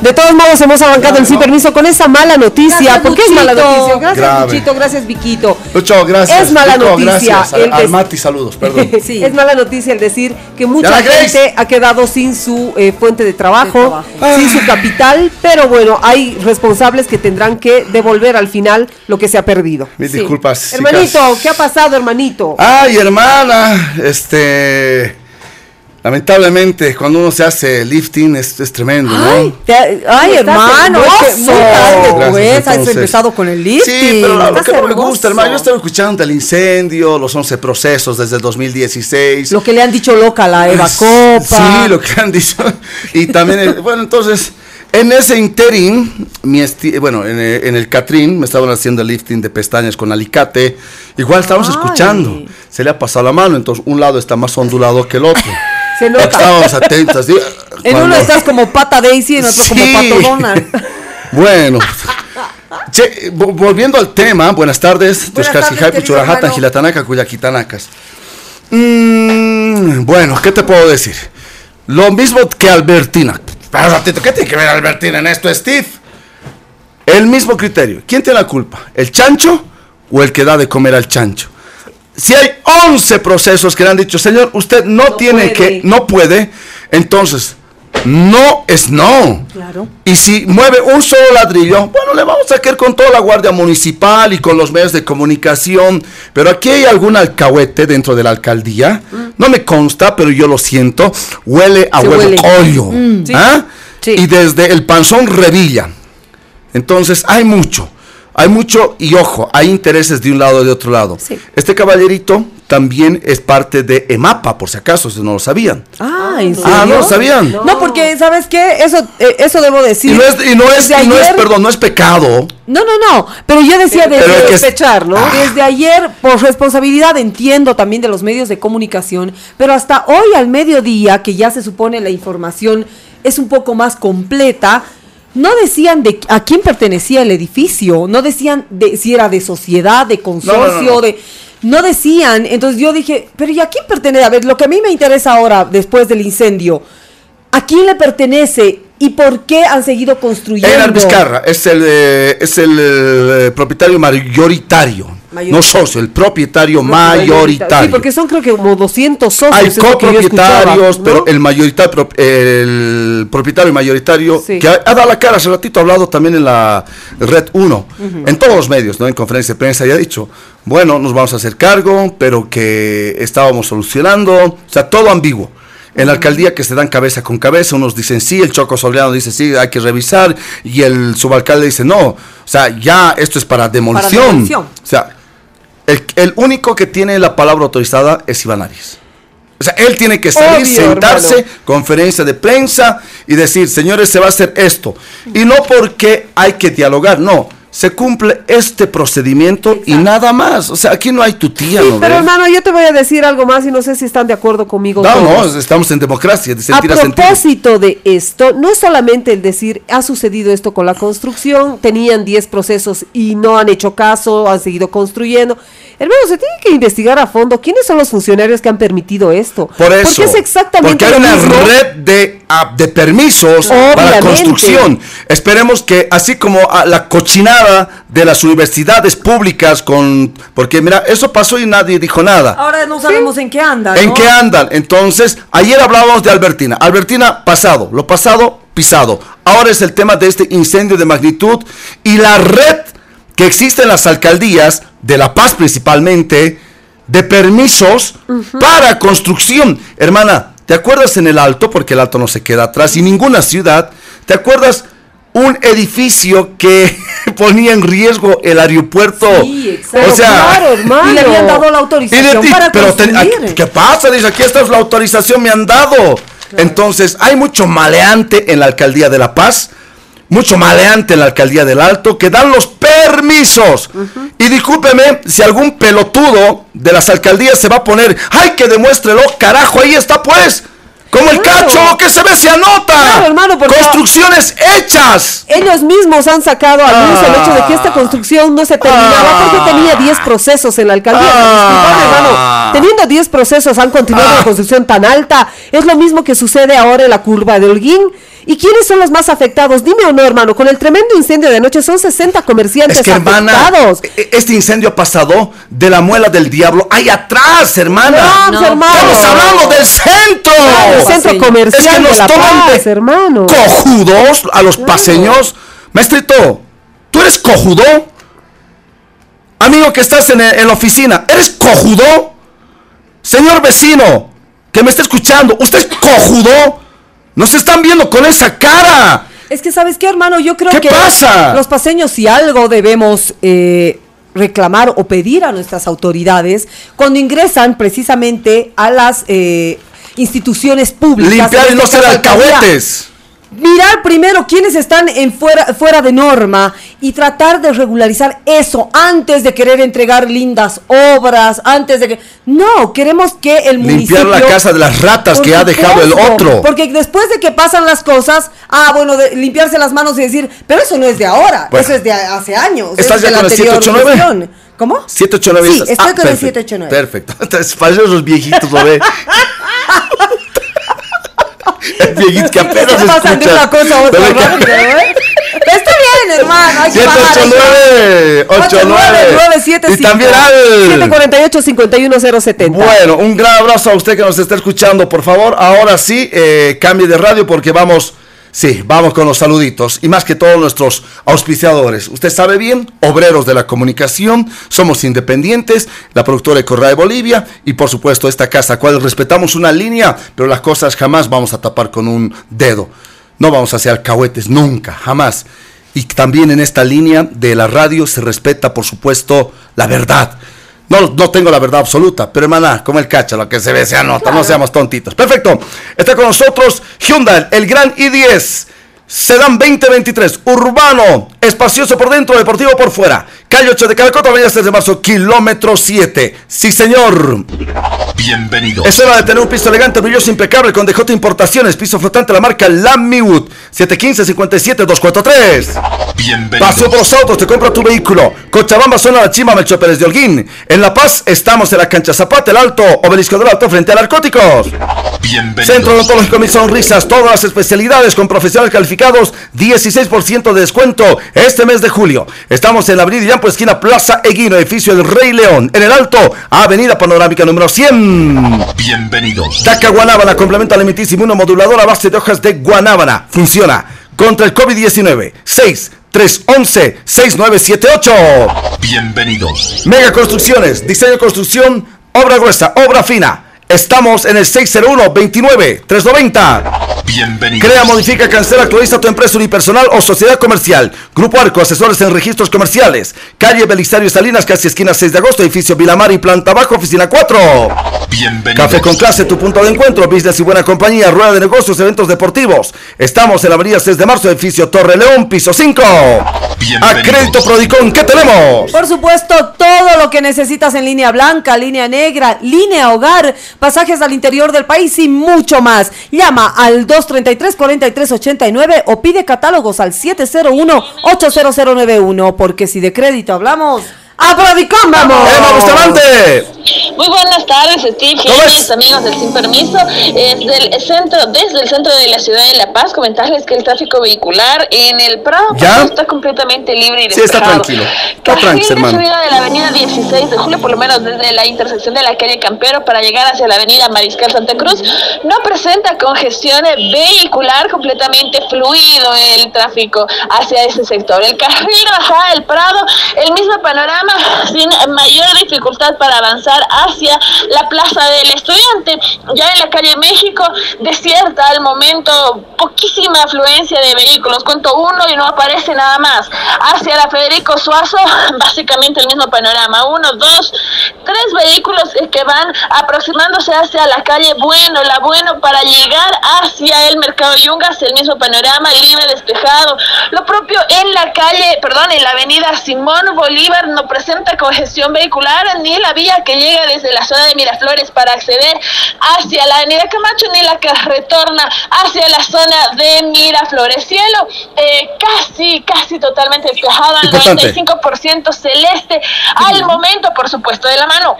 De todos modos, hemos arrancado el sin permiso con esa mala noticia. Gracias, ¿Por qué es mala noticia? Gracias, Grave. Luchito. Gracias, Viquito. Lucho, gracias. Es mala Lucho, noticia Gracias. el Al, des- Mati, saludos, perdón. Sí. Es mala noticia el decir que mucha gente ha quedado sin su eh, fuente de trabajo, De trabajo. sin su capital, pero bueno, hay responsables que tendrán que devolver al final lo que se ha perdido. Mil disculpas, Hermanito, chicas. ¿qué ha pasado, hermanito? Ay, hermana, este. Lamentablemente, cuando uno se hace lifting es, es tremendo, ¿no? Ay, te- ay, Estás hermano, es que muy Gracias, pues, has empezado con el lifting. Sí, pero lo que no me gusta, hermano, yo estaba escuchando el incendio, los 11 procesos desde el 2016. Lo que le han dicho loca a la Eva Copa. Sí, lo que han dicho. Y también, el- bueno, entonces, en ese interín, mi esti- bueno, en, el- en el Catrín me estaban haciendo el lifting de pestañas con alicate. Igual estábamos Ay. escuchando. Se le ha pasado la mano, entonces un lado está más ondulado que el otro. Se nota. Estábamos atentos. ¿sí? En Cuando- uno estás como pata Daisy, en otro Sí. como pato Donald. Bueno. Che, vo- volviendo al tema, buenas tardes. Churajata, hermano. Gilatanaka, Cuyaquitanacas. Mm, bueno, ¿qué te puedo decir? Lo mismo que Albertina. Un ratito, ¿qué tiene que ver Albertina en esto, Steve? El mismo criterio. ¿Quién tiene la culpa? ¿El chancho o el que da de comer al chancho? Si hay 11 procesos que le han dicho, señor, usted no, No tiene puede. que, no puede, entonces, no es no. Claro. Y si mueve un solo ladrillo, bueno, le vamos a caer con toda la Guardia Municipal y con los medios de comunicación. Pero aquí hay algún alcahuete dentro de la alcaldía. No me consta, pero yo lo siento. Huele a Se huevo huele. pollo. sí. ¿ah? Sí. Y desde el panzón revilla. Entonces, hay mucho. Hay mucho y ojo, hay intereses de un lado y de otro lado. Sí. Este caballerito también es parte de EMAPA, por si acaso, si no lo sabían. Ah, ¿en serio? Ah, ¿no lo sabían? No, porque, ¿sabes qué? Eso, eh, eso debo decir. Y no es, y no es, Desde y no es, ayer- perdón, no es pecado. No, no, no. Pero yo decía desde, que- sospechar, ¿no? desde ayer, por responsabilidad, entiendo también de los medios de comunicación, pero hasta hoy al mediodía, que ya se supone la información es un poco más completa, no decían de a quién pertenecía el edificio, no decían de si era de sociedad, de consorcio, No, de no decían, entonces yo dije, pero ¿y a quién pertenece? A ver, lo que a mí me interesa ahora, después del incendio, ¿a quién le pertenece y por qué han seguido construyendo? Einar Vizcarra es el, eh, es el eh, propietario mayoritario, Mayoritario. no socio, el propietario mayoritario. Sí, porque son creo que como 200 socios. Hay copropietarios, ¿no? pero el mayoritario, el propietario mayoritario, Sí. que ha, ha dado la cara, hace ratito ha hablado también en la Red 1, en todos los medios, ¿no? En conferencia de prensa, y ha dicho, bueno, nos vamos a hacer cargo, pero que estábamos solucionando, o sea, todo ambiguo. En la alcaldía que se dan cabeza con cabeza, unos dicen sí, el Choco Soleano dice sí, hay que revisar, y el subalcalde dice no, o sea, ya esto es para demolición. demolición. O sea, el, el único que tiene la palabra autorizada es Iván Arias. O sea, él tiene que salir, Obvio, sentarse, hermano. conferencia de prensa y decir, señores, se va a hacer esto. Y no porque hay que dialogar, no. Se cumple este procedimiento y nada más. O sea, aquí no hay tu tía, Sí, ¿no? pero hermano, yo te voy a decir algo más y no sé si están de acuerdo conmigo. no, todos. no, estamos en democracia, de A sentir a, sentir. propósito de esto, no es solamente el decir, ha sucedido esto con la construcción, tenían 10 procesos y no han hecho caso, han seguido construyendo. Hermano, se tiene que investigar a fondo quiénes son los funcionarios que han permitido esto. Por eso. Porque es exactamente Porque hay una mismo. red de, ah, de permisos para Obviamente. construcción. Esperemos que, así como ah, la cochinada de las universidades públicas, con porque mira, eso pasó y nadie dijo nada. Ahora no sabemos en qué anda. ¿En qué andan? Entonces, ayer hablábamos de Albertina. Albertina, pasado. Lo pasado, pisado. Ahora es el tema de este incendio de magnitud y la red que existe en las alcaldías, de La Paz principalmente, de permisos para construcción. Hermana, ¿te acuerdas en el Alto? Porque el Alto no se queda atrás y ninguna ciudad. ¿Te acuerdas? Un edificio que ponía en riesgo el aeropuerto. Sí, exacto. O sea, Claro, hermano. Y le habían dado la autorización ti, para pero te- construir. aquí- ¿qué pasa? Dice, aquí está la autorización, me han dado. Entonces, hay mucho maleante en la alcaldía de La Paz, mucho maleante la alcaldía del Alto, que dan los permisos. Y discúlpeme si algún pelotudo de las alcaldías se va a poner, ¡ay, que demuéstrelo! ¡Carajo, ahí está pues! Como el Claro. cacho, que se ve se anota. Claro, hermano, Construcciones hechas. Ellos mismos han sacado a luz el hecho de que esta construcción no se terminaba Ah. porque tenía 10 procesos en la alcaldía. Ah. Hermano. Teniendo 10 procesos han continuado Ah. la construcción tan alta. Es lo mismo que sucede ahora en la curva de Holguín. ¿Y quiénes son los más afectados? Dime o no, hermano, con el tremendo incendio de anoche son 60 comerciantes Es que, hermana, afectados. e- e- este incendio ha pasado de la muela del diablo ahí atrás, hermana. No, No, hermano. Estamos hablando del centro. El centro Paseño. comercial Es que de nos La toman Paz, de hermano. cojudos a los paseños. Maestrito, ¿tú eres cojudo? Amigo que estás en, en la oficina, ¿eres cojudo? Señor vecino, que me está escuchando, ¿usted es cojudo? Nos están viendo con esa cara. Es que, ¿sabes qué, hermano? Yo creo ¿Qué que pasa? los paseños, si algo debemos eh, reclamar o pedir a nuestras autoridades, cuando ingresan precisamente a las eh, instituciones públicas. Limpiar y en no este ser alcahuetes. Mirar primero quiénes están en fuera, fuera de norma y tratar de regularizar eso antes de querer entregar lindas obras, antes de que... No, queremos que el municipio... Limpiar la casa de las ratas que ha dejado el otro. Porque después de que pasan las cosas, ah, bueno, de limpiarse las manos y decir, pero eso no es de ahora, Bueno. eso es de hace años. ¿Estás es ya de la con el anterior 789? gestión. ¿Cómo? 789. Sí, estoy ah, con el perfecto, 789. Perfecto. Entonces, para esos viejitos, ¿lo ve? Viejitos que apenas Se pasan de una cosa a otra ¿Lo ve que- rápido, ¿eh? Está bien, hermano, hay que bajar, hay que bajar. 789 89 Y también al 748 51070 Bueno, un gran abrazo a usted que nos está escuchando. Por favor, ahora sí, eh, cambie de radio porque vamos, sí, vamos con los saluditos. Y más que todos nuestros auspiciadores. Usted sabe bien, obreros de la comunicación, somos independientes, la productora de Correa de Bolivia y por supuesto esta casa, cual respetamos una línea, pero las cosas jamás vamos a tapar con un dedo. No vamos a hacer alcahuetes, nunca, jamás. Y también en esta línea de la radio se respeta, por supuesto, la verdad. No, no tengo la verdad absoluta, pero hermana, como el cacha, lo que se ve se anota, no seamos tontitos. Perfecto. Está con nosotros Hyundai, el gran i10. Sedán 2023, urbano, espacioso por dentro, deportivo por fuera. Calle 8 de Calacota, avenida 6 de marzo, kilómetro 7. Sí, señor. Bienvenido. Es hora de tener un piso elegante, brilloso, impecable, con DJ Importaciones, piso flotante, la marca Lamiwood, 715-57-243. Bienvenido. Paseo por los autos, te compra tu vehículo. Cochabamba, zona La Chima, Melchor Pérez de Holguín. En La Paz, estamos en la cancha Zapata, el Alto, Obelisco del Alto, frente a Narcóticos. Bienvenido. Centro Odontológico Mis Sonrisas, todas las especialidades con profesionales calificados, 16% de descuento este mes de julio. Estamos en la avenida Yampo, esquina Plaza Eguino, edificio del Rey León. En el Alto, Avenida Panorámica número 100. Bienvenidos. Daca Guanábana complementa alimenticio inmunomodulador a base de hojas de guanábana. Funciona contra el COVID-19. 6 311 6978. Bienvenidos. Mega Construcciones, diseño de construcción, obra gruesa, obra fina. Estamos en el 601 29 390. Bienvenidos. Crea, modifica, cancela, actualiza tu empresa unipersonal o sociedad comercial. Grupo Arco, asesores en registros comerciales. Calle Belisario Salinas, casi esquina 6 de agosto, edificio Vilamar y planta bajo, oficina 4. Bienvenidos. Café con clase, tu punto de encuentro, business y buena compañía, rueda de negocios, eventos deportivos. Estamos en la avenida 6 de marzo, edificio Torre León, piso 5. Bienvenidos. A Crédito Prodicón, ¿qué tenemos? Por supuesto, todo lo que necesitas en línea blanca, línea negra, línea hogar, pasajes al interior del país y mucho más. Llama al 233-4389 o pide catálogos al 701-80091, porque si de crédito hablamos, ¡a Prodicom vamos! ¡Emma Bustamante! Muy buenas tardes, Steve, ¿Cómo Genis, es? amigos del Sin Permiso. Desde el centro, desde el centro de la ciudad de La Paz, comentarles que el tráfico vehicular en el Prado pues, ¿Ya? está completamente libre y Sí, está despejado. tranquilo. Está tranquilo, hermano. subida de la avenida 16 de julio, por lo menos desde la intersección de la calle Campero para llegar hacia la avenida Mariscal Santa Cruz, no presenta congestión vehicular, completamente fluido el tráfico hacia ese sector. El carril bajada del Prado, el mismo panorama, sin mayor dificultad para avanzar hacia la Plaza del Estudiante. Ya en la calle México, desierta al momento, poquísima afluencia de vehículos. Cuento uno y no aparece nada más. Hacia la Federico Suazo, básicamente el mismo panorama. Uno, dos, tres vehículos eh, que van aproximándose hacia la calle Bueno, la Bueno, para llegar hacia el Mercado Yungas, el mismo panorama, libre, despejado. Lo propio en la calle, perdón, en la avenida Simón Bolívar, no presenta congestión vehicular ni la vía que llega desde la zona de Miraflores para acceder hacia la avenida Camacho, ni la que retorna hacia la zona de Miraflores. Cielo eh, casi, casi totalmente despejado, al Importante. 95% celeste, al momento, por supuesto, de la mano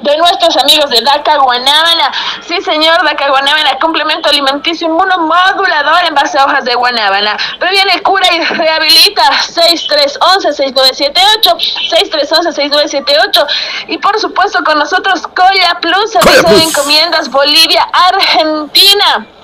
de nuestros amigos de DACA Guanábana. Sí, señor, DACA Guanábana, complemento alimenticio inmunomodulador en base a hojas de guanábana. Previene, cura y rehabilita 6311-6978, 6311-6978. Y por supuesto con nosotros Colla Plus, servicio de encomiendas Bolivia, Argentina en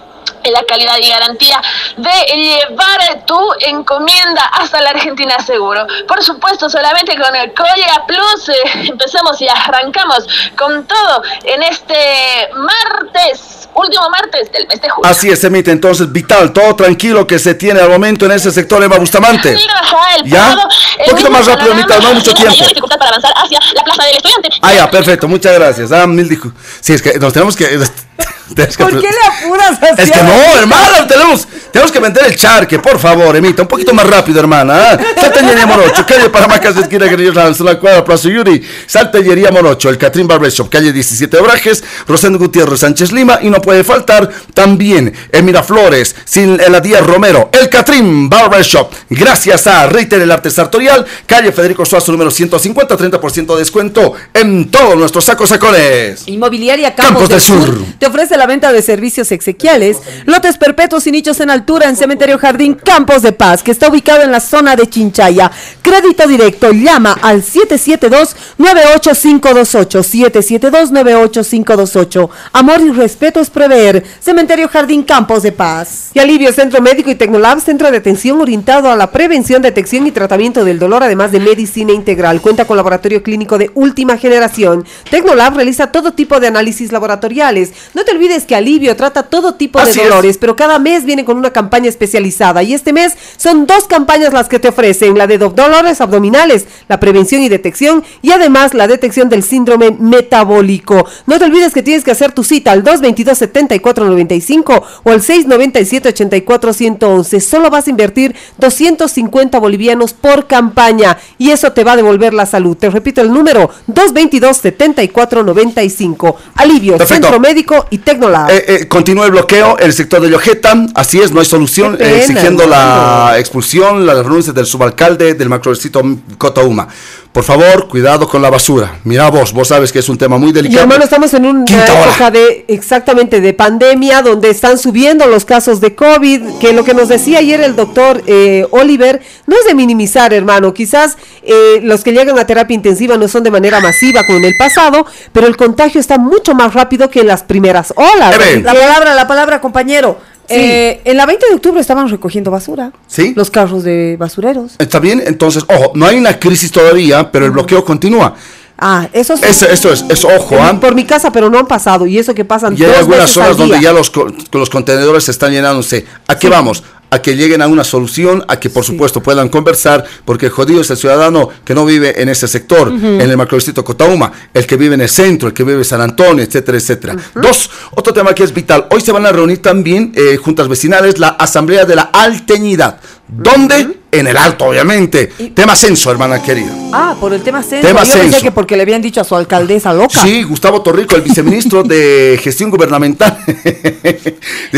la calidad y garantía de llevar tu encomienda hasta la Argentina seguro. Por supuesto, solamente con el Colla Plus eh, empezamos y arrancamos con todo en este martes, último martes del mes de julio. Así es, emite entonces vital, todo tranquilo que se tiene al momento en ese sector Eva Bustamante. Sí, ajá, el ¿Ya? Un poquito más rápido, no mucho tiempo. dificultad para avanzar hacia la plaza del estudiante. Ah, ya, perfecto, muchas gracias. Ah, mil discul- Sí, es que nos tenemos que... ¿Por qué le apuras así? Es que no, hermana, tenemos, tenemos que vender el charque, por favor, Emita, un poquito más rápido, hermana. ¿ah? Saltellería Morocho, calle Paramacas, esquina Guerrillos la cuadra Plaza Yuri, Saltellería Morocho, el Catrín Barbershop, calle 17 Obrajes, Rosendo Gutiérrez Sánchez Lima, y no puede faltar también en Miraflores, sin la Díaz Romero, el Catrín Barbershop, gracias a Reiter el Arte Sartorial, calle Federico Suazo, número 150, 30% de descuento en todos nuestros sacos sacones. Inmobiliaria Campos, Campos del del Sur. Sur. Ofrece la venta de servicios exequiales, lotes perpetuos y nichos en altura en Cementerio Jardín Campos de Paz, que está ubicado en la zona de Chinchaya. Crédito directo, llama al 772-98528, 772-98528. Amor y respeto es prever. Cementerio Jardín Campos de Paz. Y Alivio Centro Médico y Tecnolab, centro de atención orientado a la prevención, detección y tratamiento del dolor, además de medicina integral. Cuenta con laboratorio clínico de última generación. Tecnolab realiza todo tipo de análisis laboratoriales. No te olvides que Alivio trata todo tipo Así de es. dolores, pero cada mes viene con una campaña especializada. Y este mes son dos campañas las que te ofrecen: la de do- dolores abdominales, la prevención y detección, y además la detección del síndrome metabólico. No te olvides que tienes que hacer tu cita al 222-7495 o al 697-84-111. Solo vas a invertir 250 bolivianos por campaña y eso te va a devolver la salud. Te repito el número 222-7495. Alivio, Perfecto. Centro Médico y Tecnolab. Eh, eh, continúa el bloqueo en el sector de Llojeta, así es, no hay solución, pena, exigiendo la expulsión, la renuncia del subalcalde del macrodistrito Cotauma. Por favor, cuidado con la basura. Mira vos, vos sabes que es un tema muy Y delicado. hermano, estamos en una Quinta hora. época de exactamente de pandemia, donde están subiendo los casos de COVID, que lo que nos decía ayer el doctor eh, Oliver no es de minimizar, hermano. Quizás eh, los que llegan a terapia intensiva no son de manera masiva como en el pasado, pero el contagio está mucho más rápido que en las primeras olas. La palabra, la palabra, compañero. Sí. Eh, en la 20 de octubre estaban recogiendo basura. ¿Sí? Los carros de basureros. Está bien, entonces, ojo, no hay una crisis todavía, pero el bloqueo continúa. Ah, eso sí. Eso, esto es, es ojo, ¿ah? por mi casa, pero no han pasado. Y eso que pasan Y hay algunas zonas donde ya los, los contenedores se están llenándose. ¿A qué vamos? A que lleguen a una solución, a que por supuesto puedan conversar, porque el jodido es el ciudadano que no vive en ese sector, en el macrodistrito Cotauma, el que vive en el centro, el que vive en San Antonio, etcétera, etcétera. Dos, otro tema que es vital. Hoy se van a reunir también eh, juntas vecinales la Asamblea de la Alteñidad. ¿Dónde? En el Alto, obviamente. Tema censo, hermana querida. Ah, por el tema censo. Tema Yo pensé censo. que porque le habían dicho a su alcaldesa loca. Sí, Gustavo Torrico, el viceministro de Gestión Gubernamental.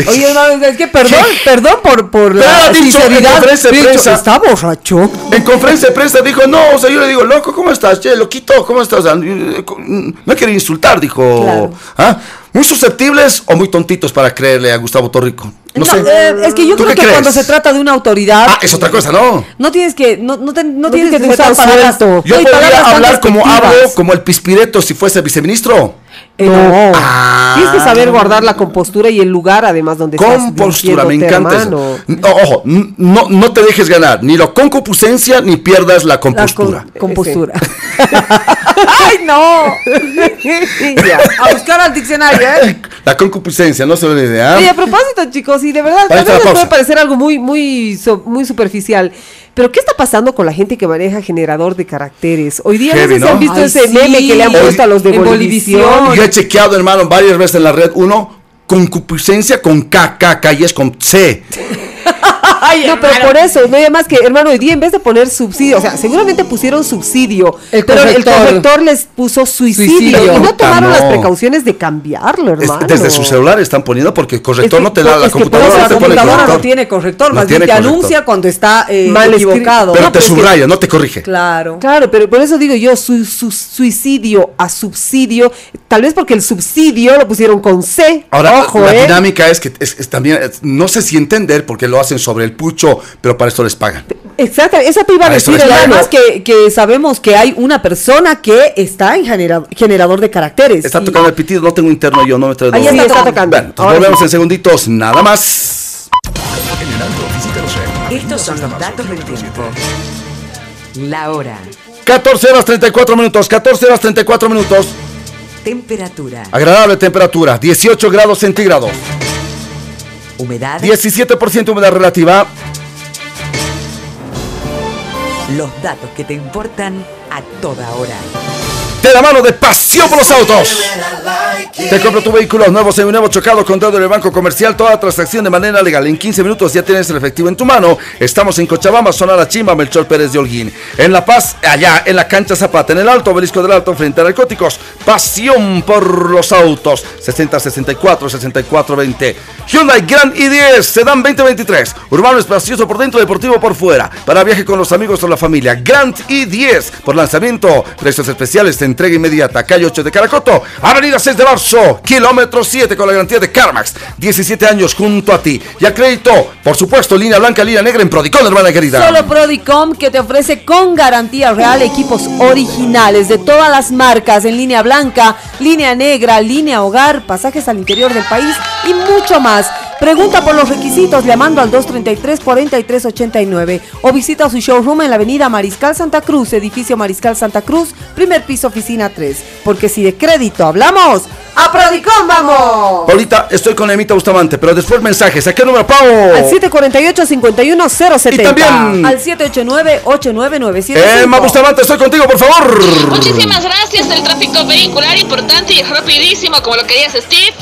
Oye, no, es que perdón, perdón por, por la dicho en sinceridad. conferencia de prensa. Está borracho. En conferencia de prensa dijo, no, o sea, yo le digo, loco, ¿cómo estás? Che, loquito, ¿cómo estás? Ah, No quiere insultar, dijo. Claro. ¿Ah? ¿Muy susceptibles o muy tontitos para creerle a Gustavo Torrico? No, No, sé. eh, es que yo ¿Tú creo que cuando se trata de una autoridad. Ah, es otra cosa, ¿no? No tienes que, no, no, te- no No tienes que tienes que usar palabras. suelto. Yo podría hablar como hablo, como el pispireto si fuese viceministro. Eh, no. Ah. Tienes que saber guardar la compostura y el lugar, además, donde estás Con postura, me encanta hermano. eso. No, ojo, no, no te dejes ganar, ni la concupiscencia ni pierdas la La con- compostura. compostura. ¡Ay, no! Ya. A buscar al diccionario, ¿eh? La concupiscencia, no se lo idea. Oye, a propósito, chicos, y de verdad, la les puede parecer algo muy, muy, so- muy superficial. Pero, ¿qué está pasando con la gente que maneja generador de caracteres? Hoy día Heavy, no sé si han visto Ay, ese sí. meme que le han Hoy- puesto a los de. Bolivisión. Yo he chequeado, hermano, varias veces en la red. Uno, concupiscencia con K, K, K y es con C. Ay, No, pero por eso, no hay más que, hermano, hoy día en vez de poner subsidio, o sea, seguramente pusieron subsidio, El pero el corrector. les puso suicidio, Suicidio. y no tomaron no. las precauciones de cambiarlo, Es- hermano. desde su celular están poniendo porque el corrector Es que- no te da la es que por computadora, eso no la computadora no tiene corrector, No más bien tiene te corrector. anuncia cuando está eh, Mal escrito. equivocado. Pero No, te pues que- subraya, no te corrige. Claro. Claro, pero por eso digo yo, su, su- suicidio a subsidio, tal vez porque el subsidio lo pusieron con C. Ahora, Ojo, la ¿eh? dinámica es que es, es también, es- no sé si entender porque lo hacen sobre el pucho, pero para esto les pagan. Exacto, eso te iba a A eso decir, además que, que sabemos que hay una persona que está en genera- generador de caracteres. Está Y- tocando el pitido, no tengo interno yo, no me traigo. Ahí Sí, está, está tocando. Bueno, entonces Ahora volvemos sí. en segunditos, nada más. Estos son los datos del tiempo. La hora. 14 horas 34 minutos, 14 horas 34 minutos. Temperatura. Agradable temperatura, 18 grados centígrados, Humedad. 17% humedad relativa. Los datos que te importan a toda hora. De la mano de Pasión por los Autos. Te compro tu vehículo nuevo, seminuevo, chocado, contado en el banco comercial, toda transacción de manera legal. En 15 minutos ya tienes el efectivo en tu mano. Estamos en Cochabamba, zona La Chimba, Melchor Pérez de Holguín. En La Paz, allá en la cancha Zapata, en el Alto, Obelisco del Alto, frente a Narcóticos. Pasión por los autos. 60 64 64 20. Hyundai Grand i10, Sedan 2023. Urbano espacioso por dentro, deportivo por fuera. Para viaje con los amigos o la familia. Grand i10 por lanzamiento. Precios especiales de entrega inmediata. Calle 8 de Caracoto. Avenida 6 de marzo. Kilómetro 7 con la garantía de Carmax. 17 años junto a ti. Y a por supuesto, línea blanca, línea negra en Prodicon, hermana querida. Solo Prodicom que te ofrece con garantía real equipos originales de todas las marcas en línea blanca, línea negra, línea hogar, pasajes al interior del país y mucho más. Pregunta por los requisitos llamando al 233-4389 o visita su showroom en la avenida Mariscal Santa Cruz, edificio Mariscal Santa Cruz, primer piso, oficina 3. Porque si de crédito hablamos, ¡a Prodicom vamos! Paulita, estoy con Emita Bustamante, pero después mensajes. ¿A qué número, Pau? Al 748-51070. Y también- Al 789-89975. Emma Bustamante, estoy contigo, por favor. Muchísimas gracias. El tráfico vehicular importante y rapidísimo, como lo querías, Steve.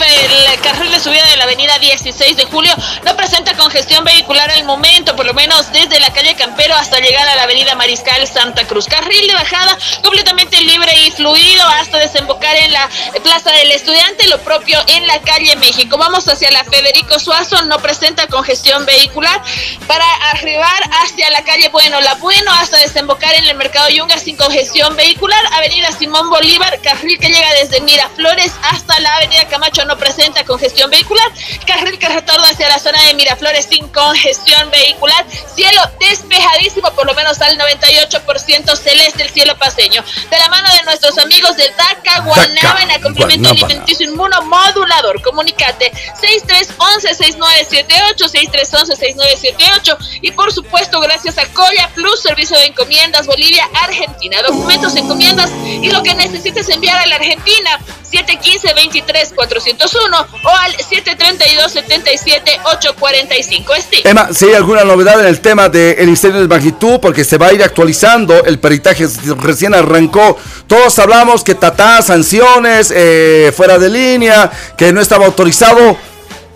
El carril de subida de la avenida 16 de julio no presenta congestión vehicular al momento, por lo menos desde la calle Campero hasta llegar a la avenida Mariscal Santa Cruz. Carril de bajada completamente libre y fluido hasta desembocar en la Plaza del Estudiante, lo propio en la calle México. Vamos hacia la Federico Suazo, no presenta congestión vehicular. Para arribar hacia la calle Bueno, la Bueno, hasta desembocar en el Mercado Yunga sin congestión vehicular. Avenida Simón Bolívar, carril que llega desde Miraflores hasta la Avenida Camacho no presenta congestión vehicular. Carril que retorna hacia la zona de Miraflores sin congestión vehicular. Cielo despejadísimo, por lo menos al 98% celeste el cielo paseño. De la mano de nuestros amigos del DACA, Guanábana, complemento Guanábana. alimenticio inmunomodulador. Comunicate 6311-6978, 6311-6978. Y por supuesto, gracias a Coya Plus, servicio de encomiendas Bolivia, Argentina. Documentos, encomiendas y lo que necesites enviar a la Argentina. 715-23-401 o al 732-77-845. Steve. Emma, si hay alguna novedad en el tema del incendio de magnitud, porque se va a ir actualizando, el peritaje recién arrancó. Todos hablamos que tatá, sanciones, eh, fuera de línea, que no estaba autorizado.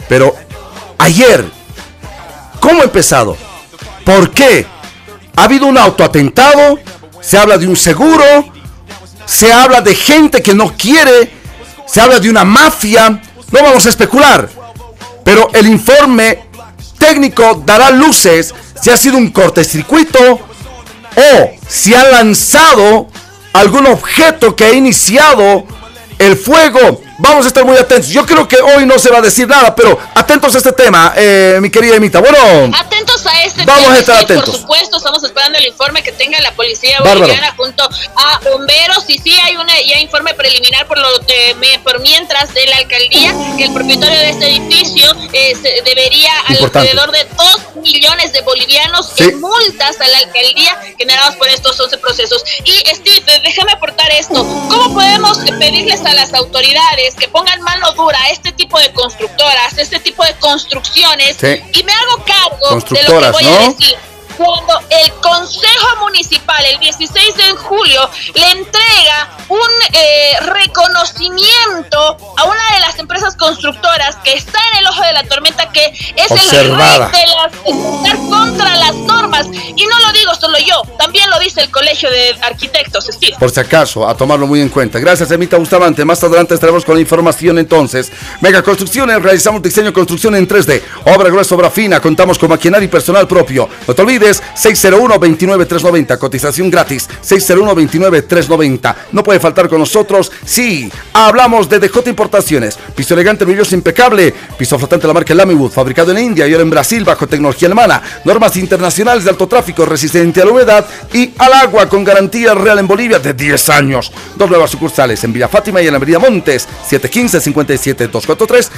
Pero ayer, ¿cómo ha empezado? ¿Por qué? ¿Ha habido un autoatentado? ¿Se habla de un seguro? ¿Se habla de gente que no quiere? ¿Se habla de una mafia? No vamos a especular. Pero el informe técnico dará luces si ha sido un cortocircuito o si ha lanzado algún objeto que ha iniciado el fuego. Vamos a estar muy atentos. Yo creo que hoy no se va a decir nada, pero atentos a este tema, eh, mi querida Emita. Bueno, Atentos a este Vamos tema, a estar atentos. Por supuesto, estamos esperando el informe que tenga la policía Bárbaro. boliviana junto a bomberos. Y sí hay una ya informe preliminar por lo de, me- por mientras de la alcaldía que el propietario de este edificio eh, se- debería Importante. alrededor de 2 millones de bolivianos Sí. en multas a la alcaldía generados por estos 11 procesos. Y Steve, déjame aportar esto. ¿Cómo podemos pedirles a las autoridades que pongan mano dura a este tipo de constructoras, a este tipo de construcciones? Sí. Y me hago cargo de lo que voy ¿no? a decir. Cuando el Consejo Municipal el 16 de julio le entrega un eh, reconocimiento a una de las empresas constructoras que está en el ojo de la tormenta, que es Observada. el rey de las de contra las normas. Y no lo digo solo yo, también lo dice el Colegio de Arquitectos, Steve. Por si acaso, a tomarlo muy en cuenta. Gracias, Emita Bustamante. Más adelante estaremos con la información entonces. Mega Construcciones, realizamos diseño construcción en 3D. Obra gruesa, obra fina. Contamos con maquinaria y personal propio. No te olvides, 601-29390. Cotización gratis, 601-29390. No puede faltar con nosotros. Sí, hablamos de DJ Importaciones. Piso elegante, brilloso, impecable. Piso flotante de la marca Lamywood, fabricado en India y ahora en Brasil bajo tecnología alemana. Normas internacionales de alto tráfico, resistente a la humedad y al agua con garantía real en Bolivia de 10 años. Dos nuevas sucursales en Villa Fátima y en la Avenida Montes, 715-57-243,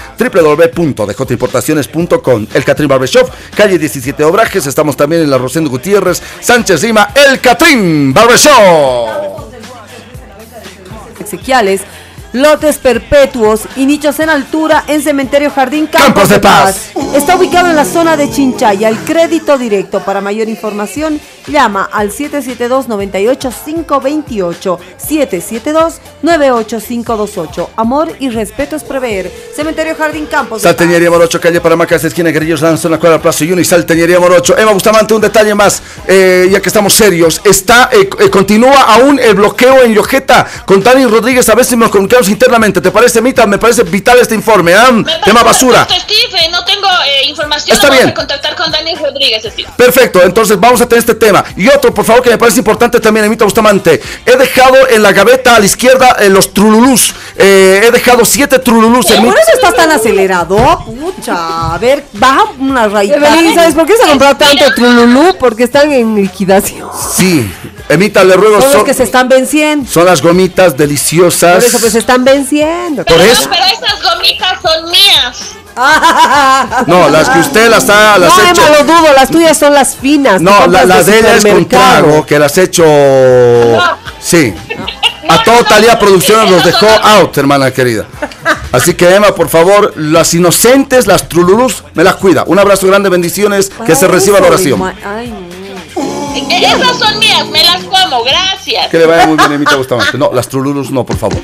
www.djimportaciones.com. El Catrín Barbershop, calle 17 Obrajes. Estamos también en la Rosendo Gutiérrez, Sánchez Lima, El Catrín Barbershop. Exequiales, lotes perpetuos y nichos en altura en Cementerio Jardín Campos, Campos de Paz. Está ubicado en la zona de Chinchaya. El crédito directo. Para mayor información, llama al 772-98528. 772-98528. Amor y respeto es prever. Cementerio Jardín Campos de Paz. Salteñería Morocho, calle Paramacas, esquina Guerrillos Lanzo, en la cuadra Plaza Yuni, Salteñería Morocho. Emma Bustamante, un detalle más, eh, ya que estamos serios. Está, eh, eh, continúa aún el bloqueo en Yojeta con Tani Rodríguez. A ver si nos comunicamos internamente. ¿Te parece, Mita? Me parece vital este informe. ¿ah? Me Tema basura. Steve, no tengo eh, información. Está vamos bien. a contactar con Dani Rodríguez, Steve. Perfecto, entonces vamos a tener este tema. Y otro, por favor, que me parece importante también, Emita Bustamante. He dejado en la gaveta a la izquierda eh, los trululús. Eh, he dejado siete trululús. en mi- ¿Por eso estás tan acelerado? Pucha, a ver, baja una raíz. ¿sabes por qué se ha comprado tanto Trululú? Porque están en liquidación. Sí, Emita, le ruego. Son los son- que se están venciendo. Son las gomitas deliciosas. Por eso pues se están venciendo. Por Pero, eso. pero esas gomitas son mías. No, las que usted las ha las no, hecho. Emma, lo dudo, las tuyas son las finas. No, la, compras la de ella es con trago, que las ha hecho. Sí. A No, todo no, Talía no, Producciones los dejó las- out, hermana querida. Así que Emma, por favor, las inocentes, las trululus, me las cuida. Un abrazo grande, bendiciones, que se reciba la oración. Ay, no. Esas son mías, me las como, gracias. Que le vaya muy bien, Emita Bustamante. No, las trululus no, por favor.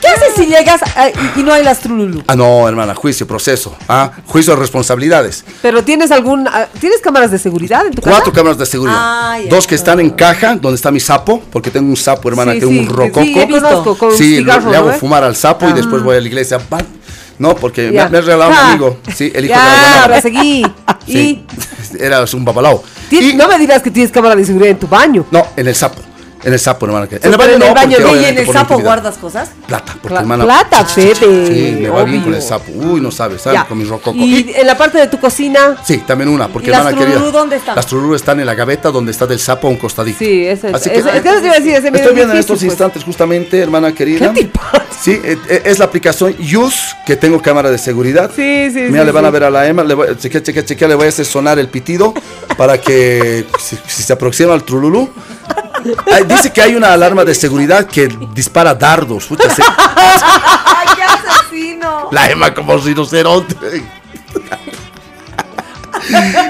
¿Qué haces si llegas a- y, y no hay las trululu? Ah, no, hermana, juicio, proceso. Ah, juicio de responsabilidades. Pero tienes algún. ah, ¿Tienes cámaras de seguridad en tu casa? Cuatro cámaras de seguridad. Ah, ya. Dos que están en caja, donde está mi sapo, porque tengo un sapo, hermana, Sí, que es sí, un rococo. sí, he con Sí, cigarro, le, le hago ¿no, eh? fumar al sapo y después voy a la iglesia. No, porque me, me ha regalado un amigo. Sí, el hijo de Ya, la ahora seguí. Sí, Y era un babalao. ti- Y- no me dirás que tienes cámara de seguridad en tu baño. no, en el sapo. En el sapo, hermana. que- En el baño en el baño no, y ¿en el sapo guardas cosas? Plata, porque hermana. plata, Fede. Sí, me va bien con el sapo. Uy, no sabes, ¿sabes? Con mi rococo. Y en la parte de tu cocina. Sí, también una, porque ¿Y las hermana querida. trululú dónde están? Las trululú están en la gaveta donde está del sapo a un costadito. Sí, es eso medio Estoy viendo en estos pues. instantes justamente, hermana querida. ¿Qué pasa? Sí, eh, eh, es la aplicación Use, que tengo cámara de seguridad. Sí, sí, Mira, le van a ver a la Emma, le voy, chequea, chequea, chequea, le voy a hacer sonar el pitido para que si, si se aproxima al trululú. Dice que hay una alarma de seguridad que dispara dardos. Se- ¡Ay, qué asesino! la Emma como rinoceronte.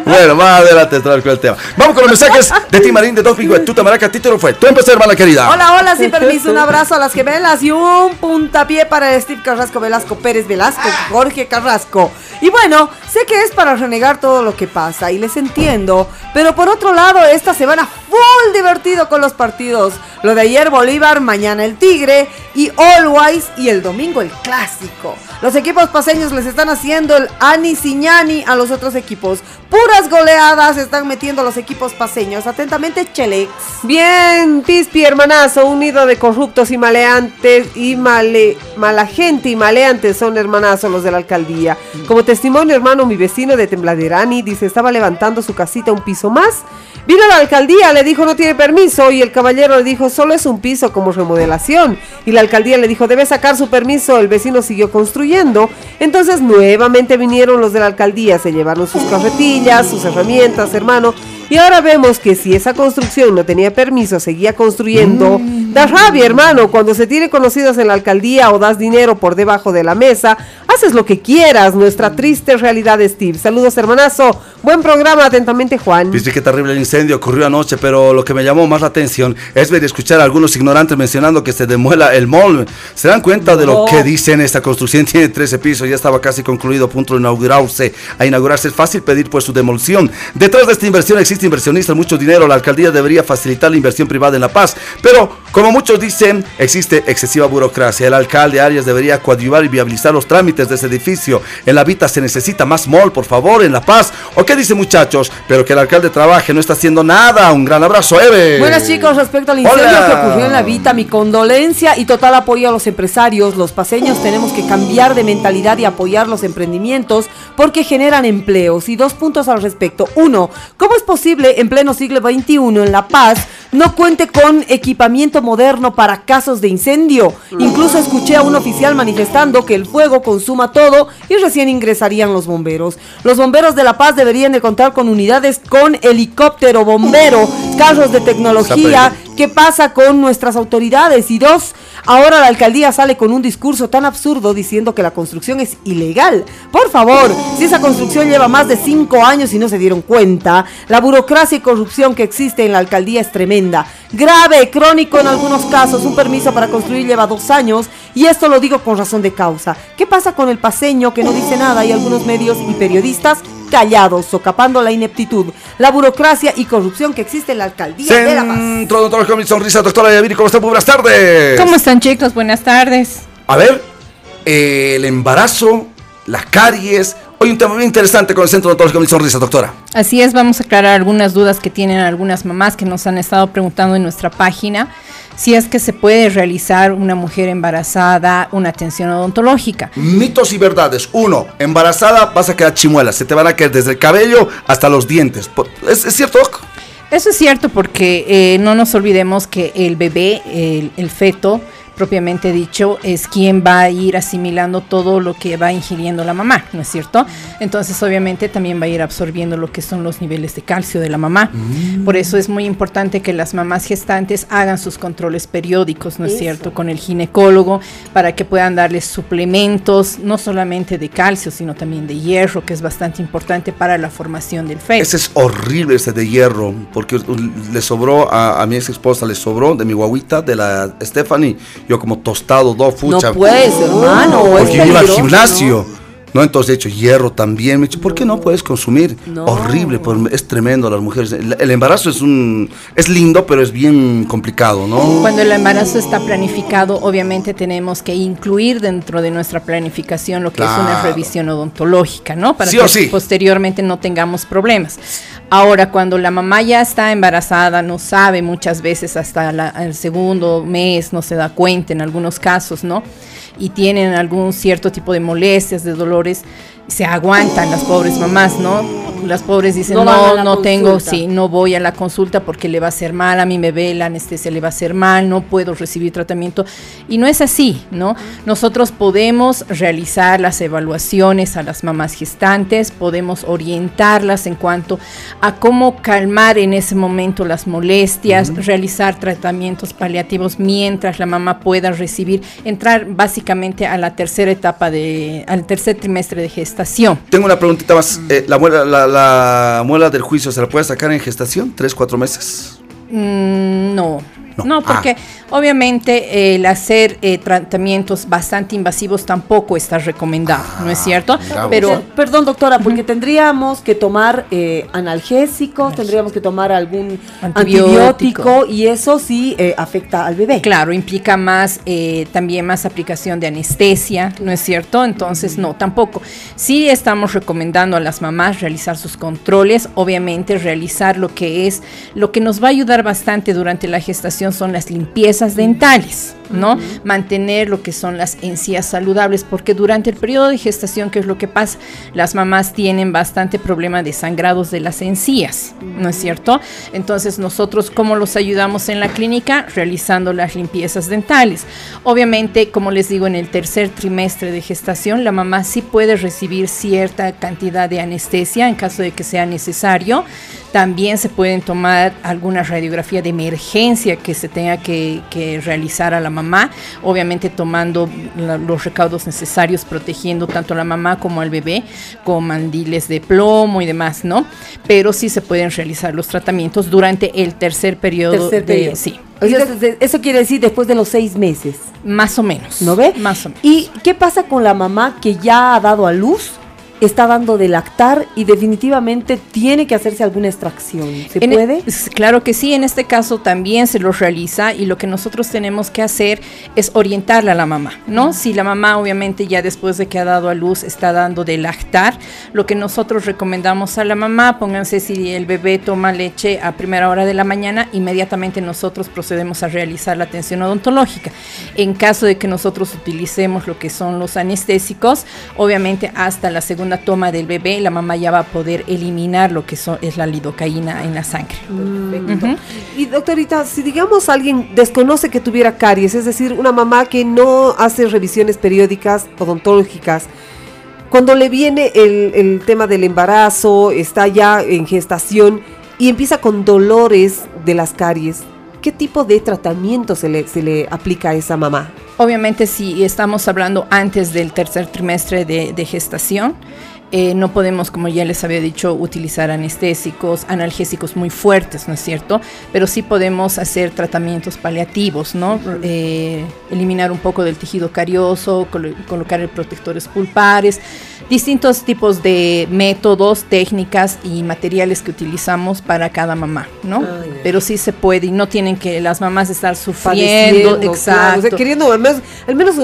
bueno, más adelante estará con el tema. Vamos con los mensajes de Timarín de Dos Pingües. Tu tamaraca, título fue. Tú empecé, hermana querida. Hola, hola, sin permiso, un abrazo a las gemelas y un puntapié para Steve Carrasco Velasco Pérez Velasco, Jorge Carrasco. Y bueno, sé que es para renegar todo lo que pasa y les entiendo, pero por otro lado, esta semana full divertido con los partidos. Lo de ayer Bolívar, mañana el Tigre y Always y el domingo el Clásico. Los equipos paseños les están haciendo el ani siñani a los otros equipos. Puras goleadas están metiendo los equipos paseños. Atentamente, Chelex. Bien, Pispi, hermanazo, un nido de corruptos y maleantes y mala gente y maleantes son hermanazos los de la alcaldía. Como testimonio, hermano, mi vecino de Tembladerani dice, estaba levantando su casita un piso más. Vino a la alcaldía, le dijo no tiene permiso y el caballero le dijo solo es un piso como remodelación. Y la alcaldía le dijo debe sacar su permiso, el vecino siguió construyendo. Entonces nuevamente vinieron los de la alcaldía, se llevaron sus carretillas, sus herramientas, hermano. Y ahora vemos que si esa construcción no tenía permiso, seguía construyendo. Da rabia, hermano, cuando se tiene conocidos en la alcaldía o das dinero por debajo de la mesa, haces lo que quieras, nuestra triste realidad, Steve. Saludos, hermanazo. Buen programa, atentamente, Juan. Viste qué terrible el incendio ocurrió anoche, pero lo que me llamó más la atención es ver y escuchar a algunos ignorantes mencionando que se demuela el mall. ¿Se dan cuenta de lo que dicen? Esta construcción tiene 13 pisos, ya estaba casi concluido, a punto de inaugurarse. A inaugurarse es fácil pedir pues su demolición. Detrás de esta inversión existe inversionistas, mucho dinero. La alcaldía debería facilitar la inversión privada en La Paz. Pero, como muchos dicen, existe excesiva burocracia. El alcalde Arias debería coadyuvar y viabilizar los trámites de ese edificio. En la Vita se necesita más mall, por favor, en La Paz. ¿O qué dice muchachos? Pero que el alcalde trabaje, no está haciendo nada. Un gran abrazo, Eve. Buenas chicos, respecto al incendio Hola. que ocurrió en la Vita, mi condolencia y total apoyo a los empresarios. Los paseños tenemos que cambiar de mentalidad y apoyar los emprendimientos porque generan empleos. Y dos puntos al respecto. Uno, ¿cómo es posible en pleno siglo XXI en La Paz no cuente con equipamiento moderno para casos de incendio? Incluso escuché a un oficial manifestando que el fuego consuma todo y recién ingresarían los bomberos. Los bomberos de La Paz deberían de contar con unidades con helicóptero bombero, carros de tecnología. ¿Qué pasa con nuestras autoridades? Y dos, ahora la alcaldía sale con un discurso tan absurdo diciendo que la construcción es ilegal. Por favor, si esa construcción lleva más de cinco años y no se dieron cuenta, la burocracia y corrupción que existe en la alcaldía es tremenda. Grave, crónico en algunos casos, un permiso para construir lleva dos años y esto lo digo con razón de causa. ¿Qué pasa con el paseño que no dice nada y algunos medios y periodistas callados, socapando la ineptitud, la burocracia y corrupción que existe en la alcaldía de La Paz? Centro Odontológico mi sonrisa, doctora Yaviri, ¿cómo está? Muy buenas tardes. ¿Cómo están chicos? Buenas tardes. A ver, eh, el embarazo, las caries. Hoy un tema muy interesante con el Centro Odontológico con mi sonrisa, doctora. Así es, vamos a aclarar algunas dudas que tienen algunas mamás que nos han estado preguntando en nuestra página. Si es que se puede realizar una mujer embarazada una atención odontológica. Mitos y verdades. Uno, embarazada vas a quedar chimuela. Se te van a caer desde el cabello hasta los dientes. ¿Es, es cierto? Eso es cierto porque eh, no nos olvidemos que el bebé, el, el feto, propiamente dicho, es quien va a ir asimilando todo lo que va ingiriendo la mamá, ¿no es cierto? Entonces, obviamente, también va a ir absorbiendo lo que son los niveles de calcio de la mamá. Por eso es muy importante que las mamás gestantes hagan sus controles periódicos, ¿no es cierto? Con el ginecólogo, para que puedan darles suplementos, no solamente de calcio, sino también de hierro, que es bastante importante para la formación del feto. Ese es horrible, ese de hierro. Porque le sobró a, a mi ex esposa, le sobró de mi guaguita, de la Stephanie. Yo como tostado, dos fucha. No puedes, hermano. es Porque yo iba al gimnasio. ¿no? Entonces he hecho hierro también. Me ¿por qué no puedes consumir? No. Horrible, pues, es tremendo las mujeres. El, el embarazo es un es lindo, pero es bien complicado, ¿no? Cuando el embarazo está planificado, obviamente tenemos que incluir dentro de nuestra planificación lo que es una revisión odontológica, ¿no? Para Sí que o sí. posteriormente no tengamos problemas. Ahora, cuando la mamá ya está embarazada, no sabe muchas veces hasta la- el segundo mes, no se da cuenta en algunos casos, ¿no? Y tienen algún cierto tipo de molestias, de dolores, se aguantan las pobres mamás, ¿no? Las pobres dicen, No no, tengo, consulta". sí, no voy a la consulta porque le va a hacer mal, a mí me ve la anestesia, le va a hacer mal, no puedo recibir tratamiento. Y no es así, ¿no? Nosotros podemos realizar las evaluaciones a las mamás gestantes, podemos orientarlas en cuanto a cómo calmar en ese momento las molestias, realizar tratamientos paliativos mientras la mamá pueda recibir, entrar básicamente a la tercera etapa de, al tercer trimestre de gestación. Tengo una preguntita más. Eh, la, muela, la, la muela del juicio se la puede sacar en gestación? ¿Tres, cuatro meses? Mm, no. No. No, porque obviamente eh, el hacer eh, tratamientos bastante invasivos tampoco está recomendado, ¿no es cierto? bravo. Pero Per- Perdón, doctora, porque tendríamos que tomar eh, analgésicos, tendríamos que tomar algún Antibiótico. antibiótico, y eso sí eh, afecta al bebé. Claro, implica más, eh, también más aplicación de anestesia, ¿no es cierto? Entonces, no, tampoco. Sí estamos recomendando a las mamás realizar sus controles, obviamente realizar lo que es, lo que nos va a ayudar bastante durante la gestación son las limpiezas dentales, ¿no? Mantener lo que son las encías saludables, porque durante el periodo de gestación, ¿qué es lo que pasa? Las mamás tienen bastante problema de sangrados de las encías, ¿no es cierto? Entonces, nosotros, ¿cómo los ayudamos en la clínica? Realizando las limpiezas dentales. Obviamente, como les digo, en el tercer trimestre de gestación, la mamá sí puede recibir cierta cantidad de anestesia en caso de que sea necesario. También se pueden tomar alguna radiografía de emergencia que se tenga que, que realizar a la mamá, obviamente tomando la- los recaudos necesarios, protegiendo tanto a la mamá como al bebé con mandiles de plomo y demás, ¿no? Pero sí se pueden realizar los tratamientos durante el tercer periodo. Tercer de- periodo. Sí, Entonces, eso quiere decir después de los seis meses. más o menos. ¿No ve? Más o menos. ¿Y qué pasa con la mamá que ya ha dado a luz, está dando de lactar y definitivamente tiene que hacerse alguna extracción? ¿Se En e- puede? claro que sí, en este caso también se los realiza y lo que nosotros tenemos que hacer es orientarla a la mamá, ¿no? Si la mamá obviamente ya después de que ha dado a luz está dando de lactar, lo que nosotros recomendamos a la mamá, pónganse si el bebé toma leche a primera hora de la mañana, inmediatamente nosotros procedemos a realizar la atención odontológica. En caso de que nosotros utilicemos lo que son los anestésicos, obviamente hasta la segunda toma del bebé la mamá ya va a poder eliminar lo que son, es la lidocaína en la sangre. Ujú. Y doctorita, si digamos alguien desconoce que tuviera caries, es decir, una mamá que no hace revisiones periódicas odontológicas, cuando le viene el, el tema del embarazo, está ya en gestación y empieza con dolores de las caries, ¿qué tipo de tratamiento se le, se le aplica a esa mamá? Obviamente si estamos hablando antes del tercer trimestre de, de gestación, eh, no podemos, como ya les había dicho, utilizar anestésicos, analgésicos muy fuertes, ¿no es cierto? Pero sí podemos hacer tratamientos paliativos, ¿no? Eh, eliminar un poco del tejido carioso, colo- colocar protectores pulpares, distintos tipos de métodos, técnicas y materiales que utilizamos para cada mamá, ¿no? Ah. Pero sí se puede y no tienen que las mamás estar sufriendo, Padeciendo, claro, exacto. o sea, queriendo, al menos, al menos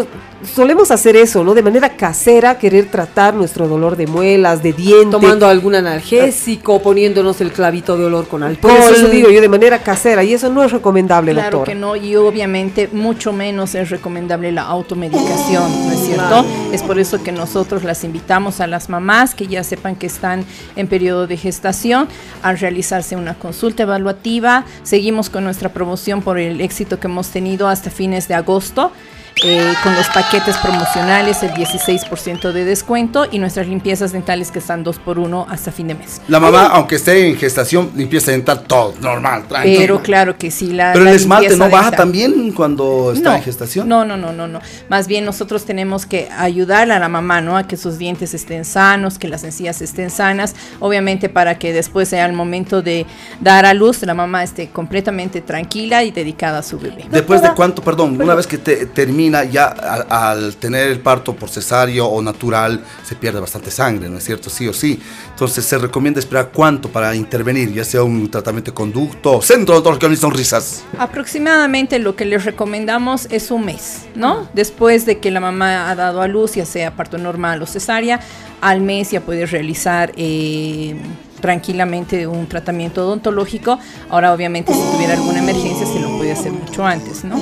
solemos hacer eso, ¿no? De manera casera, querer tratar nuestro dolor de muelas, de diente. Tomando algún analgésico, poniéndonos el clavito de olor con alcohol. Por eso digo yo, de manera casera, y eso no es recomendable, Claro doctor. que no, y obviamente mucho menos es recomendable la automedicación, ¿no es cierto? Es por eso que nosotros las invitamos a las mamás que ya sepan que están en periodo de gestación a realizarse una consulta evaluativa. Seguimos con nuestra promoción por el éxito que hemos tenido hasta fines de agosto. Eh, con los paquetes promocionales, el 16% de descuento y nuestras limpiezas dentales que están 2 por 1 hasta fin de mes. La mamá, aunque esté en gestación, limpieza dental todo, normal, tranquilo. Pero claro que sí, la Pero la el esmalte no baja dental- también cuando está no, en gestación. No, no, no, no, no. Más bien nosotros tenemos que ayudar a la mamá, ¿no? A que sus dientes estén sanos, que las encías estén sanas, obviamente para que después sea el momento de dar a luz, la mamá esté completamente tranquila y dedicada a su bebé. Después de cuánto, perdón, una vez que te- termina ya al, al tener el parto por cesárea o natural, se pierde bastante sangre, ¿no es cierto? Sí o sí. Entonces se recomienda esperar cuánto para intervenir, ya sea un tratamiento de conducto, centro odontológico ni sonrisas. Aproximadamente lo que les recomendamos es un mes, ¿no? Después de que la mamá ha dado a luz, ya sea parto normal o cesárea, al mes ya puede realizar eh, tranquilamente un tratamiento odontológico. Ahora, obviamente, si tuviera alguna emergencia, se lo puede hacer mucho antes, ¿no?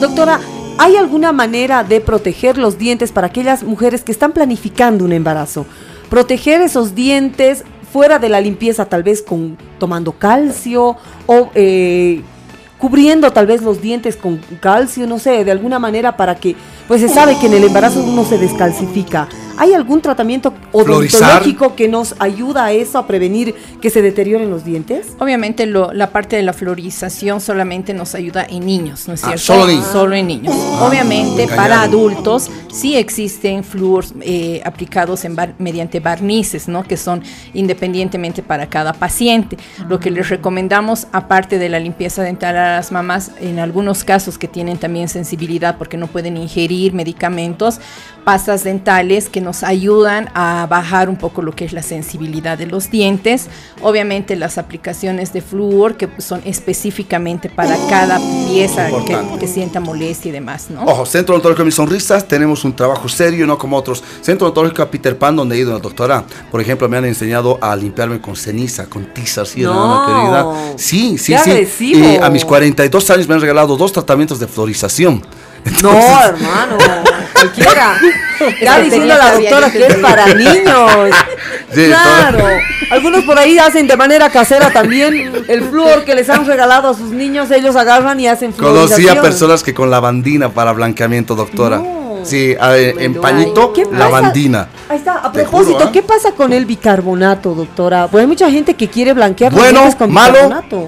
Doctora, ¿hay alguna manera de proteger los dientes para aquellas mujeres que están planificando un embarazo? Proteger esos dientes fuera de la limpieza, tal vez con tomando calcio o eh, cubriendo tal vez los dientes con calcio, no sé, de alguna manera para que, pues se sabe que en el embarazo uno se descalcifica. ¿Hay algún tratamiento Florizar. odontológico que nos ayuda a eso, a prevenir que se deterioren los dientes? Obviamente lo- la parte de la florización solamente nos ayuda en niños, ¿no es Ah, cierto? solo en niños. Ah, Obviamente me para adultos sí existen flúors eh, aplicados en bar- mediante barnices, ¿no? Que son independientemente para cada paciente. Lo que les recomendamos, aparte de la limpieza dental a las mamás, en algunos casos que tienen también sensibilidad porque no pueden ingerir medicamentos, pastas dentales que nos ayudan a bajar un poco lo que es la sensibilidad de los dientes. Obviamente las aplicaciones de flúor que son específicamente para cada pieza que, sienta molestia y demás, ¿no? Ojo, Centro Odontológico Mis Sonrisas, tenemos un trabajo serio, no como otros. Centro Odontológico Peter Pan, donde he ido a la doctora. Por ejemplo, me han enseñado a limpiarme con ceniza, con tiza, así, No. querida. Sí, sí, sí. agresivo. Y a mis 42 años me han regalado dos tratamientos de florización. No, hermano, cualquiera. Está diciendo la doctora que es para niños. Sí, claro. Algunos por ahí hacen de manera casera también el flúor que les han regalado a sus niños, ellos agarran y hacen Conocí fluorización. a personas que con lavandina para blanqueamiento, doctora. No. Sí, a- en pañito, ¿Qué pasa? lavandina. Ahí está, a propósito, juro, ¿ah? ¿qué pasa con el bicarbonato, doctora? Pues hay mucha gente que quiere blanquear Bueno, con malo. bicarbonato.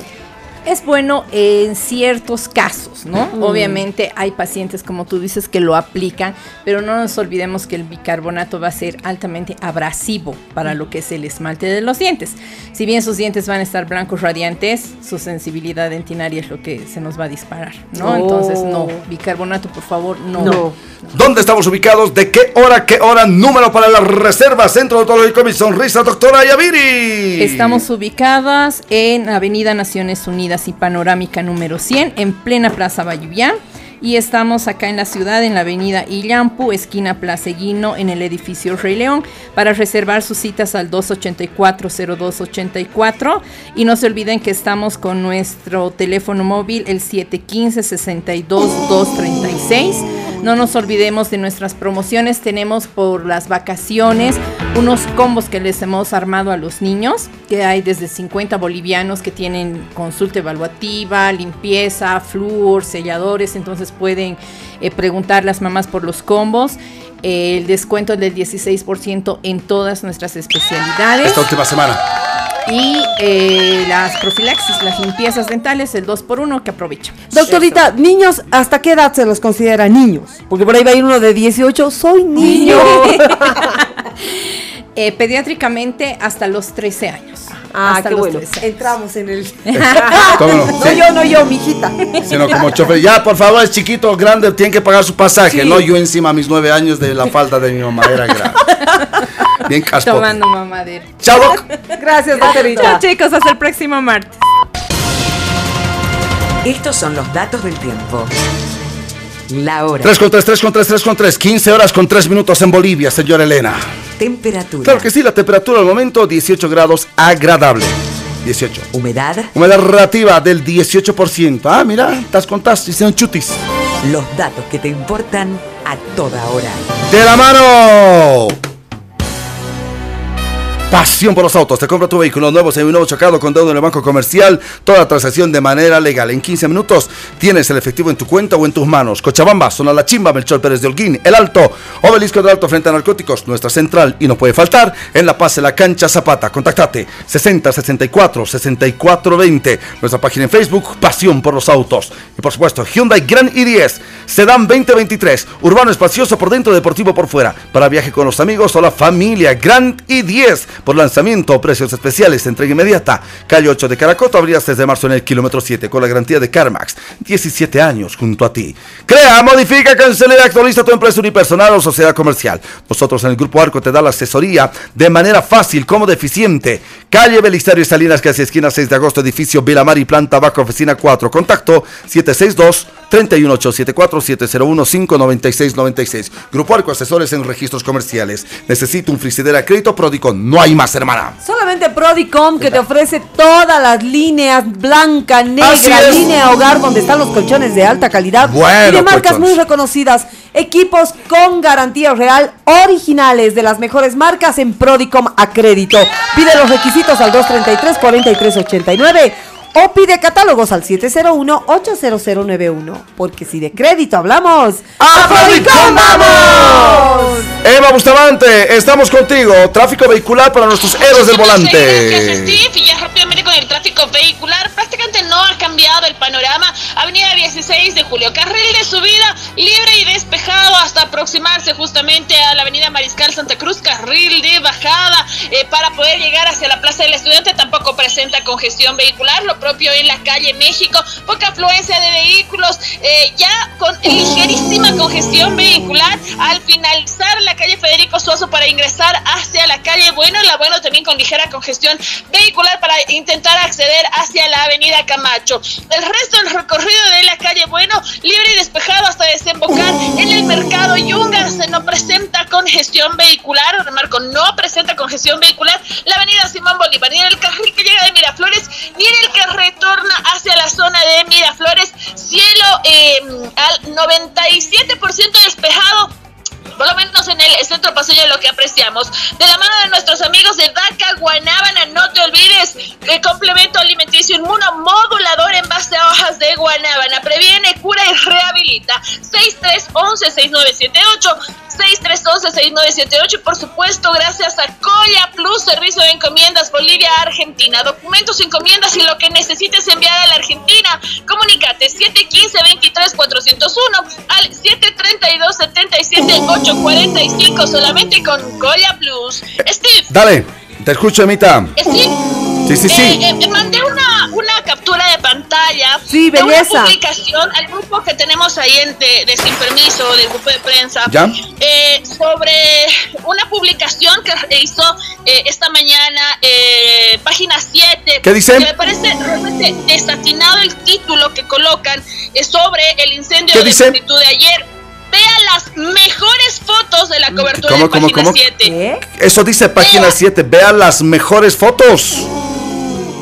Es bueno en ciertos casos, ¿no? Obviamente hay pacientes, como tú dices, que lo aplican, pero no nos olvidemos que el bicarbonato va a ser altamente abrasivo para lo que es el esmalte de los dientes. Si bien sus dientes van a estar blancos radiantes, su sensibilidad dentinaria es lo que se nos va a disparar, ¿no? Oh. Entonces, no, bicarbonato, por favor, no. No. ¿Dónde estamos ubicados? ¿De qué hora, qué hora? Número para la reserva, Centro Odontológico Mi Sonrisa, doctora Yaviri. Estamos ubicadas en Avenida Naciones Unidas y Panorámica número 100, en plena Plaza Bayubián. Y estamos acá en la ciudad, en la avenida Illampu, esquina Placeguino, en el edificio Rey León, para reservar sus citas al 284-0284. Y no se olviden que estamos con nuestro teléfono móvil, el 715-62-236. No nos olvidemos de nuestras promociones. Tenemos por las vacaciones unos combos que les hemos armado a los niños, que hay desde 50 bolivianos que tienen consulta evaluativa, limpieza, flúor, selladores. Entonces pueden eh, preguntar las mamás por los combos. Eh, el descuento es del 16% en todas nuestras especialidades. Esta última semana. Y eh, las profilaxis, las limpiezas dentales, el 2x1 que aprovechan. Doctorita, niños, ¿hasta qué edad se los considera niños? Porque por ahí va a ir uno de 18, soy niño. Eh, pediátricamente hasta los 13 años. ah, hasta qué los bueno. 13. Entramos en el... ¿Cómo no? No Sí. yo, no yo, mijita. Sino como chofer. Ya, por favor, es chiquito o grande, tiene que pagar su pasaje. Sí. No yo encima a mis nueve años de la falda de mi mamá. Era grande. Bien caspote. Tomando mamadera. Chao, doc. Gracias, Chao doctorita. chicos, hasta el próximo martes. Estos son los datos del tiempo. La hora. 3 con 3, 3 con 3, 3 con 3. 15 horas con 3 minutos en Bolivia, señora Elena. Temperatura. Claro que sí, la temperatura al momento 18 grados agradable. 18. Humedad. Humedad relativa del 18%. Ah, mira, estás contás, hicieron chutis. Los datos que te importan a toda hora. ¡De la mano! Pasión por los autos. Te compra tu vehículo nuevo, nuevo chocado con deuda en el banco comercial. Toda transacción de manera legal. En 15 minutos tienes el efectivo en tu cuenta o en tus manos. Cochabamba, Zona La Chimba, Melchor Pérez de Holguín, El Alto, Obelisco del Alto frente a narcóticos. Nuestra central y no puede faltar en La Paz, en la cancha Zapata. Contactate 60 64 64 20. Nuestra página en Facebook, Pasión por los autos. Y por supuesto, Hyundai Grand i10, Sedan 2023, urbano espacioso por dentro, deportivo por fuera. Para viaje con los amigos o la familia, Grand i10 por lanzamiento, precios especiales, entrega inmediata. Calle 8 de Caracoto, abrías desde marzo en el kilómetro 7 con la garantía de CarMax. 17 años junto a ti. Crea, modifica, cancela y actualiza tu empresa unipersonal o sociedad comercial. Nosotros en el Grupo Arco te da la asesoría de manera fácil, cómoda, eficiente. Calle Belisario y Salinas, casi esquina 6 de agosto, edificio Vilamar y planta bajo oficina 4. Contacto 762 31874 701 596 96. Grupo Arco Asesores en Registros Comerciales. Necesito un frigider crédito Prodicon. No hay más, hermana. Solamente Prodicom que te ofrece todas las líneas blanca, negra, línea hogar donde están los colchones de alta calidad Bueno, y de marcas colchones. muy reconocidas. Equipos con garantía real originales de las mejores marcas en Prodicom a crédito. Pide los requisitos al 233 4389 o pide catálogos al 701-80091. Porque si de crédito hablamos, ¡A vamos! Eva Bustamante, estamos contigo. Tráfico vehicular para nuestros héroes del Gracias, volante. Steve. Y ya rápidamente con el tráfico vehicular, prácticamente no ha cambiado el panorama. Avenida 16 de Julio, carril de subida libre y despejado hasta aproximarse justamente a la Avenida Mariscal Santa Cruz, carril de bajada eh, para poder llegar hacia la Del Estudiante. Tampoco presenta congestión vehicular, lo propio en la calle México, poca afluencia de vehículos, eh, ya con ligerísima congestión vehicular al finalizar la calle Federico Suazo para ingresar hacia la calle Bueno, la Bueno también con ligera congestión vehicular para intentar acceder hacia la avenida Camacho. El resto del recorrido de la calle Bueno, libre y despejado hasta desembocar en el mercado Yunga, se no presenta congestión vehicular, remarco, no presenta congestión vehicular, la avenida Simón En el carril que llega de Miraflores, ni en el que retorna hacia la zona de Miraflores, cielo eh, al 97% despejado por lo menos en el centro paseño lo que apreciamos. De la mano de nuestros amigos de DACA Guanábana, no te olvides el complemento alimenticio inmunomodulador en base a hojas de guanábana. Previene, cura y rehabilita. Cajita. 6311-6978. 6311-6978 y por supuesto gracias a Coya Plus, Servicio de Encomiendas Bolivia Argentina. Documentos, encomiendas y lo que necesites enviar a la Argentina. Comunicate 715-23-401 al 732-77-845 solamente con Coya Plus. Steve. Dale, te escucho, Emita. Steve. Sí, sí, sí. Eh, eh, mandé una, una captura de pantalla Sí, de una belleza. publicación al grupo que tenemos ahí en de, de Sin Permiso, del grupo de prensa, ¿Ya? eh, sobre una publicación que hizo eh, esta mañana, eh, página 7. ¿Qué dice? Que me parece realmente desatinado el título que colocan eh, sobre el incendio ¿Qué de magnitud de ayer. Vea las mejores fotos de la cobertura ¿Cómo, de cómo, página cómo? 7. ¿Qué? Eso dice página 7. Vea las mejores fotos.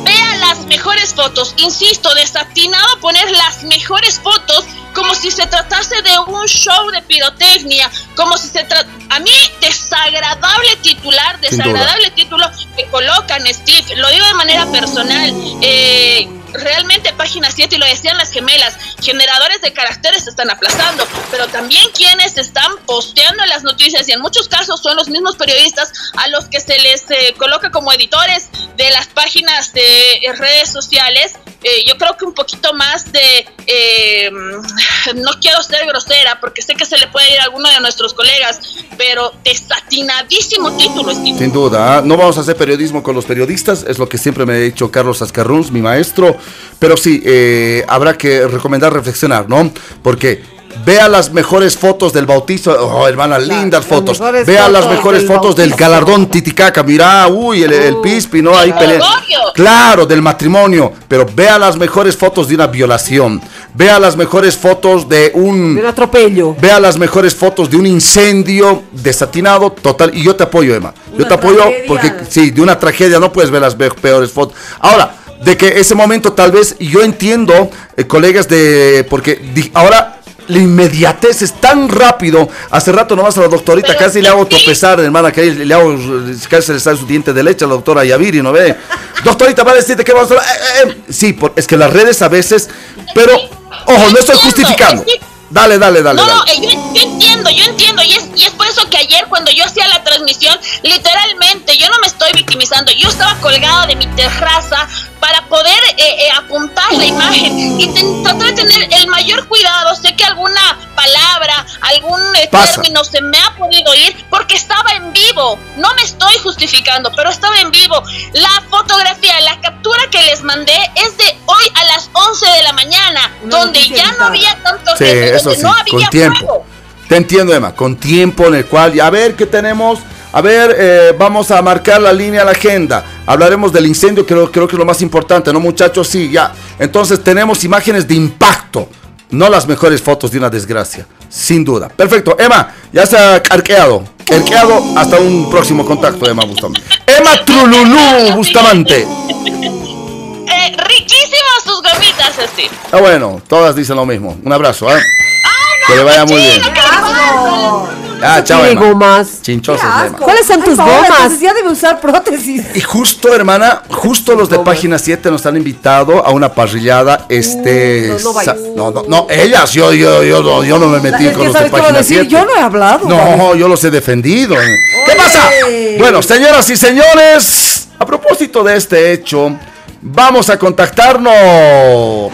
Vea las mejores fotos. Insisto, desatinado poner las mejores fotos como si se tratase de un show de pirotecnia, como si se tra- a mí desagradable titular, desagradable título que colocan Steve, lo digo de manera personal. eh, Realmente página 7 y lo decían las gemelas, generadores de caracteres se están aplazando, pero también quienes están posteando las noticias y en muchos casos son los mismos periodistas a los que se les eh, coloca como editores de las páginas de eh, redes sociales. Eh, yo creo que un poquito más de, eh, no quiero ser grosera porque sé que se le puede ir a alguno de nuestros colegas, pero desatinadísimo título, Steve. Sin duda, ¿ah? no vamos a hacer periodismo con los periodistas, es lo que siempre me ha dicho Carlos Ascarruns, mi maestro, pero sí, eh, habrá que recomendar reflexionar, ¿no? Porque vea las mejores fotos del bautizo, oh, hermana, lindas fotos, mejores vea las mejores del fotos del galardón Titicaca, mira, uy, el, el pispi, ¿no? Ahí Del pelea. matrimonio. Claro, del matrimonio, pero vea las mejores fotos de una violación, vea las mejores fotos de un... De un atropello. Vea las mejores fotos de un incendio desatinado total. Y yo te apoyo, Emma. yo Una te apoyo tragedia. porque, sí, de una tragedia no puedes ver las peores fotos. Ahora, de que ese momento tal vez, y yo entiendo, eh, colegas de. Porque di- ahora. La inmediatez es tan rápido. Hace rato nomás a la doctorita Pero casi le hago sí. tropezar, hermana, que le hago, casi se le sale su diente de leche a la doctora Yaviri, ¿no ve? Doctorita, va a decirte que vamos a... eh, eh, eh. Sí, por- es que las redes a veces... Pero, ojo, no estoy justificando. Dale, dale, dale. No, dale. no, eh, yo, yo entiendo, yo entiendo. Y es, eso que ayer cuando yo hacía la transmisión, literalmente, yo no me estoy victimizando. Yo estaba colgada de mi terraza para poder eh, eh, apuntar la imagen y ten- tratar de tener el mayor cuidado. Sé que alguna palabra, algún eh, término se me ha podido ir porque estaba en vivo. No me estoy justificando, pero estaba en vivo. La fotografía, la captura que les mandé es de hoy a las 11 de la mañana, Una donde ya no había tantos Sí, eso donde sí, no había con tiempo. fuego. Te entiendo, Emma, con tiempo en el cual, a ver qué tenemos, a ver, eh, vamos a marcar la línea, la agenda. Hablaremos del incendio, creo, creo que es lo más importante, ¿no, muchachos? Sí, ya. Entonces tenemos imágenes de impacto, no las mejores fotos de una desgracia, sin duda. Perfecto, Emma, ya se ha arqueado. Arqueado, hasta un próximo contacto, Emma Bustamante. Emma Trululú Bustamante. Eh, riquísimas tus gomitas, Steve. Ah, bueno, todas dicen lo mismo. Un abrazo, ¿eh? Que le vaya muy bien. Ah, chao, Tiene Emma. gomas. Chinchosas, Qué Emma. asco. ¿Cuáles son Ay, tus gomas? ya debe usar prótesis. Y justo, hermana, justo los de página 7 nos han invitado a una parrillada. Este. no, no no, no, no, ellas, yo, yo, yo, no- yo no me metí con los de sabes qué va a página decir, 7. yo no he hablado. No, yo los he defendido. ¿Qué pasa? Bueno, señoras y señores, a propósito de este hecho, vamos a contactarnos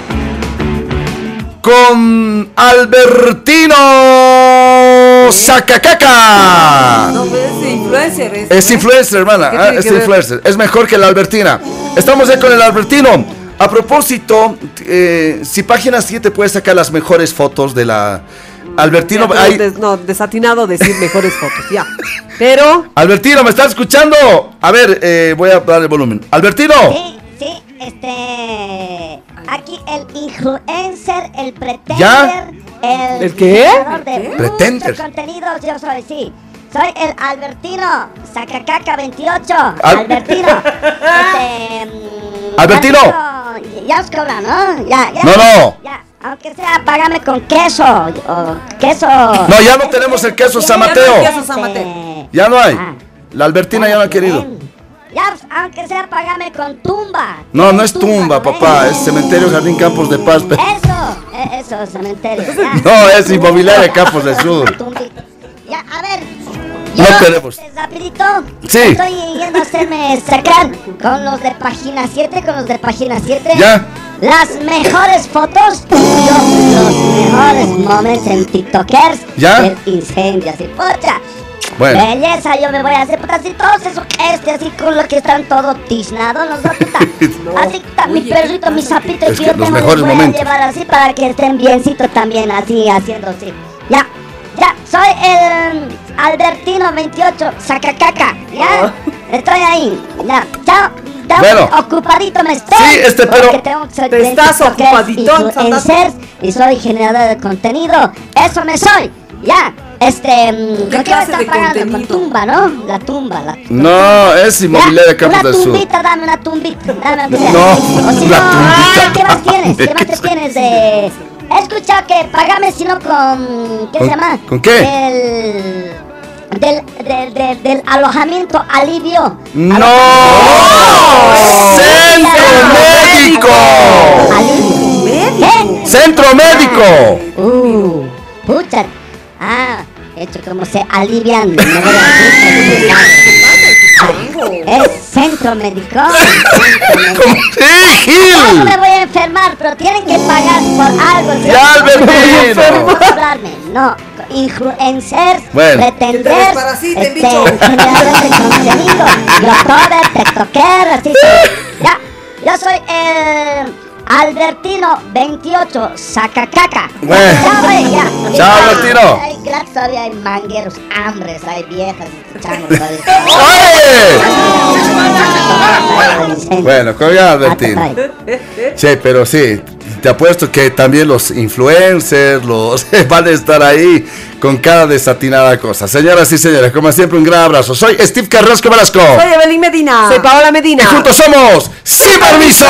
con Albertino Sacacaca. No, pero es influencer. Es, Es influencer, hermana. ¿Qué ah, Es ver? influencer. Es mejor que la Albertina. Estamos ahí con el Albertino. A propósito, eh, si página 7 puede sacar las mejores fotos de la. Albertino, Ya, des- no, desatinado decir mejores fotos, ya. Pero, Albertino, ¿me estás escuchando? A ver, eh, voy a dar el volumen. Albertino, Sí, sí, este. Aquí el influencer, el pretender. ¿Ya? El, ¿El qué? creador de muchos Pretender. contenidos, yo soy, sí. Soy el Albertino, Sacacaca 28. Al- Albertino. este. mm, Albertino. ya quiero- Ya os cobran, ¿no? Ya, ya. No, no. Ya, aunque sea, págame con queso. O queso. No, ya no tenemos el queso San Mateo. ya no hay. Ah. La Albertina ya no ha querido. Ya, aunque sea, págame con tumba. No, no es Tumba, papá. Es cementerio Jardín Campos de Paz. Eso, eso, cementerio. No, es inmobiliaria Campos del Sur. Ya, a ver. No Yo, queremos. Rapidito. Sí. Estoy yendo a hacerme sacar con los de página 7, con los de página 7. Ya. Las mejores fotos, los, los mejores momentos en TikTokers Ya. del incendio, así, pocha. Bueno. Belleza, yo me voy a hacer, puta, así todos esos este, así con los que están todos tiznados, los. Así está mi perrito, mi sapito, Es que que yo los tengo, mejores los voy momentos. a llevar así para que estén biencitos también, así, haciendo así. Ya, ya, soy el Albertino 28, sacacaca, ya. Estoy ahí, ya, chao. Ya, Bueno. ocupadito me estoy. Sí, este, pero- porque tengo que ser Te estás ocupadito, influencer, y soy generador de contenido. Eso me soy. Ya, este, mm, ¿con qué me de pagando? Con contenido? tumba, ¿no? La tumba, la No, es inmobiliaria Campos una del Sur. tumbita, dame una tumbita, dame sea. No, O si la no, tumbita. ah, ¿qué más tienes? ¿Qué más ¿Qué te es tienes de...? He escuchado que pagame si no con... ¿Qué ¿Con- se llama? con qué? Del... Del, del, del, del alojamiento alivio. ¡No! Alojamiento- ¡Centro médico! Alivio. ¿Qué? ¡Centro médico! Uh, pucha. Hecho como se alivian. no. Es centro médico. Centro médico. ¡Sí, Yo no Gil! me voy a enfermar, pero tienen que pagar por algo. ¿sí? Ya, Albertino. No hablarme, no. Influencers, Bueno. desparasiten, este, generadores de contenido, youtuber, tiktoker, así Ya, yo soy el Albertino 28, sacacaca. Bueno. Ya, güey, ya. Chao, Ah, Albertino. Hay, gracias, todavía hay mangueros, hambres, hay viejas, changos. ¡Oye! Bueno, colga Albertino. Sí, pero sí, te apuesto que también los influencers, los van a estar ahí con cada desatinada cosa. Señoras y señores, como siempre, un gran abrazo. Soy Steve Carrasco Velasco. Soy Evelyn Medina. Soy Paola Medina. Y juntos somos Sin Permiso.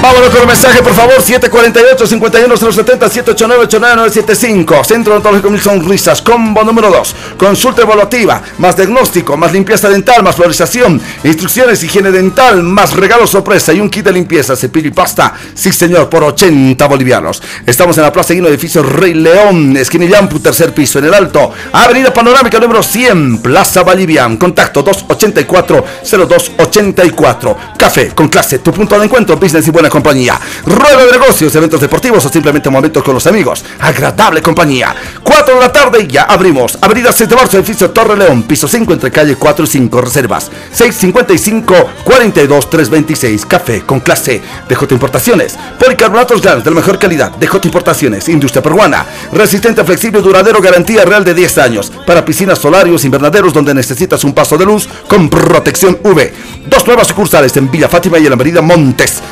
Vámonos con el mensaje, por favor. 748-51070-789-89975. Centro Odontológico Mil Sonrisas. Combo número 2. Consulta evaluativa. Más diagnóstico. Más limpieza dental. Más florización. Instrucciones, higiene dental. Más regalo sorpresa. Y un kit de limpieza. Cepillo y pasta. Sí, señor. Por 80 bolivianos. Estamos en la Plaza Guino, edificio Rey León. Esquina Yampu, tercer piso. En el alto. Avenida Panorámica número 100. Plaza Bolivian. Contacto 284-0284. Café con clase. Tu punto de encuentro. Business y buena compañía. Rueda de negocios, eventos deportivos o simplemente momentos con los amigos. Agradable compañía. 4 de la tarde y ya abrimos. Avenida 6 de marzo, edificio Torre León, piso 5 entre calle 4 y 5. Reservas 655-42-326. Café con clase. DJ Importaciones. Policarbonatos Gans de la mejor calidad. DJ Importaciones. Industria peruana. Resistente, flexible, duradero, garantía real de 10 años. Para piscinas, solarios, invernaderos donde necesitas un paso de luz con protección UV. Dos nuevas sucursales en Villa Fátima y en la Avenida Montes.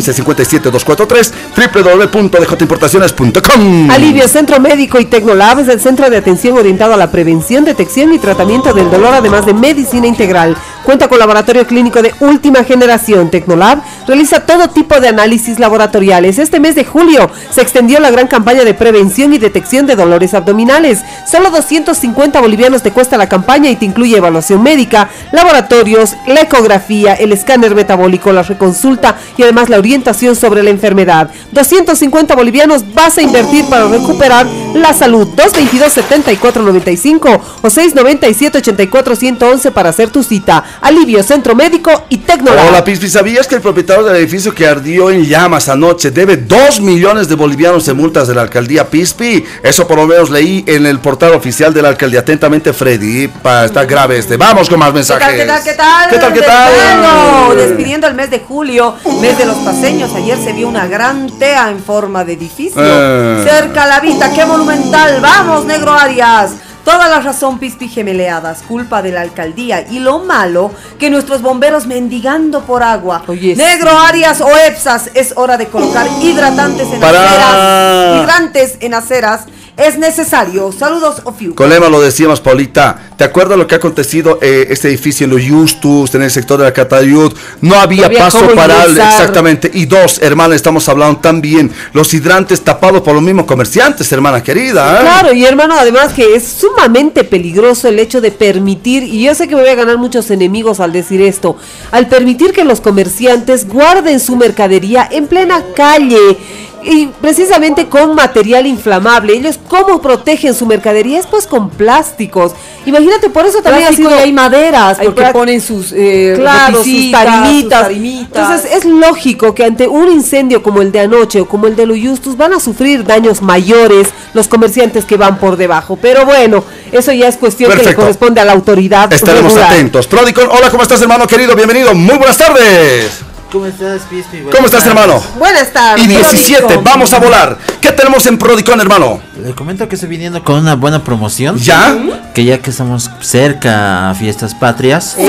715-57243 www.djimportaciones.com Alivio Centro Médico y Tecnolab es el centro de atención orientado a la prevención, detección y tratamiento del dolor, además de medicina integral. Cuenta con laboratorio clínico de última generación. Tecnolab realiza todo tipo de análisis laboratoriales. Este mes de julio se extendió la gran campaña de prevención y detección de dolores abdominales. Solo 250 bolivianos te cuesta la campaña y te incluye evaluación médica, laboratorios, la ecografía, el escáner metabólico, la reconsulta y además la orientación sobre la enfermedad. 250 bolivianos vas a invertir para recuperar la salud. 222-7495 o 697-84-111 para hacer tu cita. Alivio Centro Médico y Tecnolab. Hola Pispi, ¿sabías que el propietario del edificio que ardió en llamas anoche debe 2 millones de bolivianos en multas de la alcaldía Pispi? Eso por lo menos leí en el portal oficial de la alcaldía. Atentamente Freddy, pa, está grave este. Vamos con más ¿Qué mensajes. tal, qué tal, qué tal? ¿Qué tal, qué tal? Despidiendo, despidiendo el mes de julio, mes de los paseños. Ayer se vio una gran tea en forma de edificio. Eh. Cerca a la vista, qué monumental. Vamos, negro Arias. Toda la razón, Pispi Gemeleadas, culpa de la alcaldía. Y lo malo, que nuestros bomberos mendigando por agua. Oye, negro sí. Arias o EPSAS, es hora de colocar hidratantes en Para. aceras. Hidrantes en aceras es necesario. Saludos, Ofiu. Con lema lo decíamos, Paulita. ¿Te acuerdas lo que ha acontecido eh, este edificio en los Justus, en el sector de la Catayud? No había paso para ingresar. exactamente. Y dos, hermana, estamos hablando también los hidrantes tapados por los mismos comerciantes, hermana querida. ¿eh? Claro, y hermano, además que es sumamente peligroso el hecho de permitir, y yo sé que me voy a ganar muchos enemigos al decir esto, al permitir que los comerciantes guarden su mercadería en plena calle. Y precisamente con material inflamable. Ellos, ¿cómo protegen su mercadería? Es pues con plásticos. Imagínate, por eso también ha sido. y hay maderas, Hay porque ponen sus eh, Claro, sus tarimitas. sus tarimitas. Entonces es lógico que ante un incendio como el de anoche o como el de Justus van a sufrir daños mayores los comerciantes que van por debajo. Pero bueno, eso ya es cuestión que le corresponde a la autoridad. Estaremos regular. atentos. Prodicon, hola, ¿cómo estás, hermano querido? Bienvenido. Muy buenas tardes. ¿Cómo estás, Pispi? ¿Cómo estás, hermano? Buenas tardes. Y 17, Prodicom. vamos a volar. ¿Qué tenemos en Prodicon, hermano? Le comento que estoy viniendo con una buena promoción. ¿Ya? Que ya que estamos cerca a Fiestas Patrias. Sí.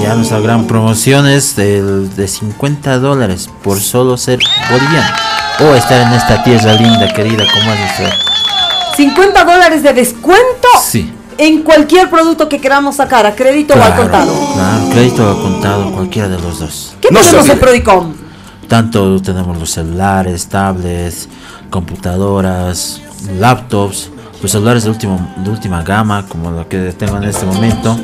Y ya nuestra gran promoción es del- de 50 dólares por solo ser boliviano. O estar en esta tierra linda, querida, como es nuestra. 50 dólares de descuento Sí. En cualquier producto que queramos sacar, a crédito o al contado. Claro, crédito o al contado, cualquiera de los dos. ¿Qué No tenemos en. Prodicom? Tanto tenemos los celulares, tablets, computadoras, laptops, los celulares de, último, de última gama, como lo que tengo en este momento,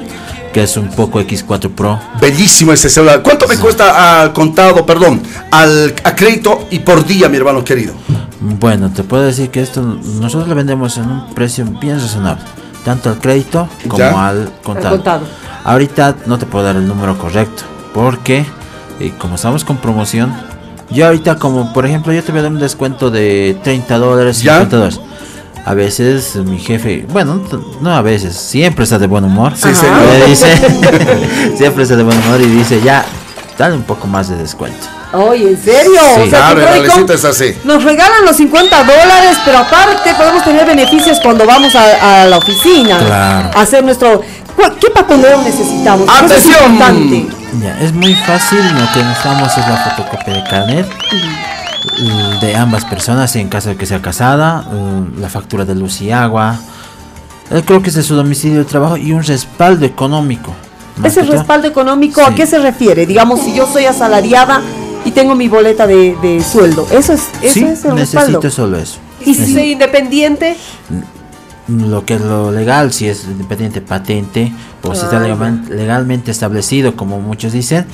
que es un poco X4 Pro. Bellísimo ese celular. ¿Cuánto me cuesta al contado, perdón, al a crédito y por día, mi hermano querido? Bueno, te puedo decir que esto nosotros le vendemos en un precio bien razonable, tanto al crédito como ¿Ya? al contado. Ahorita no te puedo dar el número correcto, porque eh, como estamos con promoción, yo ahorita como por ejemplo yo te voy a dar un descuento de 30 dólares, ¿Ya? 50 dólares. A veces mi jefe, bueno, no a veces, siempre está de buen humor. Sí, señor. Dice, siempre está de buen humor y dice, ya, dale un poco más de descuento. Oye, ¿en serio? Sí. O sea, Claro, que el Prodicom Alecito es así. Nos regalan los 50 dólares, pero aparte podemos tener beneficios cuando vamos a, a la oficina. Claro. A hacer nuestro... ¿Cu- ¿Qué papeleo necesitamos? Es ¡Atención! importante. Ya, es muy fácil, lo que necesitamos es la fotocopia de carnet mm, de ambas personas en caso de que sea casada, mm, la factura de luz y agua, eh, creo que es de su domicilio de trabajo y un respaldo económico. Ese respaldo económico, ¿a qué se refiere? Digamos, si yo soy asalariada y tengo mi boleta de, de sueldo. Eso es, eso Sí, es el necesito respaldo. solo eso. Y si soy independiente, Lo que es lo legal, si es independiente patente o si está Ah, legalmente establecido, como muchos dicen,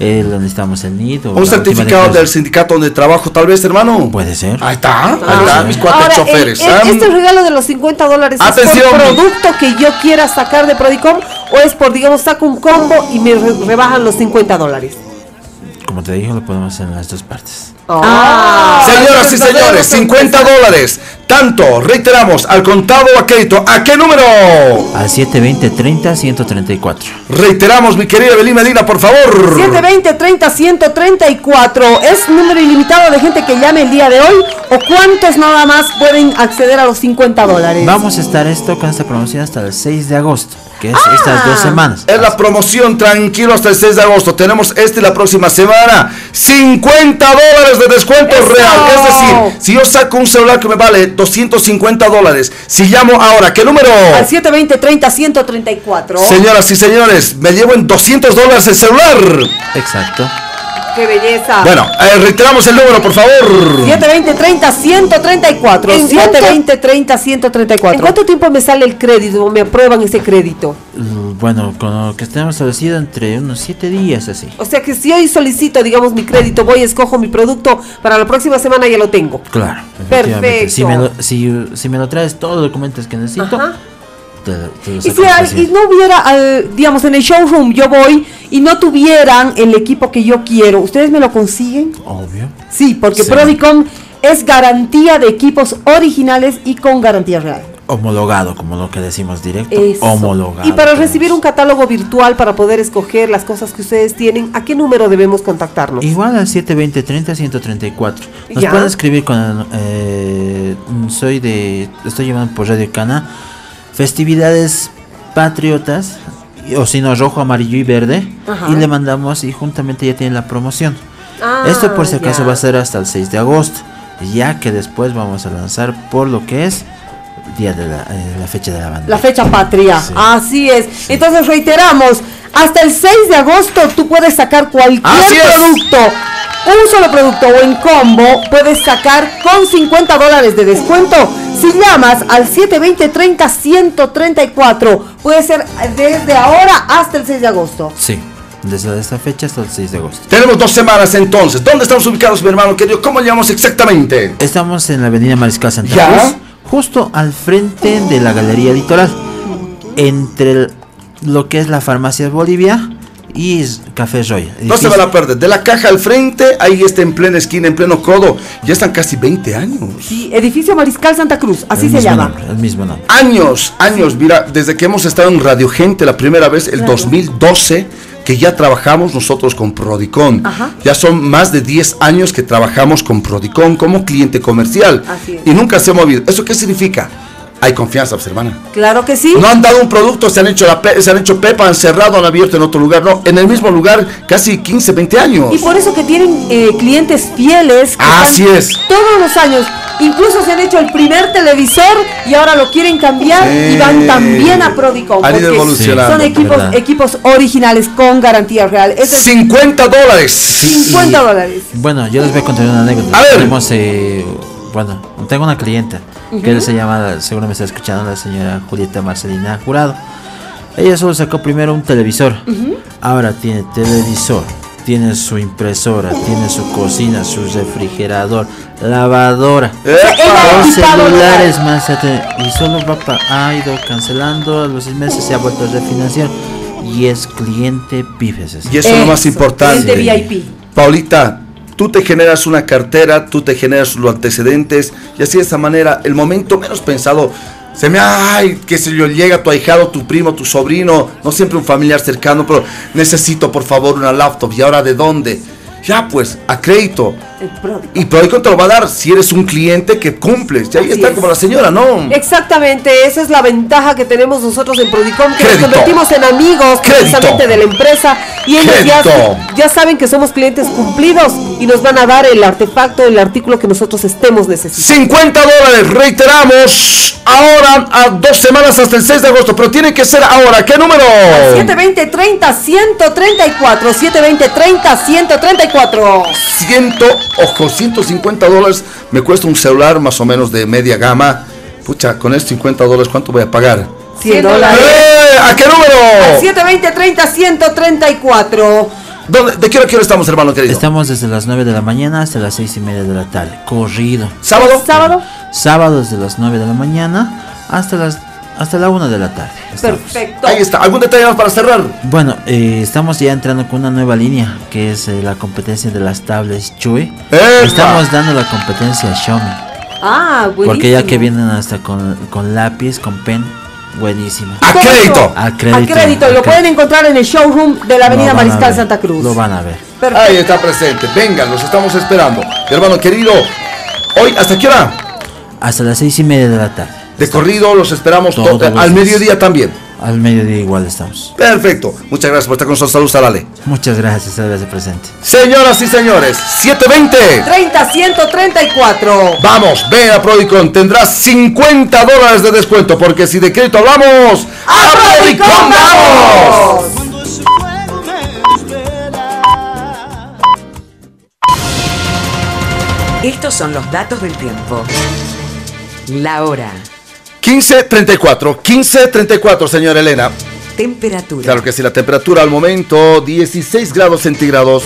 eh, lo necesitamos el NID. o Un certificado del sindicato donde trabajo, tal vez, hermano. Puede ser. Ahí está, ahí está, mis cuatro Ahora, choferes. el- el- ¿ah? este regalo de los 50 dólares Atención. es por producto que yo quiera sacar de Prodicom o es por, digamos, saco un combo y me re- rebajan los 50 dólares. Como te dije, lo podemos hacer en las dos partes. Ah. Señoras y señores, 50 dólares. Tanto, reiteramos, al contado o a crédito. ¿A qué número? Al 720 30 134. Reiteramos, mi querida Belín Medina, por favor. 720 30 134 ¿Es número ilimitado de gente que llame el día de hoy? ¿O cuántos nada más pueden acceder a los 50 dólares? Vamos a estar esto con esta promoción hasta el 6 de agosto, que es Ah. estas dos semanas. Es la promoción, tranquilo, hasta el 6 de agosto. Tenemos este y la próxima semana. 50 dólares de descuento ¡Eso! real. Es decir, si yo saco un celular que me vale 250 dólares, si llamo ahora, ¿qué número? Al 720 30 134 Señoras y señores, me llevo en 200 dólares el celular. Exacto. ¡Qué belleza! Bueno, eh, reiteramos el número, por favor. 720 30 134 ¿En 720 30 ¿En 134 cuánto tiempo me sale el crédito o me aprueban ese crédito? L- Bueno, con lo que tenemos establecido entre unos 7 días así. O sea que si hoy solicito, digamos, mi crédito, voy, escojo mi producto, para la próxima semana ya lo tengo. Claro. efectivamente. Si me, lo, Perfecto. si, si me lo traes todos los documentos que necesito, Ajá. Te, te lo Y si al- y no hubiera, al- digamos, en el showroom yo voy y no tuvieran el equipo que yo quiero, ¿ustedes me lo consiguen? Obvio. Sí, porque Sí. Prodicom es garantía de equipos originales y con garantía real. Homologado, como lo que decimos directo. Eso. Homologado. Y para recibir un catálogo virtual para poder escoger las cosas que ustedes tienen, ¿a qué número debemos contactarnos? Igual al 720 30 134. Nos pueden escribir con eh, soy de estoy llevando por Radio Cana festividades patriotas o si no rojo, amarillo y verde Ajá. y le mandamos y juntamente ya tienen la promoción. Ah, Esto por si acaso ya. va a ser hasta el 6 de agosto, ya que después vamos a lanzar por lo que es día de la, eh, la fecha de la bandera. La fecha patria, Sí. así es. Entonces reiteramos, hasta el 6 de agosto tú puedes sacar cualquier Así es. producto, un solo producto o en combo, puedes sacar con 50 dólares de descuento. Si llamas al 720-30-134, puede ser desde ahora hasta el 6 de agosto. Sí, desde esta fecha hasta el 6 de agosto. Tenemos dos semanas entonces. ¿Dónde estamos ubicados, mi hermano querido? ¿Cómo llamamos exactamente? Estamos en la avenida Mariscal Santa Ya. Cruz, justo al frente de la Galería Litoral, entre el- lo que es la Farmacia Bolivia y Café Royal. No se van a perder. De la caja al frente, ahí está en plena esquina, en pleno codo. Ya están casi 20 años. Sí, edificio Mariscal Santa Cruz, así el se llama. nombre, el mismo nombre. Años, años. Mira, desde que hemos estado en Radio Gente la primera vez, el 2012, que ya trabajamos nosotros con Prodicon. Ajá. Ya son más de 10 años que trabajamos con Prodicon como cliente comercial. Así es. Y nunca se ha movido. ¿Eso qué significa? Hay confianza, pues, hermana. Claro que sí. No han dado un producto, se han hecho la pe- se han hecho pepa, han cerrado, han abierto en otro lugar, no, en el mismo lugar casi 15, 20 años. Y por eso que tienen eh, clientes fieles. que Así están es. Todos los años. Incluso se han hecho el primer televisor y ahora lo quieren cambiar Sí. y van también a Prodicom. Han ido porque evolucionando. Son equipos, ¿verdad? equipos originales con garantía real. Es decir, 50 dólares. 50 dólares. Bueno, yo les voy a contar una anécdota. A ver. Tenemos, eh, bueno, tengo una clienta que se llama, seguro me está escuchando, la señora Julieta Marcelina Jurado. Ella solo sacó primero un televisor. Ahora tiene televisor, tiene su impresora, tiene su cocina, su refrigerador, lavadora. ¡Epa! Dos celulares más y solo va pa- ha ido cancelando a los seis meses se ha vuelto a refinanciar y es cliente Bifes. Y eso es lo más importante. cliente VIP. Paulita, tú te generas una cartera, tú te generas los antecedentes y así de esa manera, el momento menos pensado, se me, ay, qué sé yo, llega tu ahijado, tu primo, tu sobrino, no siempre un familiar cercano, pero necesito por favor una laptop y ahora de dónde. Ya pues, a crédito. Y Prodicom te lo va a dar si eres un cliente que cumples. Y ahí está es. como la señora, ¿no? Exactamente, esa es la ventaja que tenemos nosotros en Prodicom, que Crédito. nos convertimos en amigos Crédito. precisamente de la empresa y ellos ya, ya saben que somos clientes cumplidos y nos van a dar el artefacto, el artículo que nosotros estemos necesitando. 50 dólares, reiteramos, ahora a dos semanas hasta el 6 de agosto, pero tiene que ser ahora. ¿Qué número? 720 30 134 720 30 134 Ciento, ojo, 150 dólares me cuesta un celular más o menos de media gama. Pucha, con estos 50 dólares, ¿cuánto voy a pagar? 100 dólares. ¡Eh! ¿A qué número? 720 30 134 ¿Dónde- ¿De qué hora, qué hora estamos, hermano querido? Estamos desde las 9 de la mañana hasta las 6 y media de la tarde. Corrido. ¿Sábado? sábado Sábado desde las 9 de la mañana hasta las hasta la 1 de la tarde. estamos. perfecto Ahí está. ¿Algún detalle más para cerrar? Bueno, eh, estamos ya entrando con una nueva línea que es eh, la competencia de las tablets Chui. ¡Epa! Estamos dando la competencia a Xiaomi. ah buenísimo Porque ya que vienen hasta con, con lápiz, con pen, buenísimo. ¡A crédito! A a crédito. crédito, y a lo pueden crédito. encontrar en el showroom de la avenida Mariscal Santa Cruz Lo van a ver. Perfecto. Ahí está presente. Vengan, los estamos esperando. Mi hermano querido, hoy, ¿hasta qué hora? Hasta las 6 y media de la tarde. De corrido los esperamos Todos to- los al mediodía también. Al mediodía igual estamos. Perfecto. Muchas gracias por estar con nosotros. Saludos a Lale. Muchas gracias, gracias presente. Señoras y señores, 720. 30 134 Vamos, ven a Prodicon, tendrás 50 dólares de descuento, porque si de crédito hablamos, ¡a Prodicon vamos! Estos son los datos del tiempo. La hora. 15.34, 15.34, señora Elena. Temperatura. Claro que sí, la temperatura al momento 16 grados centígrados,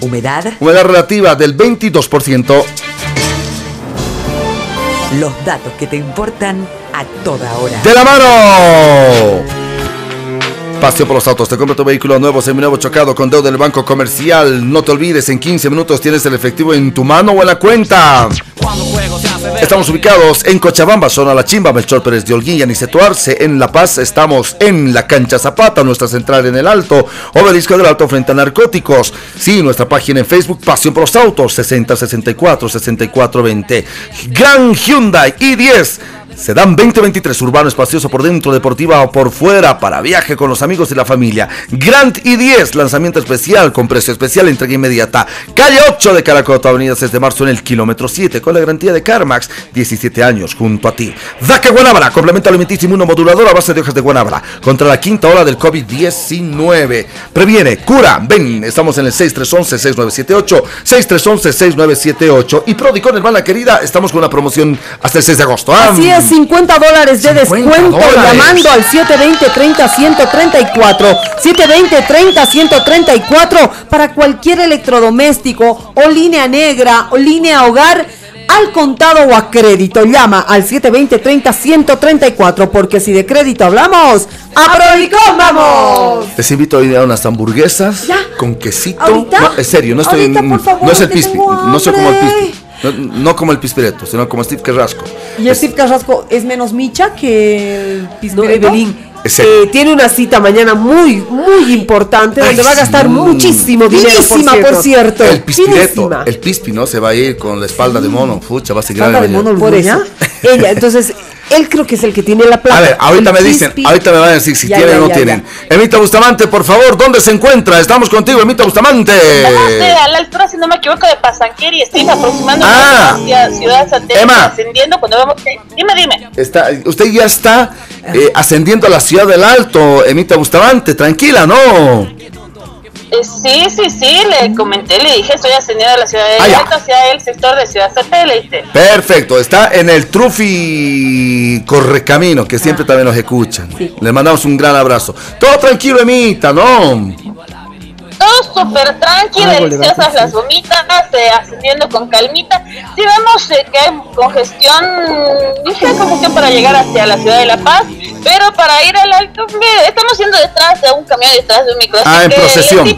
Humedad. humedad relativa del 22%. Los datos que te importan a toda hora. ¡De la mano! Paseo por los autos, te compra tu vehículo nuevo, seminuevo chocado con deuda en el banco comercial. No te olvides, en 15 minutos tienes el efectivo en tu mano o en la cuenta. Estamos ubicados en Cochabamba, zona La Chimba, Melchor Pérez de Holguín y. En La Paz estamos en la cancha Zapata, nuestra central en el Alto, Obelisco del Alto frente a narcóticos. Sí, nuestra página en Facebook, Pasión por los Autos, 6064 6420. Gran Hyundai i10. Sedán 2023, urbano, espacioso por dentro, deportiva o por fuera, para viaje con los amigos y la familia. Grand i10, lanzamiento especial con precio especial, entrega inmediata. Calle 8 de Caracoto, avenida 6 de marzo en el kilómetro 7, con la garantía de CarMax, 17 años junto a ti. DACA Guanábara, complemento alimenticio inmunomodulador a base de hojas de Guanábara, contra la quinta ola del COVID-19. Previene, cura, ven, estamos en el 6311-6978, 6311-6978. Y Prodicon, hermana querida, estamos con una promoción hasta el 6 de agosto. Ah, Así es, 50 dólares de 50 descuento dólares. llamando al 720-30-134. 720-30-134 para cualquier electrodoméstico o línea negra o línea hogar. Al contado o a crédito, llama al 720-30-134 porque si de crédito hablamos, ¡a Prodicom vamos! Les invito a ir a unas hamburguesas Ya. con quesito. ¿Ahorita? No, en serio, no estoy Ahorita, por favor, no es el pispi, no soy como el pispi. No, no como el pispireto, sino como Steve Carrasco. Y el Steve Carrasco es menos micha que el No. Evelyn. Eh, tiene una cita mañana muy, muy importante donde Ay, va a gastar sí. muchísimo dinero. Finísima, por cierto. El pispireto, el pispi, ¿no? Se va a ir con la espalda de mono. Fucha, va a seguir Espalda de mono, Por eso. ¿Ya? Ella, entonces, él creo que es el que tiene la plata. A ver, ahorita El me dicen, Pispi- ahorita me van a decir si Ya, tienen ya, o no ya, tienen. Emita Bustamante, por favor, ¿dónde se encuentra? Estamos contigo, Emita Bustamante. Estamos de- a la altura, si no me equivoco, de Pasanqueri, estoy aproximadamente Ah. hacia Ciudad Satélite, Emma. ascendiendo cuando vamos... Dime, dime. Está, usted ya está eh, ascendiendo a la ciudad del Alto, Emita Bustamante, tranquila, ¿no? Eh, sí, sí, sí, le comenté, le dije, estoy ascendiendo a la ciudad de Ah. Alto hacia el sector de Ciudad Satélite. Perfecto, está en el Trufi Correcamino, que siempre también nos escuchan. Le mandamos un gran abrazo. Todo tranquilo, Emita, ¿no? Todo súper tranqui, Algo deliciosas las gomitas, eh, ascendiendo con calmita. Si vemos eh, que hay congestión, ligera congestión para llegar hacia la ciudad de La Paz, pero para ir al alto, estamos yendo detrás de un camión, detrás de un micro. Ah, en procesión.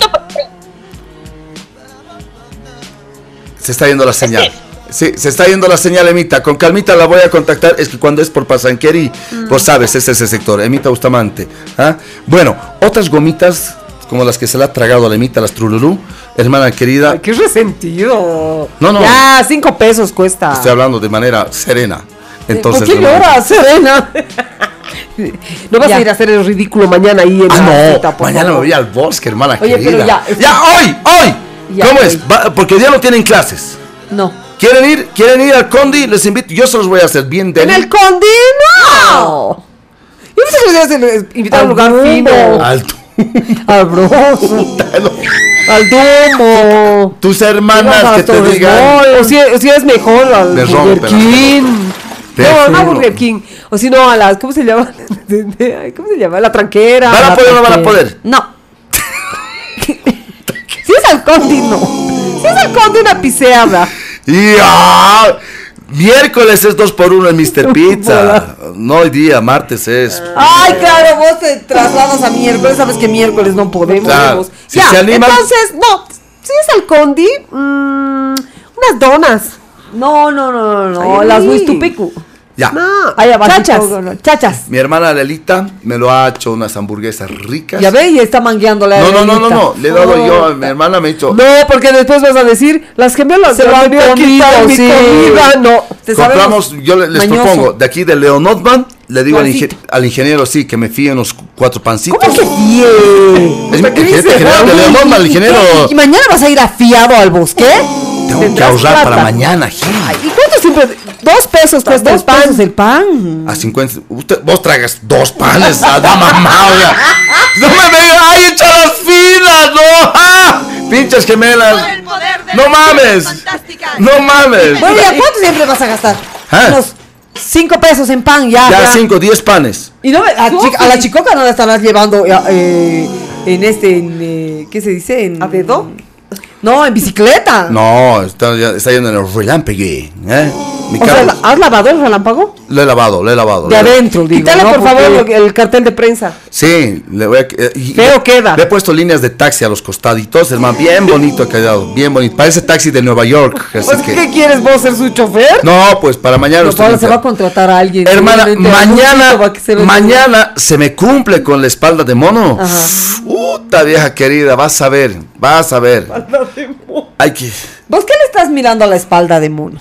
Se está yendo la señal. Sí, se está yendo la señal, Emita. Con calmita la voy a contactar. Es que cuando es por Pasanqueri, pues sabes, es ese sector. Emita Bustamante. ¿ah? Bueno, otras gomitas, como las que se le ha tragado a la Emita, las Trululú, hermana querida. Ay, qué resentido. No, no. Ya, cinco pesos cuesta. Estoy hablando de manera serena. Entonces, ¿Por qué lloras, Serena? no vas Ya. a ir a hacer el ridículo mañana ahí en Ah, la no, cita, mañana me voy al bosque, hermana Oye, querida. pero ya, ya, hoy, hoy. Ya, ¿Cómo hoy. es? Va- porque ya no tienen clases. No. ¿Quieren ir? ¿Quieren ir al Condi? Les invito. Yo se los voy a hacer bien de ¿En el Condi? ¡No! Yo pensé que querías hacer- invitar a un lugar fino. Alto. Al broso. Al Dumbo. Tus hermanas que te digan. O si, o si es mejor al Burger rompe King. Te No, no a juro. Burger King. O si no a las. ¿Cómo se llama? Ay, ¿Cómo se llama? La tranquera. ¿Van a poder o no van a poder? No. Si es al Condi, no. Si es al Condi, una piseada. Y ah, miércoles es 2 por 1 en Mr. Pizza. No hoy día, martes es. Ay, claro, vos te trasladas a miércoles, sabes que miércoles no podemos. Claro. Si ya, se animan- entonces, no. Si es al Condi, mm, unas donas. No, no, no, no, no, Ay, las. Huistupicu. Ya. No. Allá va, Chachas. Chachas. Mi hermana Lelita me lo ha hecho unas hamburguesas ricas. Ya ve, y está mangueando la No, no, no, no, no. Le he dado yo, Oh, mi hermana me ha dicho. No, porque después vas a decir, las gemelas Se me lo han venido a quitar comido, mi sí. comida. No. Te Compramos, sabemos yo le- les mañoso. propongo, de aquí de Leonotman, le digo al, Juancito. ingen- al ingeniero, sí, que me fíe unos cuatro pancitos. ¿Cómo que bien? Es mi general de Leonotman, el ingeniero. ¿Y mañana vas a ir afiado al bosque? Tengo que ahorrar plata. para mañana, Gil. ¿Y cuánto siempre? Dos pesos cuesta Dos el pan. pesos el pan. A 50. Usted, vos tragas dos panes a la mamá, oiga. No me veas, ¡ay, echadas finas! ¡No! ¡Ah! ¡Pinches gemelas! ¡No mames! ¡No mames! Bueno, ¿ya cuánto siempre vas a gastar? Ah. Unos cinco pesos en pan, ya. Ya, ya. 5, 10 panes. Y no, me- a, chica- a la chicoca no la estarás llevando eh, eh, en este, en, eh, ¿qué se dice? En, ¿A dedo? No, en bicicleta. No, está, ya- está yendo en el relámpague. ¿eh? Mi O sea, carro- ¿has lavado el relámpago? lo he lavado, lo he lavado. De adentro, digo. Quítale, ¿no? por Porque- favor, el cartel de prensa. Sí, le voy a. eh, y- Feo y- queda. Le he puesto líneas de taxi a los costaditos, hermano. Bien bonito ha quedado, bien bonito. Parece taxi de Nueva York. así Pues, que- ¿Qué quieres vos ser su chofer? No, pues para mañana. Estoy Paula se va a contratar a alguien. Hermana, mañana, mañana se me cumple con la espalda de mono. Ajá. Puta vieja querida, vas a ver, vas a ver. Hay que. ¿Vos qué le estás mirando a la espalda de mono?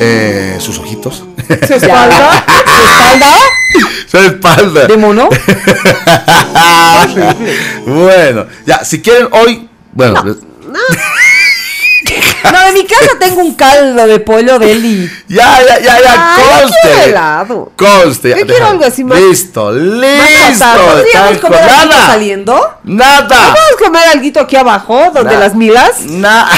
eh, sus ojitos, ¿Su espalda? ¿Su espalda? su espalda. ¿De mono? bueno, ya, si quieren hoy, bueno, No, en mi casa tengo un caldo de pollo de Eli. ya, ya, ya, ya, Ay, conste. helado. Conste. ya, Yo quiero algo así más- Listo, listo. ¿Podríamos comer algo nada, saliendo? nada. A comer algo aquí abajo, donde las milas. Nada.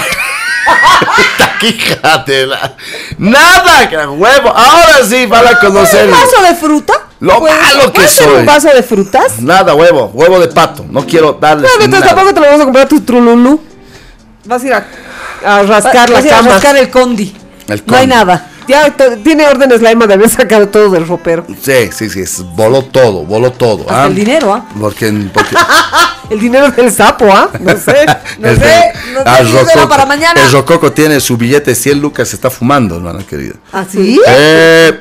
Fíjate, la- nada, que huevo. Ahora sí van a conocer. ¿Un vaso de fruta? Lo ¿Puede- malo que soy. un vaso de frutas? Nada, huevo, huevo de pato. No quiero darles. No, entonces nada. tampoco te lo vamos a comprar tu trululú. Vas a ir a, a rascar la Vas a cama. rascar el condi. El No hay nada. Ya tiene órdenes la Emma de haber sacado todo del ropero. Sí, sí, sí, es- voló todo, voló todo. Hasta ¿ah? el dinero, ¿ah? Porque, porque El dinero del sapo, ¿ah? No sé. No el- sé, no sé, ah, Rococo- para mañana. El Rococo tiene su billete de 100 lucas, se está fumando, hermana querida. ¿Ah, sí? Eh,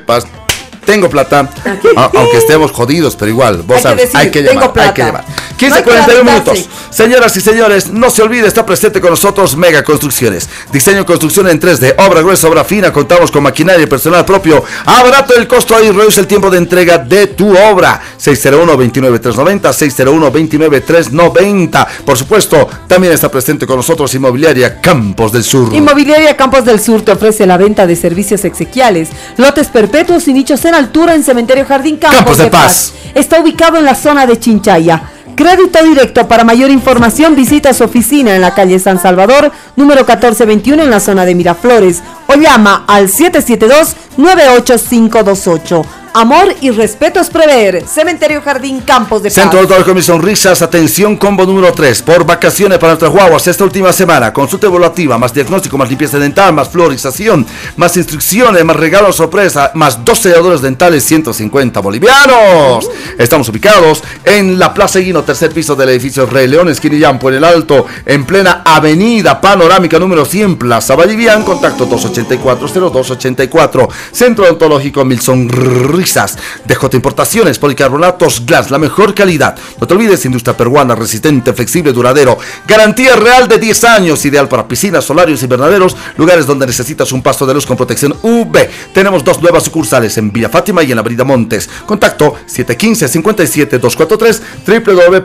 tengo plata, a- aunque estemos jodidos, pero igual, vos Hay que sabes, decir, hay que tengo llevar, hay que llevar. No 15, hay que 41 lamentarse. minutos. Señoras y señores, no se olvide, está presente con nosotros Mega Construcciones. Diseño y construcción en 3D, obra gruesa, obra fina, contamos con maquinaria y personal propio. Abarato el costo y reduce el tiempo de entrega de tu obra. 601-29390, 601-29390. Por supuesto, también está presente con nosotros Inmobiliaria Campos del Sur. Inmobiliaria Campos del Sur te ofrece la venta de servicios exequiales, lotes perpetuos y nichos en altura en Cementerio Jardín Campos, Campos de de Paz. Está ubicado en la zona de Chinchaya. Crédito directo. Para mayor información visita su oficina en la calle San Salvador, número 1421 en la zona de Miraflores o llama al 772-98528. Amor y respeto es prever. Cementerio Jardín Campos de Paz. Centro Odontológico Mis Sonrisas, atención, combo número 3. Por vacaciones para nuestras guaguas esta última semana. Consulta evaluativa, más diagnóstico, más limpieza dental, más florización, más instrucciones, más regalos sorpresa, más dos selladores dentales, 150 bolivianos. Estamos ubicados en la Plaza Guino, tercer piso del edificio Rey León, esquina Yampo, en el Alto, en plena avenida panorámica número 100, Plaza Vallivian, contacto 284-0284. Centro Odontológico Mil Sonrisas. DJ Importaciones, policarbonatos Glass, la mejor calidad. No te olvides, industria peruana, resistente, flexible, duradero. Garantía real de 10 años, ideal para piscinas, solarios, invernaderos, lugares donde necesitas un pasto de luz con protección UV. Tenemos dos nuevas sucursales en Villa Fátima y en Avenida Montes. Contacto 715-57-243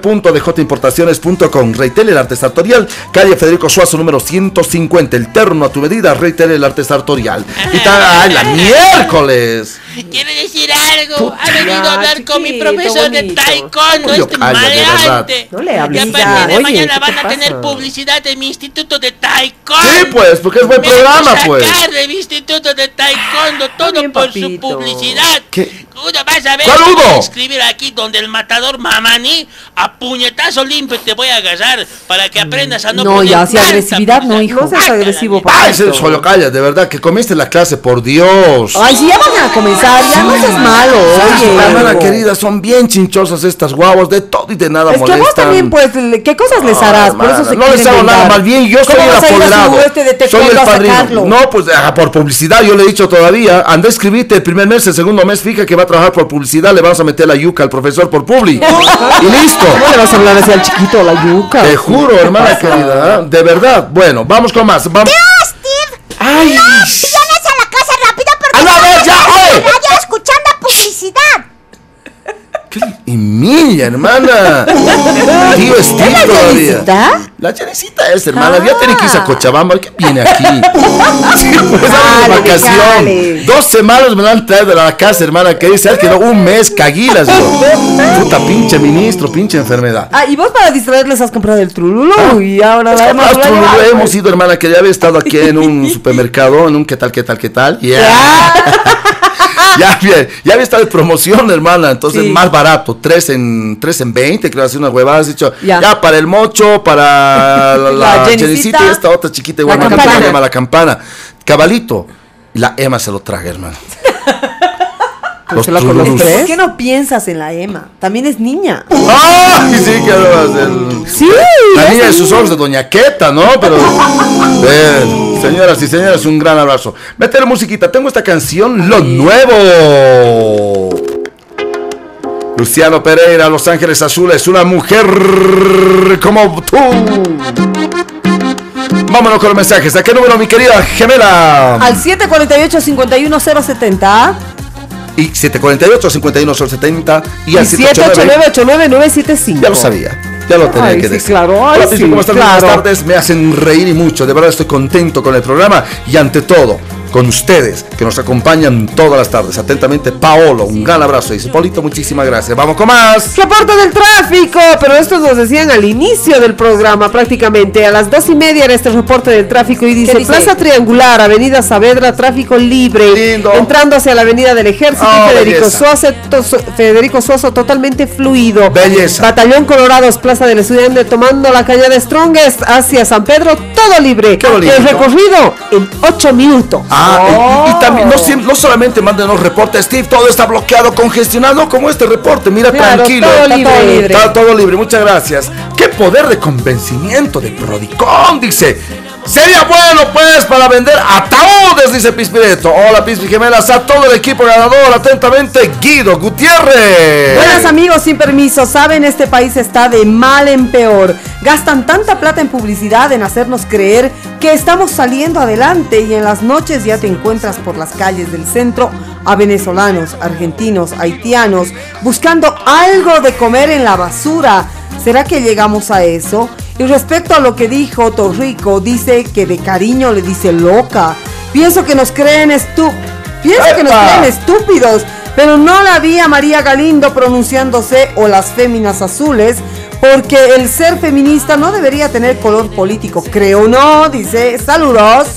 www.djimportaciones.com Reitel el arte sartorial, calle Federico Suazo número 150, el terno a tu medida, Reitel el arte sartorial. Y ¡ay, la miércoles! Quiere decir algo. Ha venido a hablar con mi profesor de taekwondo, este maleante. No le hables Y a ya, partir de oye, mañana ¿qué van a tener publicidad de mi instituto de taekwondo. Sí, pues, porque es buen programa, pues. sacar de mi instituto de taekwondo todo bien, por papito. su publicidad. ¿Qué? Uno vas a ver. ¿Cuál voy a Udo? escribir aquí donde el matador Mamani a puñetazo limpio te voy a agarrar para que aprendas a no No, poner ya, si tanta agresividad, no, hijo. No seas Guácala, agresivo. ¡Ay, solo calla! De verdad, que comiste la clase, por Dios. Ay, si ya van a comenzar, ya no seas malo, oye. La hermana querida, son bien chinchosas estas guaguas, de todo y de nada Es que molestan. vos también, pues, ¿qué cosas les harás? Por eso se no les hago nada, más bien yo soy ¿Cómo el vas apoderado. este soy el padrino. sacarlo? No, pues ah, por publicidad, yo le he dicho todavía, anda a escribirte el primer mes, el segundo mes, fija que va a trabajar por publicidad, le vamos a meter la yuca al profesor por publi. y listo. ¿Cómo le vas a hablar así al chiquito, la yuca? Te juro, hermana querida, ¿eh? de verdad. Bueno, vamos con más. Vamos. ¡Ay! Vienes a la casa rápido porque ¡A la vez, ya, oye! Publicidad. ¿Qué? Mía, hermana. Tío Steve ¿Es la todavía. La Janisita es, hermana. Ya tiene que irse a Ah. Cochabamba. ¿Qué viene aquí? Sí, pues, estamos de Dale, vacación. dale. Dos semanas me la han traído a la casa, hermana. Que dice que no, un mes, caguilas. yo. Puta pinche ministro, pinche enfermedad. Ah, y vos para distraerles has comprado el trululu y ahora la hemos pues. hemos ido, hermana, que ya había estado aquí en un supermercado, en un qué tal, qué tal, qué tal. Ya. Ya, bien, ya había estado de promoción, hermana, entonces Sí. más barato, 3 en, tres en 20, creo, así unas huevadas, he dicho, ya. Ya. para el mocho, para la, la, y esta otra chiquita igual, La campana. se llama la campana, cabalito, y la Emma se lo traga, hermano. Los la los tres. ¿Por qué no piensas en la Emma? También es niña. ¡Ay, sí, que hablabas del... Sí, La niña de sus ojos de Doña Queta, ¿no? Pero. Bien, señoras y señores, un gran abrazo. Meter musiquita, tengo esta canción, Lo Nuevo. Luciano Pereira, Los Ángeles Azules, una mujer como tú. Vámonos con los mensajes. ¿A qué número, mi querida gemela? Al 748-51070. Y 748 51 70 y al 789-89975. Ya lo sabía. Ya lo tenía Ay, que sí, decir. claro. Hola, sí, ¿cómo están? claro. Buenas tardes. Me hacen reír y mucho. De verdad estoy contento con el programa y ante todo con ustedes que nos acompañan todas las tardes. Atentamente, Paolo. Un gran abrazo. Dice Polito, muchísimas gracias. Vamos con más. Reporte del tráfico, pero esto nos decían al inicio del programa prácticamente. A las dos y media era este reporte del tráfico y dice, dice? Plaza Triangular, Avenida Saavedra, tráfico libre. Lindo. Entrando hacia la Avenida del Ejército Oh, y Federico. Suazo, to- Federico Suazo totalmente fluido. Belleza. Batallón Colorados, Plaza del Estudiante, tomando la calle de Strongest hacia San Pedro, todo libre. Qué bonito. El recorrido en ocho minutos. Ah, y- y, Oh. también no, siem- no solamente mándenos reportes, Steve, todo está bloqueado, congestionado como este reporte. Mira, Claro, tranquilo. todo Está libre. todo libre. Está todo libre, muchas gracias. Qué poder de convencimiento de Prodicón, dice. Sería bueno, pues, para vender ataúdes, dice Pispireto. Hola, Pispi Gemelas, a todo el equipo ganador. Atentamente, Guido Gutiérrez. Buenas amigos, sin permiso, saben, este país está de mal en peor. Gastan tanta plata en publicidad, en hacernos creer que estamos saliendo adelante y en las noches ya te encuentras por las calles del centro a venezolanos, argentinos, haitianos, buscando algo de comer en la basura. ¿Será que llegamos a eso? Y respecto a lo que dijo Torrico, dice que de cariño le dice loca. Pienso que nos creen. Pienso que nos creen estúpidos, pero no la vi a María Galindo pronunciándose o las féminas azules, porque el ser feminista no debería tener color político, creo no, dice, saludos.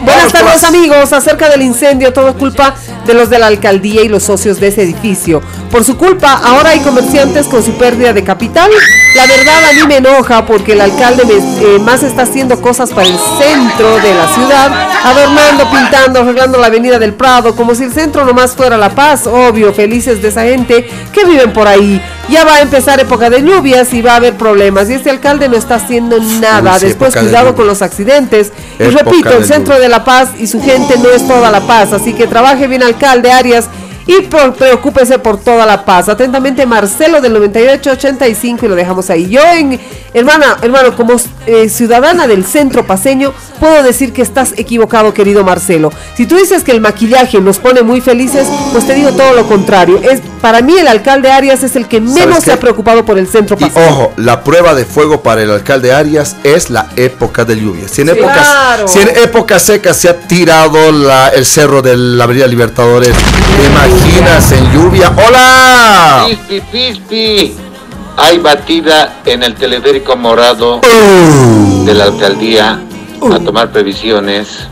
Buenas Vamos, pues. tardes amigos, acerca del incendio, todo es culpa de los de la alcaldía y los socios de ese edificio. Por su culpa, ahora hay comerciantes con su pérdida de capital. La verdad a mí me enoja porque el alcalde me- eh, más está haciendo cosas para el centro de la ciudad, adornando, pintando, arreglando la avenida del Prado, como si el centro nomás fuera La Paz, obvio, felices de esa gente que viven por ahí. Ya va a empezar época de lluvias y va a haber problemas y este alcalde no está haciendo nada. Uy, sí, Después cuidado con los accidentes. Y repito, el centro de La Paz y su gente no es toda La Paz, así que trabaje bien alcalde Arias y por- preocúpese por toda La Paz. Atentamente Marcelo del 9885 y lo dejamos ahí. Yo en hermana, hermano, como eh, ciudadana del centro paseño, puedo decir que estás equivocado, querido Marcelo. Si tú dices que el maquillaje nos pone muy felices, pues te digo todo lo contrario. Es para mí el alcalde Arias es el que menos se ha preocupado por el centro Y paseño. ojo, la prueba de fuego para el alcalde Arias es la época de lluvia. Si en, épocas, Claro. si en épocas secas se ha tirado la- el cerro de la Avenida Libertadores, ¿te imaginas en lluvia? ¡Hola! Pispi, pispi. Hay batida en el teleférico morado de la alcaldía a tomar previsiones.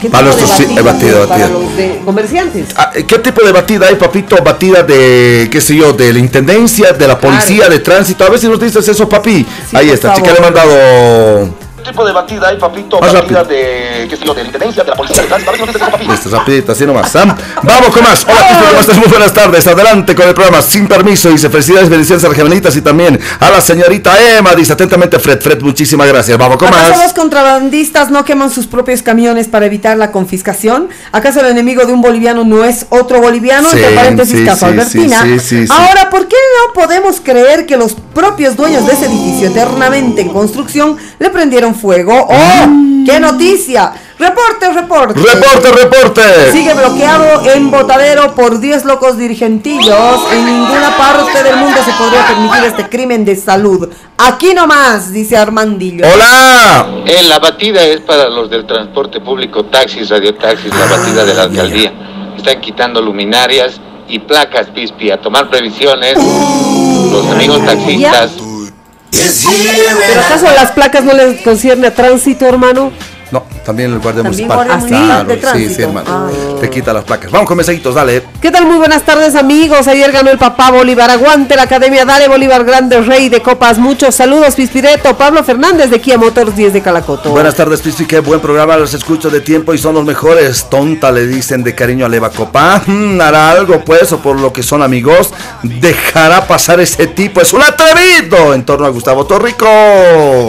¿Qué Para tipo de nuestros- sí, batido, para los de comerciantes? Ah, ¿Qué tipo de batida hay, papito? Batida de, qué sé yo, de la intendencia, de la policía, de tránsito. A ver si nos dices eso, papi. Ahí está, chica, le he mandado. ¿Qué tipo de batida hay, papito? Más batida rápido. de, qué sé yo, de la intendencia, de la policía, de tránsito. A papi. Listo, rapidito, así nomás. Vamos con más. Hola, Pipi, ¿cómo estás? Muy buenas tardes. Adelante con el programa Sin Permiso. Dice felicidades, bendiciones a las gemelitas y también a la señorita Emma. Dice atentamente Fred. Fred, muchísimas gracias. Vamos con ¿Acaso los más. contrabandistas no queman sus propios camiones para evitar la confiscación? ¿Acaso el enemigo de un boliviano no es otro boliviano? Sí, Entre paréntesis, sí, caso sí, Albertina. sí, sí, sí. Ahora, ¿por qué no podemos creer que los propios dueños de ese edificio eternamente en construcción le prendieron fuego? ¡Oh! ¡Qué noticia! ¡Reporte, reporte! Reporte, reporte. Sigue bloqueado en Botadero por 10 locos dirigentillos. En ninguna parte del mundo se podría permitir este crimen de salud. Aquí nomás, dice Armandillo. Hola. Eh, la batida es para los del transporte público, taxis, radiotaxis, la batida de la alcaldía. Están quitando luminarias y placas, Pispi, a tomar previsiones. Los amigos taxistas. ¿Pero acaso las placas no les concierne a tránsito, hermano? También el guardia También municipal. guardia municipal de sí, sí, hermano. Ah. Te quita las placas. Vamos con mensajitos, dale. ¿Qué tal? Muy buenas tardes, amigos. Ayer ganó el papá Bolívar. Aguante la academia. Dale, Bolívar Grande, rey de copas. Muchos saludos, Pispireto. Pablo Fernández de Kia Motors 10 de Calacoto. Buenas tardes, Pispi, qué buen programa, los escucho de tiempo y son los mejores. Tonta le dicen de cariño a Leva Copa. Mm, hará algo pues, o por lo que son amigos, dejará pasar ese tipo. Es un atrevido en torno a Gustavo Torrico.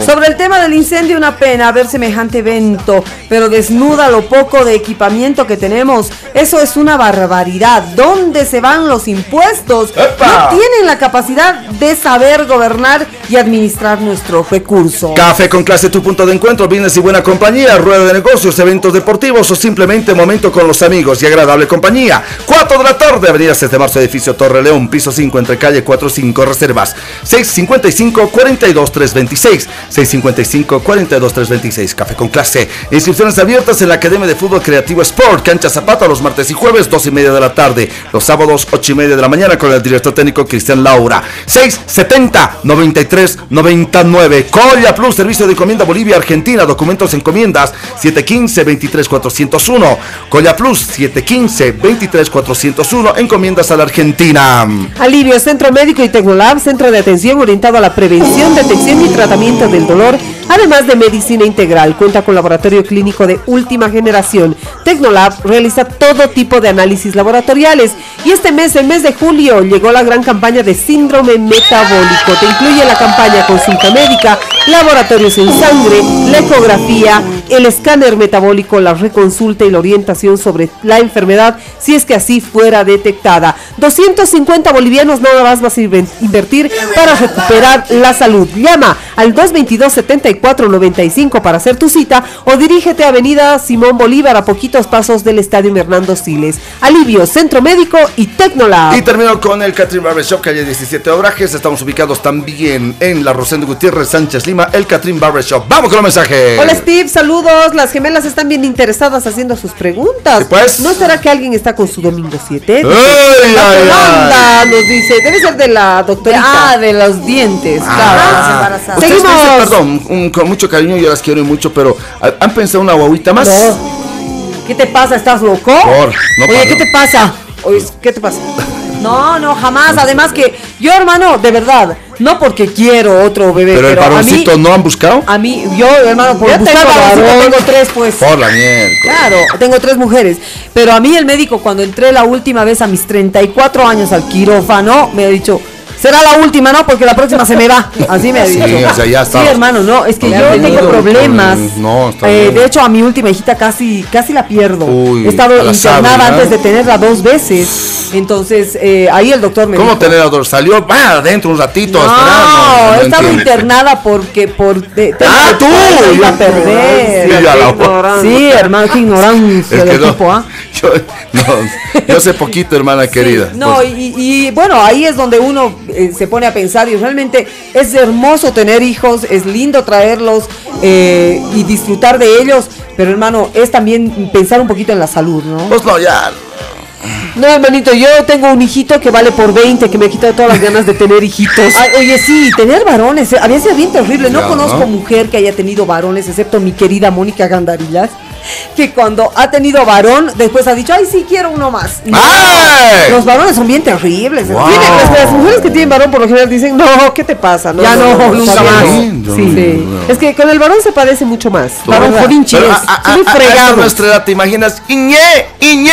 Sobre el tema del incendio, una pena ver semejante evento, pero desnuda lo poco de equipamiento que tenemos. Eso es una barbaridad. dónde se van los impuestos. ¡Epa! No tienen la capacidad de saber gobernar y administrar nuestros recursos. Café con clase, tu punto de encuentro, bienes y buena compañía, rueda de negocios, eventos deportivos o simplemente momento con los amigos y agradable compañía. 4 de la tarde, Avenida 7 de Marzo, edificio Torre León, piso 5, entre calle 4 5, reservas 655 42 326 655 42 326 Café con clase. Inscripciones abiertas en la Academia de Fútbol Creativo Sport, cancha Zapata, los martes y jueves, 2 y media de la tarde, los sábados, 8 y media de la mañana, con el director técnico Cristian Laura. 670 93 99 Colla Plus, servicio de encomienda Bolivia, Argentina, documentos encomiendas 715 23 401 Colla Plus 715 23 401 encomiendas a la Argentina. Alivio Centro Médico y Tecnolab, centro de atención orientado a la prevención, detección y tratamiento del dolor, además de medicina integral. Cuenta con laboratorio clínico de última generación. Tecnolab realiza todo tipo de análisis laboratoriales. Y este mes, el mes de julio, llegó la gran campaña de síndrome metabólico. Te incluye la campaña consulta médica, laboratorios en sangre, la ecografía, el escáner metabólico, la reconsulta y la orientación sobre la enfermedad si es que así fuera detectada. 250 bolivianos nada más vas a invertir para recuperar la salud. Llama al 222-7495 para hacer tu cita o dirígete a Avenida Simón Bolívar a poquitos pasos del Estadio Hernando Siles. Alivio, Centro Médico y Tecnolab. Y termino con el Catherine Barbershop, calle 17 Obrajes. Estamos ubicados también en la Rosendo Gutiérrez Sánchez Lima, el Catherine Barbershop. Vamos con los mensajes. Hola Steve, saludos. Las gemelas están bien interesadas haciendo sus preguntas. pues. ¿No será que alguien está con su domingo 7? Ay, ay, Yolanda ay. nos dice, debe ser de la doctorita. Ah, de los dientes, Ah. claro. Seguimos. dicen, perdón, un- con mucho cariño, yo las quiero y mucho, pero ¿ha- ¿han pensado una guaguita más? ¿Qué te pasa? ¿Estás loco? Por, no Oye, paro. ¿qué te pasa? Oye, ¿qué te pasa? No, no, jamás. Además que yo, hermano, de verdad, no porque quiero otro bebé, Pero pero, el a mí, varoncito no han buscado. a mí, yo, hermano, por Ya buscar tengo varoncito tengo tres, pues. Por la mierda. Claro, tengo tres mujeres. Pero a mí el médico, cuando entré la última vez a mis 34 años al quirófano, me ha dicho, será la última, ¿no? Porque la próxima se me va. Así me ha Sí, dicho. o sea, ya Sí, hermano, no, es que yo tengo venido problemas. con- no, está Eh, bien. de hecho, a mi última hijita casi, casi la pierdo. Uy, He estado la internada antes de tenerla dos veces. Entonces, eh, ahí el doctor me ¿Cómo dijo, tener a dos? Salió, va adentro un ratito no, esperar. No, no he estado entiendo. internada porque por de, tema Ah, de tú, que iba a yo- perder. Sí, la- hermano, qué ignorancia Es que del no, tipo, ¿ah? yo, no, yo sé poquito, hermana querida. No, Pues, y, y, bueno, ahí es donde uno eh, se pone a pensar y realmente es hermoso tener hijos, es lindo traerlos eh, y disfrutar de ellos, pero hermano, es también pensar un poquito en la salud, ¿no? pues no, ya. No, hermanito, yo tengo un hijito que vale por 20, que me ha quitado todas las ganas de tener hijitos. Ay, oye, sí, tener varones, eh, había sido bien terrible. No Ya, conozco ¿no? mujer que haya tenido varones, excepto mi querida Mónica Gandarillas, que cuando ha tenido varón, después ha dicho, ay, sí, quiero uno más. No, ¡Ay! Los varones son bien terribles. Wow. Miren, las, las mujeres que tienen varón por lo general dicen, no, ¿qué te pasa? Ya no, nunca está más. bien". No, Sí, no, sí. no. Es que con el varón se padece mucho más. Varón a, a- Son a- a fregados. nuestra edad, ¿te imaginas? ¡Iñé! ¡Iñé!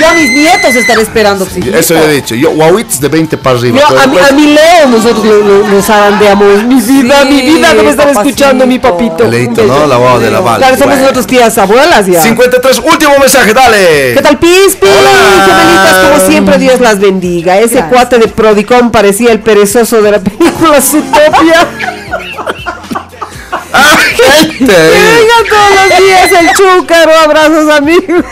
Ya mis nietos estaré esperando. sí. Eso ya he dicho. Yo, guauits de 20 para arriba. A, mi, a Leo nosotros lo, lo- lo zarandeamos. Mi vida, Sí, mi vida, no me están escuchando, mi papito. Beso. ¿no? La boda de la bala. Claro, somos Bueno. nosotros tías abuelas ya. 53, último mensaje, dale. ¿Qué tal, Pispi? Hola. Gemelitas, como siempre, Dios las bendiga. Ese Gracias. cuate de Prodicom parecía el perezoso de la película Zootopia. ¡Ah, gente! Venga todos los días el chúcaro, abrazos amigos.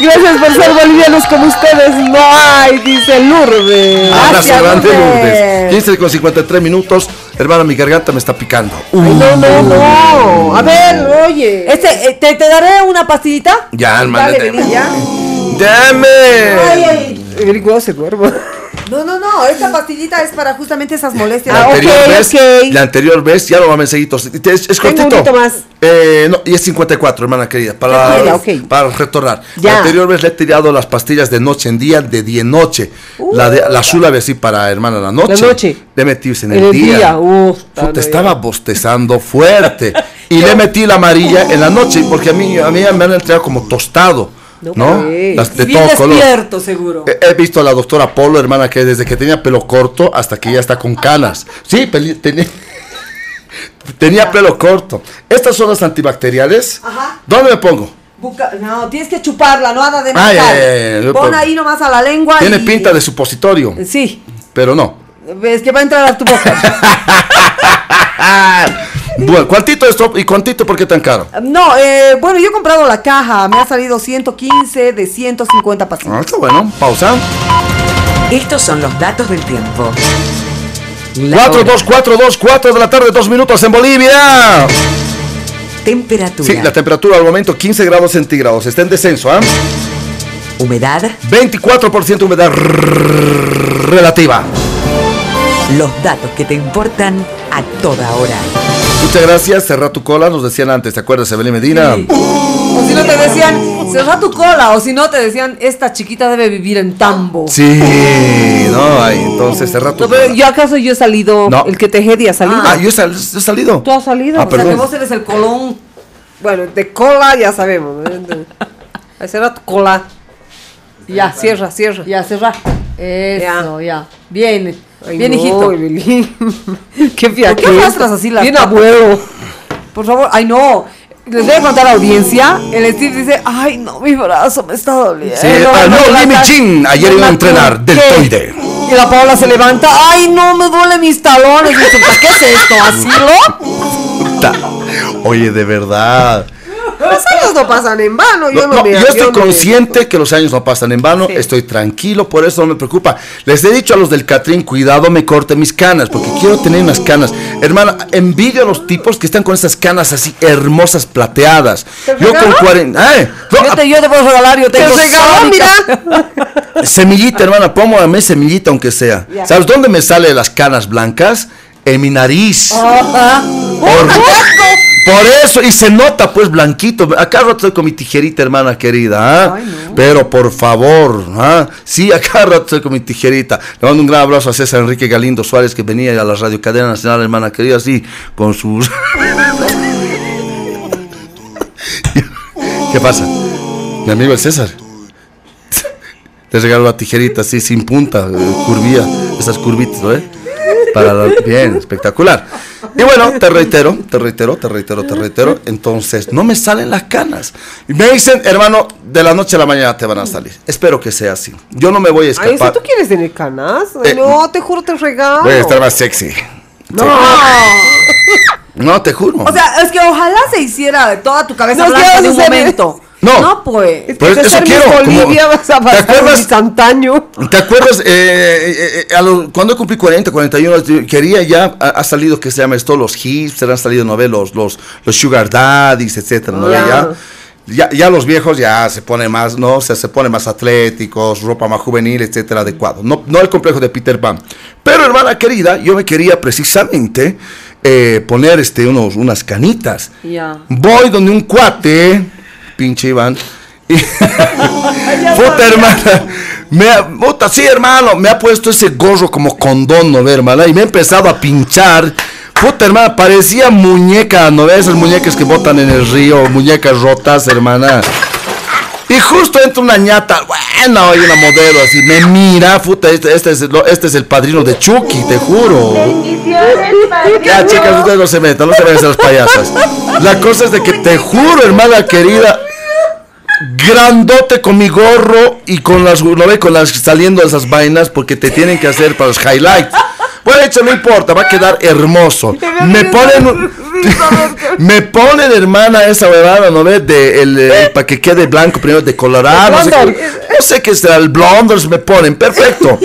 Gracias por ser bolivianos como ustedes. No hay, dice Lourdes. Abrazo grande, Lourdes. Lourdes. 15 con 53 minutos. Hermana, mi garganta me está picando. Ay, no, no, no. A ver, oye. Este, eh, te, te daré una pastillita. Ya, hermana. Dale, ya. Deme. Ay, ay. El duerma. No, no, no, esta pastillita es para justamente esas molestias. La Ah, anterior ok, vez, ok. la anterior vez, ya lo va a mensajitos. Es, es Tengo un cortito. poquito más. Eh, no, y es 54, hermana querida. Para, para retornar. Ya. La anterior vez le he tirado las pastillas de noche en día, de día en noche. la de la azul así para hermana la noche. La noche. Le metí en En el, el día. día, uf, Puta, está estaba bostezando fuerte. y le metí la amarilla en la noche, porque a mí, a mí me han entregado como tostado. ¿No? Las de Bien todo color. despierto, seguro. He, he visto a la doctora Polo, hermana, que desde que tenía pelo corto hasta que ya está con canas. Sí, peli- tenía, tenía pelo corto. Estas son las antibacteriales. Ajá. ¿Dónde me pongo? Buca- no, tienes que chuparla, no nada de ay, Pon ahí nomás a la lengua Tiene y- pinta de supositorio, Sí, pero no. es que va a entrar a tu boca. Bueno, ¿cuántito esto y cuántito por qué tan caro? no, eh, bueno, yo he comprado la caja, me ha salido 115 de 150 pasitos. Ah, está bueno, pausa. Estos son los datos del tiempo. 4, 2, 4, 2, 4 de la tarde, 2 minutos en Bolivia. Temperatura. Sí, la temperatura al momento 15 grados centígrados, está en descenso, ¿ah? Humedad. 24% humedad relativa. Los datos que te importan a toda hora. Muchas gracias, cerra tu cola, nos decían antes, ¿te acuerdas, Evelyn Medina? O si no te decían, cerra tu cola, o si no te decían, esta chiquita debe vivir en tambo. Sí, no, ay, entonces cerra tu No, pero cola. yo acaso yo he salido, No. el que Tejedi ha salido. Ah, yo he, sal- he salido. Tú has salido. Ah, O sea, que vos eres el colón. Bueno, de cola ya sabemos. será tu cola. Ya, cierra, cierra. Ya, cerra. Eso, ya. Bien, Ay, bien, no, hijito. Evelyn. Qué ¿Por fía. qué arrastras así las Bien abuelo. Por favor, ay no. Les voy a contar a la audiencia. El Steve dice, ay no, mi brazo me está doliendo. Sí, ah, no, la Limi ca- Chin, ayer iba a la entrenar, deltoide. Y la Paola se levanta, ay no, me duele mis talones. Y dice, ¿qué es esto? ¿Asilo? Oye, de verdad. Los años no pasan en vano. Yo No, no, me yo estoy me- consciente que los años no pasan en vano, estoy tranquilo, por eso no me preocupa. Les he dicho a los del Catrín, cuidado, me corte mis canas, porque quiero tener unas canas. Hermana, envidio a los tipos que están con esas canas así hermosas, plateadas. Yo con 40... ¡Ay! No, Yo te, yo te puedo regalar, yo Te tengo regaló, mira. Semillita, hermana, póngame semillita aunque sea. ¿Sabes dónde me salen las canas blancas? En mi nariz. Por, por eso, y se nota pues blanquito. Acá rato estoy con mi tijerita, hermana querida. ¿ah? Pero por favor, ¿ah? sí, acá rato estoy con mi tijerita. Le mando un gran abrazo a César Enrique Galindo Suárez que venía a la Radio Cadena Nacional, hermana querida, así, con sus. ¿Qué pasa? Mi amigo el César. Te regalo la tijerita así, sin punta, eh, curvía, esas curvitas, ¿no? eh? Para bien, espectacular. Y bueno, te reitero, te reitero, te reitero, te reitero. Entonces, no me salen las canas. Y me dicen, hermano, de la noche a la mañana te van a salir. Espero que sea así. Yo no me voy a Ay, si escapar. tú quieres tener canas. Ay, Eh, no, te juro, te regalo. Voy a estar más sexy. No. No, te juro. O sea, es que ojalá se hiciera de toda tu cabeza No, blanca ¿qué de vas un momento. No. No, pues. Eso como- Bolivia vas a ¿Te pasar acuerdas? Miss Antaño. ¿Te acuerdas? eh, eh, eh, a lo- cuando cumplí 40, 41, yo quería ya, ha, ha salido que se llama esto, los hipsters, han salido, ¿no ve? Los, los, los sugar daddies, etcétera. Ya. Ya, los viejos ya se ponen más, ¿no? O sea, se ponen más atléticos, ropa más juvenil, etcétera, adecuado. No, no el complejo de Peter Pan. Pero, hermana querida, yo me quería precisamente eh, poner este, unos, unas canitas. Ya. Voy donde un cuate, pinche Iván. y- puta hermana. Me ha, puta, sí, hermano. Me ha puesto ese gorro como condón, ¿no ve, hermana? Y me ha empezado a pinchar. Puta hermana, parecía muñeca, ¿no ves? Esas muñecas que botan en el río, muñecas rotas, hermana. Y justo entra una ñata, bueno, hay una modelo así, me mira, puta, este, este, es, el, este es el padrino de Chucky, te juro. Ya, chicas, ustedes no se metan, no se vayan a las payasas. La cosa es de que te juro, hermana querida, grandote con mi gorro y con las, ¿no ve? Con las saliendo esas vainas porque te tienen que hacer para los highlights. Bueno, hecho, no importa, va a quedar hermoso. Me ponen, un- me ponen, hermana, esa huevada, ¿no ves? De el, eh, para que quede blanco primero de colorado. No sé, qué- no sé qué será, el blonders me ponen, perfecto.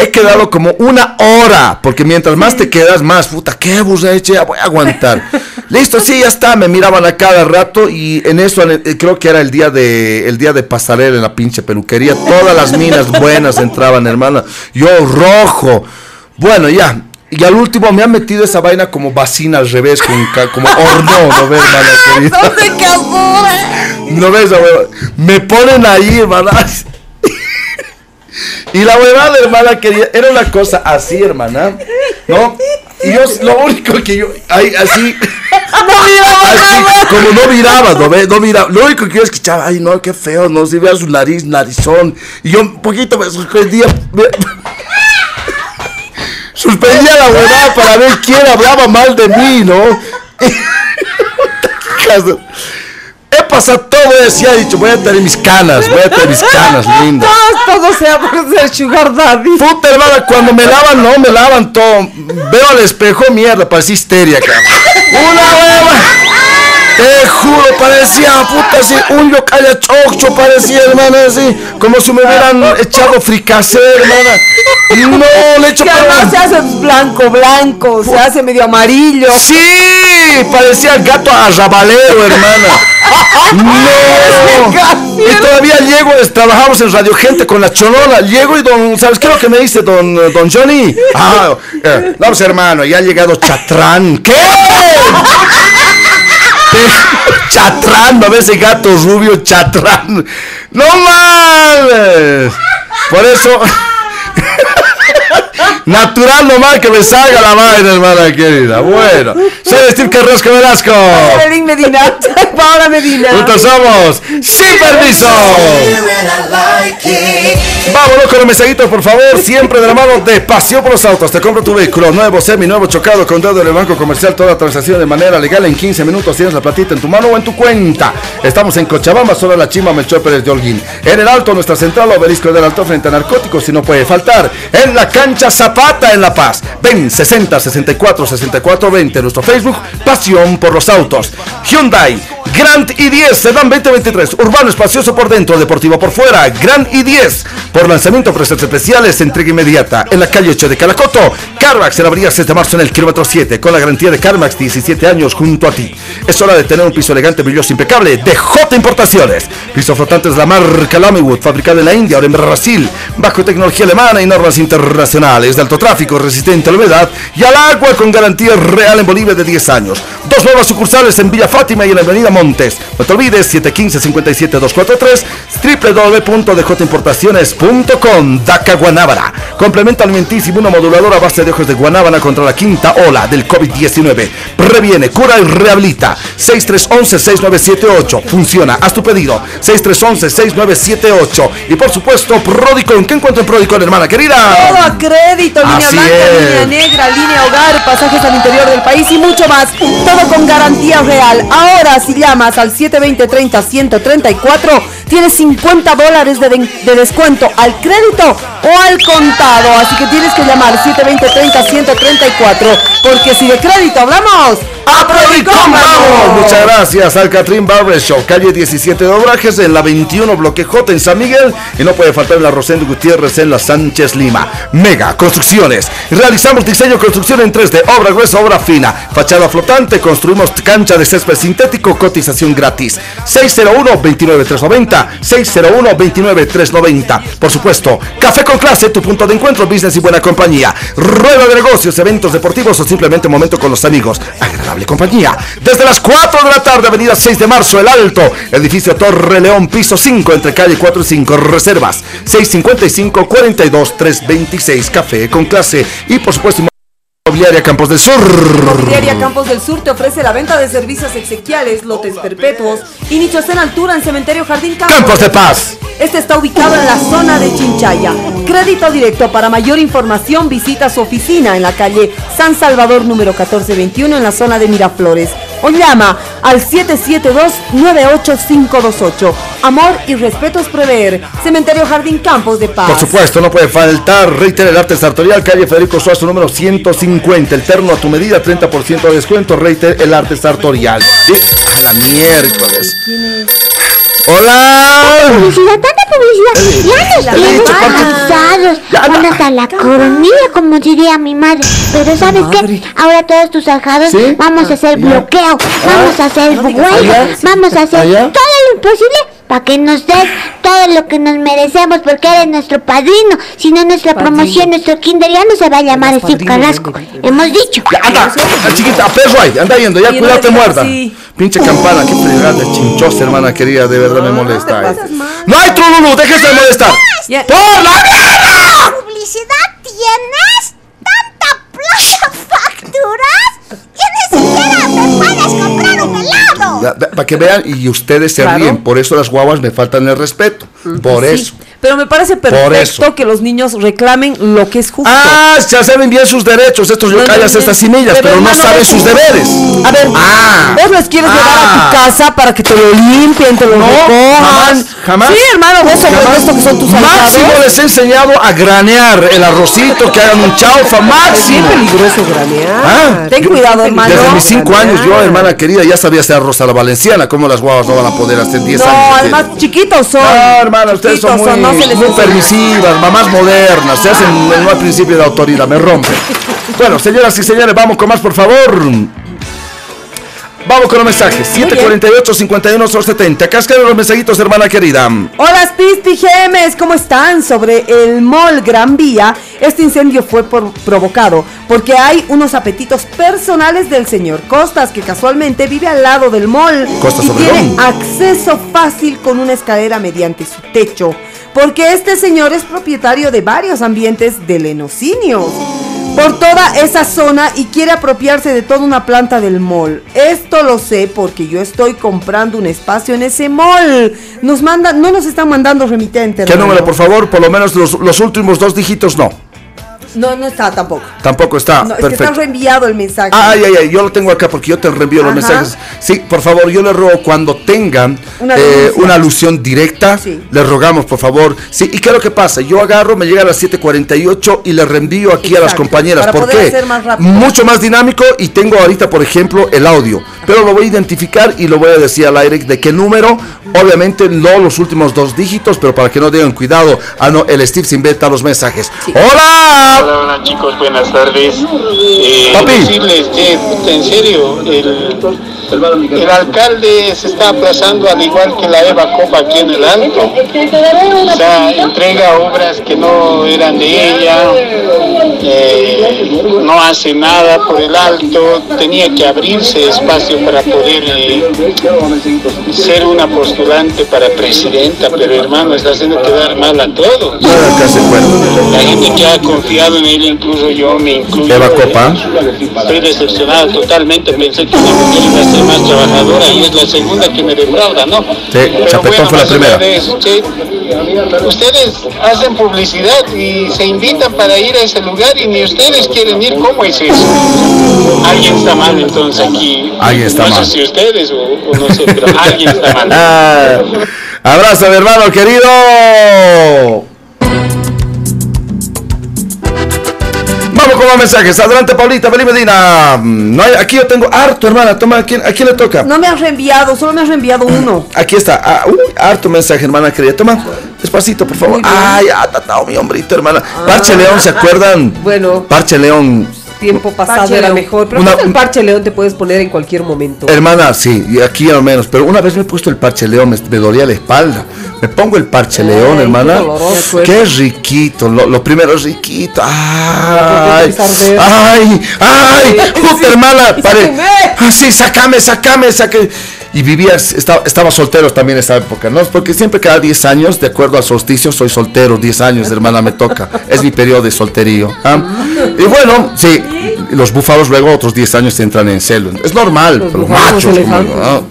He quedado como una hora, porque mientras más te quedas, más, puta, qué ya voy a aguantar. Listo, sí, ya está, me miraban a cada rato y en eso eh, creo que era el día de el día de pasarela en la pinche peluquería. Todas las minas buenas entraban, hermana. Yo rojo. Bueno, ya. Y al último me han metido esa vaina como vacina al revés, con como horno, ¿no ves, hermana querida? ¿No ves, esa hueva? Me ponen ahí, hermana. Y la huevada, hermana querida, era una cosa así, hermana. ¿No? Y yo, lo único que yo, ahí, así. Así, como no miraba, no, ve, no miraba. Lo único que yo escuchaba, ay, no, qué feo, no, si vea su nariz, narizón. Y yo un poquito me suspendía. me- suspendía la huevada para ver quién hablaba mal de mí, ¿no? He pasa todo eso? Ya he dicho, voy a tener mis canas, voy a tener mis canas, linda. Todo, todo sea por ser sugar daddy. Puta hermana, cuando me lavan, no, me lavan todo. Veo al espejo, mierda, parecía histeria, cabrón. Una hueva. Te juro, parecía, puta, así, un yocaya chocho, parecía, hermana, así, como si me hubieran echado fricacé, hermana. No, le echo Que además se hace blanco, blanco, se hace medio amarillo. Sí, parecía gato arrabalero, hermana. No. Y todavía llego, trabajamos en Radio Gente con la chonona. Llego y don, ¿sabes qué es lo que me dice don, don Johnny? Ah, eh, no, pues hermano, ya ha llegado Chatrán. ¿Qué? Chatrán, no ves ese gato rubio Chatrán. No mames. Por eso. Natural nomás que me salga la vaina, hermana querida. Bueno, soy Steve Carrasco Velasco. Evelyn Medina, Paola Medina. Juntos somos Sin Permiso. Vámonos con los mensajitos, por favor. Siempre de la mano de Pasión por los Autos. Te compro tu vehículo nuevo, semi nuevo, chocado con dedo del banco comercial. Toda transacción de manera legal. En 15 minutos tienes la platita en tu mano o en tu cuenta. Estamos en Cochabamba, sobre la Chima Melchor Pérez de Holguín. En el Alto, nuestra central obelisco del Alto frente a narcóticos, si no puede faltar. En la cancha Zapata en La Paz. Ven 60 64 64 20. Nuestro Facebook, Pasión por los Autos. Hyundai. Grand i10 Sedan 2023, urbano espacioso por dentro, deportivo por fuera, Grand i10. Por lanzamiento, precios especiales, entrega inmediata en la calle 8 de Calacoto. Carmax en la avenida 6 de marzo en el kilómetro 7, con la garantía de Carmax 17 años junto a ti. Es hora de tener un piso elegante, brilloso, impecable de J Importaciones. Piso flotantes de la marca Lamywood, fabricado en la India, ahora en Brasil, bajo tecnología alemana y normas internacionales de alto tráfico, resistente a la humedad y al agua con garantía real en Bolivia de 10 años. Dos nuevas sucursales en Villa Fátima y en la Avenida Montes. No te olvides, 715-57-243, www.djimportaciones.com, Daca Guanábana. Complemento alimentísimo, una moduladora a base de hojas de guanábana contra la quinta ola del COVID-19. Previene, cura y rehabilita. 6311-6978. Funciona. Haz tu pedido. 6311-6978. Y por supuesto, Prodicon. ¿Qué encuentro en Prodicon, hermana querida? Todo a crédito, línea Así blanca, es. línea negra, línea hogar, pasajes al interior del país y mucho más. Todo con garantía real. Ahora, si llamas al 720-30-134, tienes 50 dólares de, de- de descuento al crédito o al contado. Así que tienes que llamar 720-30-134. Porque si de crédito hablamos, ¡A Prodicom vamos! Muchas gracias al Catrín Barber Show, calle 17 de Obrajes, en la 21 Bloque J en San Miguel. Y no puede faltar en la Rosendo Gutiérrez en la Sánchez Lima. Mega Construcciones. Realizamos diseño construcción en 3D, obra gruesa, obra fina. Fachada flotante, construimos cancha de césped sintético, cotización gratis. 601-29390, 601-29390. Por supuesto, Café con Clase, tu punto de encuentro, business y buena compañía. Rueda de negocios, eventos deportivos o simplemente momento con los amigos. Agradable compañía. Desde las 4 de la tarde, avenida 6 de marzo, El Alto, edificio Torre León, piso 5, entre calle 4 y 5, reservas 655 42 326, Café con Clase y por supuesto Inmobiliaria Campos del Sur. Inmobiliaria Campos del Sur te ofrece la venta de servicios exequiales, lotes perpetuos y nichos en altura en Cementerio Jardín Campos. Campos de Paz. Este está ubicado en la zona de Chinchaya. Crédito directo. Para mayor información visita su oficina en la calle San Salvador número 1421 en la zona de Miraflores. O llama al 772-98528. Amor y respeto es prever. Cementerio Jardín Campos de Paz. Por supuesto, no puede faltar. Reiter el arte sartorial, calle Federico Suazo, número 150. El terno a tu medida, 30% de descuento. Reiter el arte sartorial. Y a la miércoles. Hola. Publicidad, tanta publicidad. Ya nos tienen cansados. Van hasta la coronilla, como diría mi madre. Pero ¿sabes qué? Ahora todos tus ajados ¿Sí? vamos a hacer bloqueo. Vamos a hacer huelga. ¿Allá? Vamos a hacer todo imposible para que nos des todo lo que nos merecemos porque eres nuestro padrino. Si no, nuestra promoción, nuestro kinder ya no se va a llamar Steve Carrasco. Hemos dicho. Ya, anda, anda, chiquita, perro ahí, anda yendo, ya cuídate no así. Pinche campana, qué fregada de chinchosa, hermana querida, de verdad me molesta. eh. No hay trululu, déjese de molestar. Ya- ¡Por la mierda! publicidad tienes? ¿Tanta plata facturas? ¡Que ni siquiera me puedes comprar un helado! Para que vean y ustedes se Claro. ríen, por eso las guaguas me faltan el respeto. Por Sí, eso. Pero me parece perfecto que los niños reclamen lo que es justo. Ah, ya saben bien sus derechos, estos No, no, yocayas, no, estas semillas, pero, no hermano, saben sus deberes. A ver, Ah. vos los quieres llevar a Ah. tu casa para que te lo limpien, te lo No, recojan. jamás, jamás. Sí, hermano, vos Jamás. esto que son tus Máximo les he enseñado a granear el arrocito, que hagan un chaufa, Es máximo. peligroso granear. Ah, Ten yo- cuidado, hermano. Desde mis cinco Granear. años, yo, hermana querida, ya sabía hacer arroz a la valenciana. ¿Cómo las guavas no van a poder hacer 10 No, años? que además chiquitos son. No, hermana, ustedes son muy, no les muy permisivas, mamás modernas, se hacen no hay principio de autoridad, me rompe. Bueno, señoras y señores, vamos con más, por favor. Vamos con los mensajes. 748 51 70 Cascan los mensajitos, hermana querida. Hola Pisti Gemes, ¿cómo están? Sobre el mall Gran Vía, este incendio fue por- provocado porque hay unos apetitos personales del señor Costas, que casualmente vive al lado del mall Costas y Obregón. tiene acceso fácil con una escalera mediante su techo, porque este señor es propietario de varios ambientes de lenocinios por toda esa zona y quiere apropiarse de toda una planta del mall. Esto lo sé porque yo estoy comprando un espacio en ese mall. Nos mandan, no nos están mandando remitente. ¿Qué número, por favor? Por lo menos los, los últimos dos dígitos, no. No, no está tampoco. Tampoco está. no, es que está reenviado el mensaje. Ay, ay, ay, yo lo tengo acá porque yo te reenvío los mensajes. Sí, por favor, yo le ruego cuando tengan Una eh, una alusión directa, le rogamos, por favor. Sí, ¿y qué es lo que pasa? Yo agarro, me llega a las 7:48 y le reenvío aquí a las compañeras. para ¿Por poder qué? hacer más rápido. Mucho más dinámico y tengo ahorita, por ejemplo, el audio. Pero lo voy a identificar y lo voy a decir al aire de qué número. Obviamente no los últimos dos dígitos, pero para que no tengan cuidado. Ah, no, el Steve se inventa los mensajes. ¡Hola! Hola, hola chicos, buenas tardes. Eh, Papi. decirles, che, puta, en serio, el, el alcalde se está aplazando al igual que la Eva Copa aquí en el Alto. O sea, entrega obras que no eran de ella, eh, no hace nada por el Alto, tenía que abrirse espacio para poder eh, ser una postulante para presidenta, pero hermano, está haciendo quedar mal a todos. La gente que ha confiado en él, incluso yo me incluyo. Eva Copa. Estoy decepcionado totalmente. Pensé que una mujer iba a ser más trabajadora y es la segunda que me defrauda, ¿no? Pero Chapetón fue la primera. ustedes hacen publicidad y se invitan para ir a ese lugar y ni ustedes quieren ir. ¿Cómo es eso? Alguien está mal entonces aquí. Alguien está no mal. sé si ustedes o, o no sé, pero alguien está mal. Ah, abrazo, mi hermano querido. Con los mensajes. Adelante, Paulita, Beli Medina. Mm, No hay, aquí yo tengo harto, hermana. Toma, ¿a quién, a quién le toca? No me has reenviado, solo me has reenviado uno. Aquí está. Ah, uy, harto mensaje, hermana querida. Toma, despacito, por favor. Ay, ha tatado mi hombrito, hermana. Parche León, ¿se acuerdan? Bueno, Parche León. Tiempo pasado Parche era León. mejor. Pero Una- pues el parche león te puedes poner en cualquier momento. Hermana, sí, y aquí al menos, pero una vez me he puesto el parche león, me, me dolía la espalda. Me pongo el parche león, hermana. doloroso. Qué riquito, lo, lo primero es riquito. Ay, ay, ay, puta hermana, pare. Ah, sí, sácame, sácame, sácame. Y vivía, estaba, estaba soltero también en esa época, ¿no? Porque siempre cada 10 años, de acuerdo al solsticio, soy soltero, 10 años, hermana, me toca. Es mi periodo de solterío. ¿ah? Y bueno, sí, los búfalos luego otros 10 años entran en celo. Es normal, pero búfalos, machos. como. ¿no?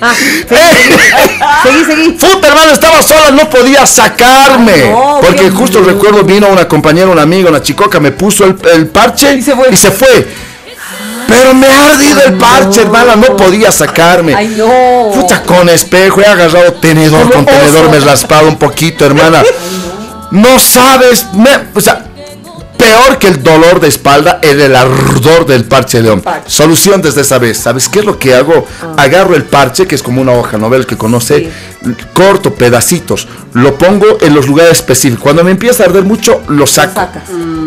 Ah, seguí, seguí. Puta hermano, estaba sola, no podía sacarme. no, porque justo recuerdo vino una compañera, una amiga, una chicoca, me puso el, el parche y se fue. Pero me ha ardido el parche, hermana, no podía sacarme. Ay, no. Puta, con espejo, he agarrado tenedor, Como con tenedor me he raspado un poquito, hermana. No sabes, me- o sea, peor que el dolor de espalda, el, el ardor del parche león. Solución desde esa vez, ¿sabes qué es lo que hago? Ah. Agarro el parche, que es como una hoja novel que conoce, corto pedacitos, lo pongo en los lugares específicos. Cuando me empieza a arder mucho, lo saco.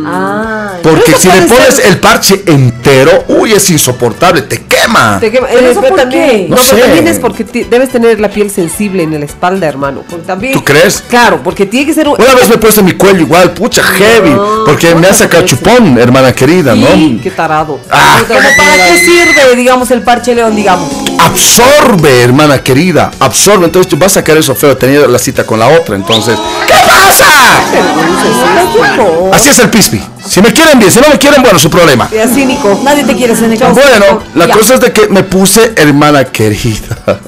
Ah, Porque pero eso si le pones ser- el parche entero, uy, es insoportable, te quema. Te quema- ¿Pero eh, eso pero por también, qué? No, No pero sé. también es porque debes tener la piel sensible en la espalda, hermano. Porque también, ¿Tú crees? Claro, porque tiene que ser un. Una vez me he puesto en mi cuello igual, pucha, heavy, porque me ha sacado chupón, hermana querida, ¿no? Sí, qué tarado. Ah. ¿Cómo para qué sirve, digamos, el parche león, digamos? Absorbe, hermana querida, absorbe. Entonces tú vas a sacar eso feo, tenía la cita con la otra, entonces. ¿Qué pasa? Así es el pispi. Si me quieren bien, si no me quieren, bueno, su problema. Y así, Nico. Nadie te quiere, Seneca. Bueno, la Ya. cosa es de que me puse hermana querida.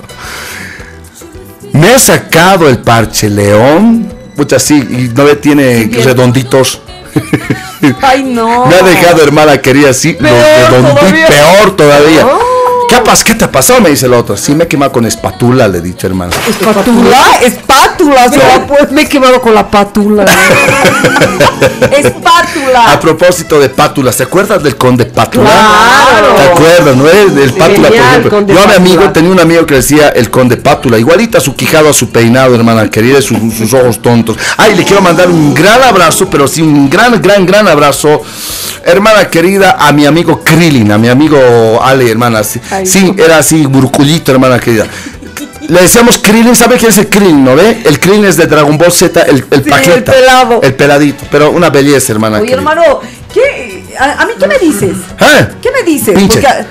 Me he sacado el parche león. Pucha, sí, y no tiene redonditos. Ay, no. Me ha dejado, hermana querida, así, lo redondito, todavía. peor todavía. ¿Qué, pas- ¿Qué te ha pasado? Me dice el otro. Sí, me he quemado con espátula, le he dicho, hermano. ¿Espátula? Espátula, pues. Me he quemado con la pátula. Espátula. A propósito de pátula, ¿se acuerdas del conde pátula? Claro. ¿Te acuerdas, no? El, del pátula, por ejemplo. conde Yo a mi amigo tenía un amigo que decía el conde pátula, igualita su quijado a su peinado, hermana querida, y sus, sus ojos tontos. Ay, le quiero mandar un gran abrazo, pero sí, un gran, gran, gran abrazo, hermana querida, a mi amigo Krillin, a mi amigo Ale, hermana. Sí, sí, era así, burcullito, hermana querida. Le decíamos Krillin, ¿sabe quién es el Krillin, no ve? El Krillin es de Dragon Ball Z, el, el Sí, paqueta. el pelado. El peladito, pero una belleza, hermana Oye, querida. hermano, ¿qué? A, a mí qué me dices? ¿Eh? ¿Qué me dices? Pinche. Porque-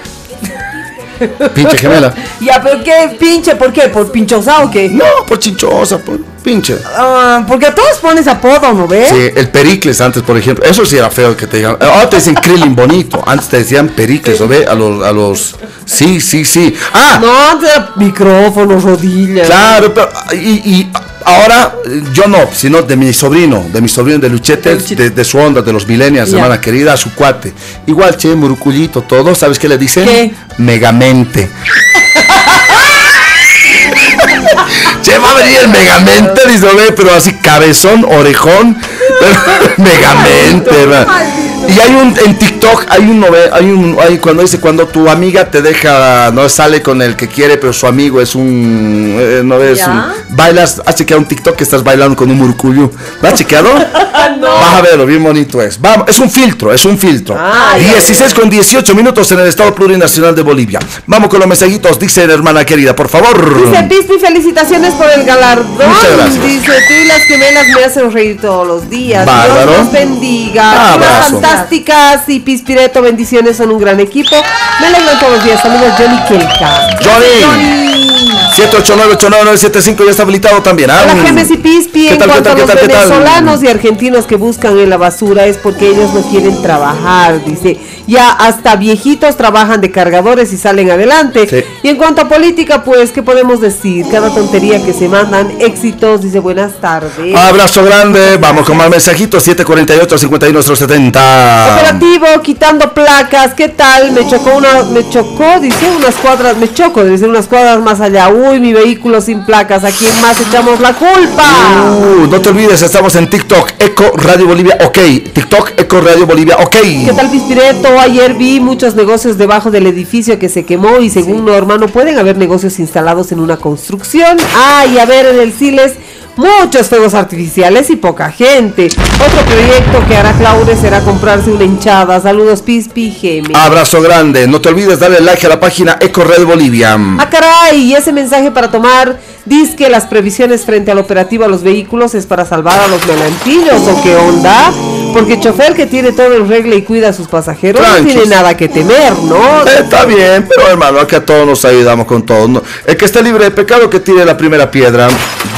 Pinche gemela. ya, pero ¿qué pinche? ¿Por qué? ¿Por pinchosa o qué? No, por chinchosa, por pinche. Ah, porque a todos pones apodo, ¿no ves? Sí, el Pericles antes, por ejemplo. Eso sí era feo que te digan. Ahora te dicen Krillin bonito. Antes te decían Pericles, ¿o ve? A los, a los. Sí, sí, sí. Ah, No, antes era micrófono, rodillas. claro, pero. Y, y ahora, yo no, sino de mi sobrino, de mi sobrino de Luchete, de, de su onda, de los millennials, hermana querida, a su cuate. Igual, che, murucullito, todo. ¿Sabes qué le dicen? ¿Qué? Megamente. Che, va a venir el Megamente, dice, pero así cabezón, orejón, Megamente, ¿verdad? Y hay un en TikTok, hay un hay un hay cuando dice cuando tu amiga te deja, no sale con el que quiere, pero su amigo es un eh, no es un bailas, has chequeado un TikTok que estás bailando con un murcullo. ¿Lo has chequeado? Vas a verlo, bien bonito es. Vamos, es un filtro, es un filtro. Ah, ya, 16 con 18 minutos en el Estado Plurinacional de Bolivia. Vamos con los mensajitos, dice la hermana querida, por favor. Dice Pispi, felicitaciones por el galardón. Muchas gracias. Dice, tú y las gemelas me hacen reír todos los días. Bárbaro. Dios los bendiga. Abrazo. Son fantásticas y Pispireto, bendiciones, son un gran equipo. Me alegran todos los días. Saludos, Johnny Kelka. Johnny. 789-89975 ya está habilitado también. ¿ah? Y Pispi. ¿Qué En tal, cuanto tal, a los venezolanos y argentinos que buscan en la basura es porque ellos no quieren trabajar, dice. Ya hasta viejitos trabajan de cargadores y salen adelante. Sí. Y en cuanto a política, pues, ¿qué podemos decir? Cada tontería que se mandan, éxitos, dice buenas tardes. Abrazo grande, vamos con más mensajitos, 748-5170. Operativo, quitando placas, ¿qué tal? Me chocó una, me chocó, dice unas cuadras, me choco, dice unas cuadras más allá. Uy, mi vehículo sin placas, ¿a quién más echamos la culpa? Uh, no te olvides, estamos en TikTok, Eco Radio Bolivia, ok. TikTok, Eco Radio Bolivia, ok. ¿Qué tal, Pispireto? Ayer vi muchos negocios debajo del edificio que se quemó y según lo hermano pueden haber negocios instalados en una construcción. Ah, y a ver en el Siles muchos fuegos artificiales y poca gente. Otro proyecto que hará Claure será comprarse una hinchada. Saludos, Pispi Geme. Abrazo grande, no te olvides darle like a la página Eco Radio Bolivia. Ah, caray, y ese mensaje para tomar, dice que las previsiones frente al operativo a los vehículos es para salvar a los melantillos, ¿o qué onda? Porque el chofer que tiene todo en regla y cuida a sus pasajeros no tiene nada que temer, ¿no? Está bien, pero hermano, acá todos nos ayudamos con todo. ¿no? El que esté libre de pecado que tire la primera piedra.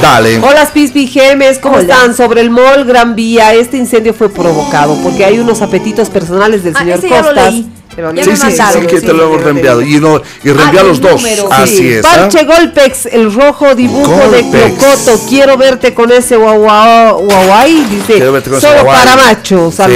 Dale. Hola Pispi Gemes, ¿cómo Hola. están? Sobre el mall Gran Vía, este incendio fue provocado porque hay unos apetitos personales del Ah, señor ese ya lo Costas. Sí, sí, sí, que sí, te lo hemos reenviado. Y, no, y reenvía Ah, los dos. número. Así Sí, es. ¿ah? Parche Golpex, el rojo dibujo Golpex. de Clocoto. Quiero verte con ese guau guauay, dice. Quiero verte con ese Solo guau. para machos, al-.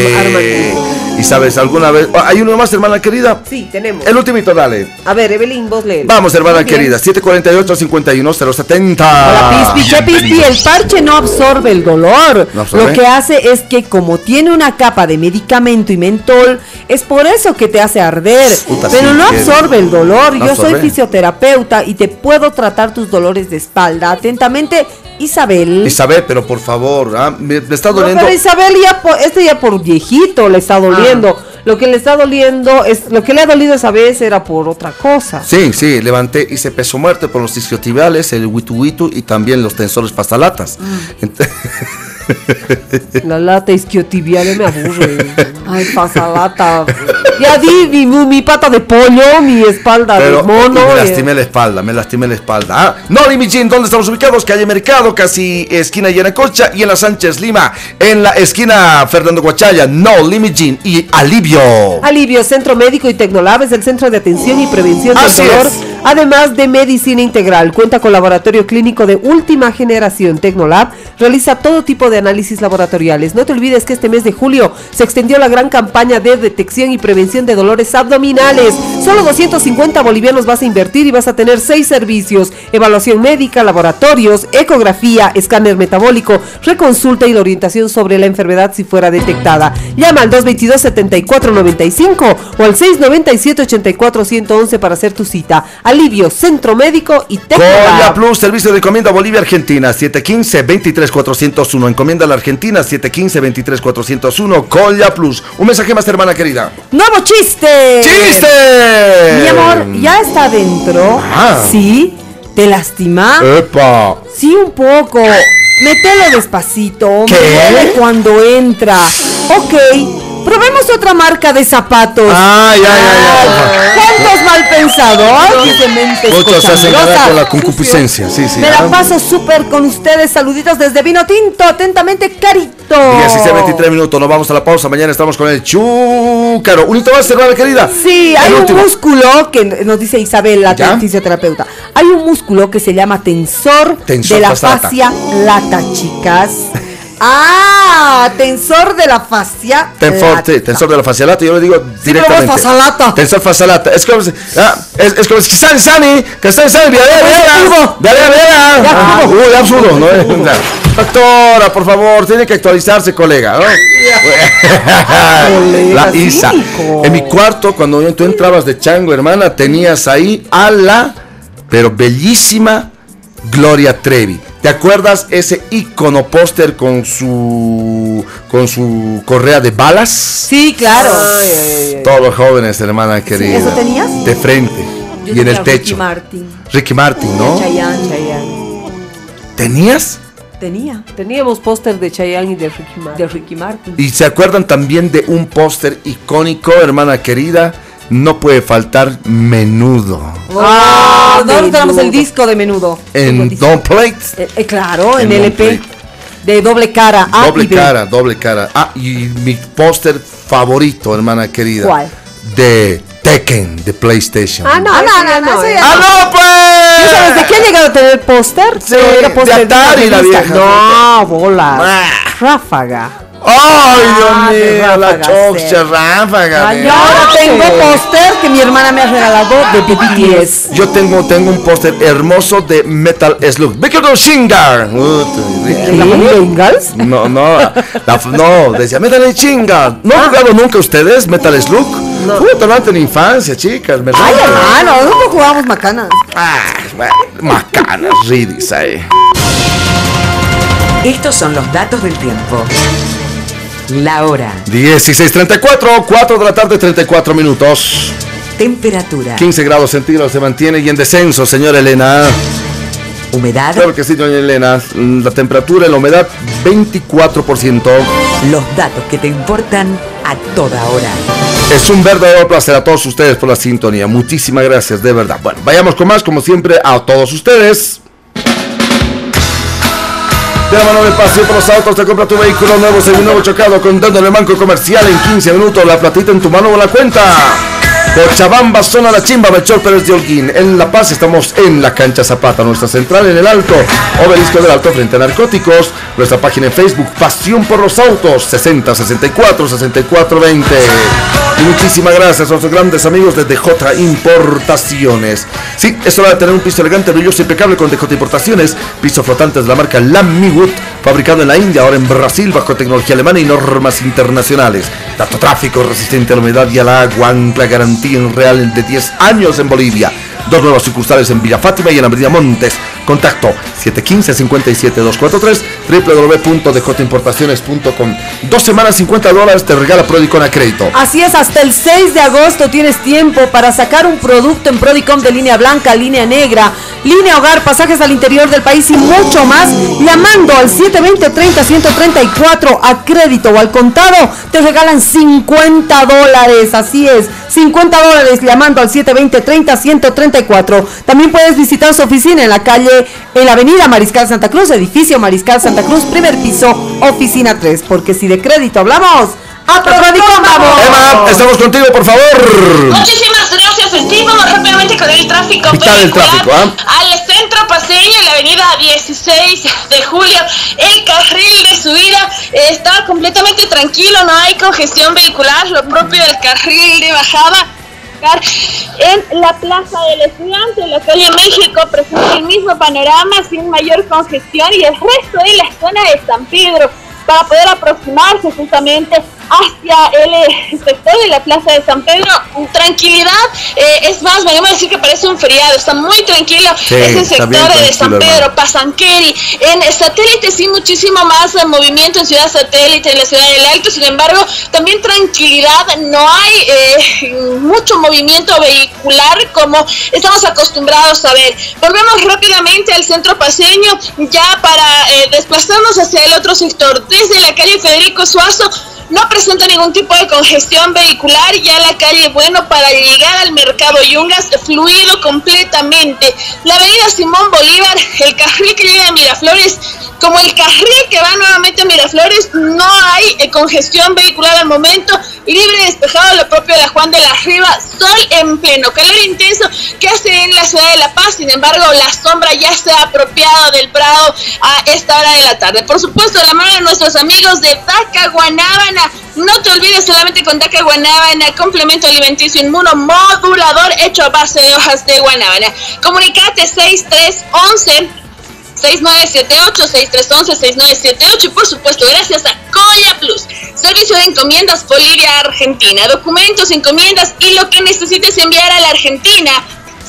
Y sabes, alguna vez. Ah, Hay uno más, hermana querida. Sí, tenemos. El ultimito, dale. A ver, Evelyn, vos lees. Vamos, hermana bien. querida. 748-51-070. Hola Pispi, che Pispi, el parche no absorbe el dolor. ¿No absorbe? Lo que hace es que como tiene una capa de medicamento y mentol, es por eso que te hace arder. Puta, pero sí, no absorbe el dolor. no Yo soy fisioterapeuta y te puedo tratar tus dolores de espalda. Atentamente, Isabel. Isabel, pero por favor, ah, me, me está No, doliendo. pero Isabel ya por, este ya por viejito le está doliendo. Ah. Lo que le está doliendo es lo que le ha dolido esa vez era por otra cosa. Sí, sí, levanté, hice peso muerte por los isquiotibiales, el witu witu y también los tensores pastalatas. Mm. Ent- La lata isquiotibial me aburre. Ay, pasa lata. Ya di mi, mi pata de pollo, mi espalda Pero de mono. me eh. lastimé la espalda, me lastimé la espalda. Ah, no, Limijin, ¿dónde estamos ubicados? Calle Mercado, casi esquina Yanacocha y en la Sánchez Lima, en la esquina Fernando Guachaya. No, Limijin y Alivio. Alivio Centro Médico y Tecnolab es el centro de atención y prevención del Así dolor, es. además de medicina integral. Cuenta con laboratorio clínico de última generación. Tecnolab realiza todo tipo de análisis laboratoriales. No te olvides que este mes de julio se extendió la gran campaña de detección y prevención de dolores abdominales. Solo 250 bolivianos vas a invertir y vas a tener seis servicios: evaluación médica, laboratorios, ecografía, escáner metabólico, reconsulta y la orientación sobre la enfermedad si fuera detectada. Llama al 222 7495 o al 697 84 111 para hacer tu cita. Alivio, Centro Médico y Colla Tecnolab. Plus, servicio de encomienda Bolivia Argentina, 715-23401. Encomienda a la Argentina, 715-23401. Colla Plus. Un mensaje más, hermana querida. ¡Nuevo chiste! ¡Chiste! Mi amor, ¿ya está adentro? Ah. ¿Sí? ¿Te lastima? ¡Epa! Sí, un poco. Mételo despacito. ¿Qué? Cuando entra. Ok. Probemos otra marca de zapatos. Ay, ay, ay, ay. ¿Cuántos mal pensados? Mentes Muchos hacen con la concupiscencia, sí, sí. Me la ah. paso súper con ustedes. Saluditos desde Vino Tinto. Atentamente, Carito. 16, 23 minutos, nos vamos a la pausa. Mañana estamos con el Chúcaro. Un hito más, hermana querida. Sí, hay un músculo que nos dice Isabel, la fisioterapeuta. Hay un músculo que se llama tensor, de la fascia lata, chicas. Ah, tensor de la fascia. Tensor, sí, tensor de la facialata, yo le digo directamente. vos facialata. Tensor facialata. Es como si, ah, es, es como si Sani Sani, que Sani Sani, vea, vea, vea. Ya, Ah, ¿cómo? Uy, absurdo, ¿no? Doctora, por favor, tiene que actualizarse, colega, ¿no? La Isa. En mi cuarto, cuando tú entrabas de chango, hermana, tenías ahí a la, pero bellísima Gloria Trevi. ¿Te acuerdas ese icono póster con su con su correa de balas? Sí, claro. Todos los jóvenes, hermana querida. ¿eso tenías? De frente Yo y en el tenía Ricky techo. Martin. Ricky Martin, ¿no? Chayanne, Chayanne. ¿Tenías? Tenía. Teníamos póster de Chayanne y de Ricky Martin. De Ricky Martin. ¿Y se acuerdan también de un póster icónico, hermana querida? No puede faltar menudo. Ah, nosotros tenemos el disco de menudo. En Don Plate. Eh, eh, claro, en, En LP. De doble cara. A doble B. cara, doble cara. Ah, y mi póster favorito, hermana querida. ¿Cuál? De Tekken, de PlayStation. Ah, no, Ah, no, no, no, eh. ya ¡Ah, no, pues! ¿Tú sabes de qué ha llegado a tener póster? Sí, Era de Atari, la vieja. No, bola. Ráfaga. ¡Ay, Dios Ah, mío! La ráfaga, choxa ráfaga. Ay, yo ahora tengo póster que mi hermana me ha regalado de BTS. Yo tengo, tengo un póster hermoso de Metal Slug. Víctor Shingar. ¿La familia Ingalls? No, no, la- no, decía Metal Shingar. ¿No han jugado nunca ustedes Metal Slug? No. No en infancia, chicas. Me Ay, hermano, nosotros jugábamos macanas. Ah, bueno, macanas, ridis ahí. Estos son los datos del tiempo. La hora, 16.34, 4 de la tarde, 34 minutos. temperatura, 15 grados centígrados se mantiene y en descenso, señora Elena. humedad, Claro que sí, doña Elena. La temperatura y la humedad, 24%. los datos que te importan a toda hora. Es un verdadero placer a todos ustedes por la sintonía. Muchísimas gracias, de verdad. Bueno, vayamos con más, como siempre, a todos ustedes. De la mano del paseo por los autos, te compra tu vehículo nuevo, nuevo chocado, contándole banco comercial en 15 minutos, la platita en tu mano o la cuenta. Cochabamba, zona La Chimba, Melchor Pérez de Holguín. En La Paz estamos en la cancha Zapata, nuestra central en el Alto, Obelisco del Alto frente a narcóticos. Nuestra página en Facebook, Pasión por los Autos, 60 64 64 20. Y muchísimas gracias a nuestros grandes amigos de DJ Importaciones. Sí, es hora de tener un piso elegante, brilloso, impecable con DJ Importaciones. Piso flotante de la marca Lammiwood, fabricado en la India, ahora en Brasil, bajo tecnología alemana y normas internacionales. Dato tráfico, resistente a la humedad y al agua, ancla garantía en real de 10 años en Bolivia. Dos nuevas sucursales en Villa Fátima y en Avenida Montes. Contacto 715-57243 www.djimportaciones.com. Dos semanas 50 dólares te regala Prodicon a crédito. Así es, hasta el 6 de agosto tienes tiempo para sacar un producto en Prodicom de línea blanca, línea negra, línea hogar, pasajes al interior del país y mucho más. Llamando al 720-30-134 a crédito o al contado, te regalan 50 dólares. Así es, 50 dólares llamando al 720-30-134. También puedes visitar su oficina en la calle, en la avenida Mariscal Santa Cruz, edificio Mariscal Santa Cruz, primer piso, oficina 3. Porque si de crédito hablamos, a Prodicom vamos. Emma, estamos contigo, por favor. Muchísimas gracias, Steve. Rápidamente con el tráfico ¿Qué tal el tráfico, ah? al paseño, en la avenida 16 de julio. El carril de subida está completamente tranquilo, no hay congestión vehicular, lo propio del carril de bajada. En la Plaza del Estudiante, en la calle México, presenta el mismo panorama sin mayor congestión y el resto de la zona de San Pedro para poder aproximarse justamente hacia el eh, sector de la Plaza de San Pedro. Tranquilidad, eh, es más, me a decir que parece un feriado, está muy tranquilo Sí, ese sector de San hermano. Pedro, Pasanqueri. En satélite sí muchísimo más eh, movimiento en Ciudad Satélite, en la Ciudad del Alto, sin embargo, también tranquilidad, no hay eh, mucho movimiento vehicular como estamos acostumbrados a ver. Volvemos rápidamente al centro paseño, ya para desplazarnos hacia el otro sector, desde la calle Federico Suazo. No presenta ningún tipo de congestión vehicular, ya la calle Bueno para llegar al mercado Yungas fluido completamente. La avenida Simón Bolívar, el carril que llega a Miraflores, como el carril que va nuevamente a Miraflores, no hay eh, congestión vehicular al momento, libre despejado lo propio de la Juan de la Riva, sol en pleno, calor intenso que hace en la ciudad de La Paz, sin embargo la sombra ya se ha apropiado del Prado a esta hora de la tarde. Por supuesto, la mano de nuestros amigos de Daca Guanábana, no te olvides solamente con Daca Guanábana, complemento alimenticio inmunomodulador hecho a base de hojas de guanábana. Comunicate 6311 6978-6311-6978 y por supuesto gracias a Coya Plus, servicio de encomiendas Bolivia Argentina, documentos, encomiendas y lo que necesites enviar a la Argentina.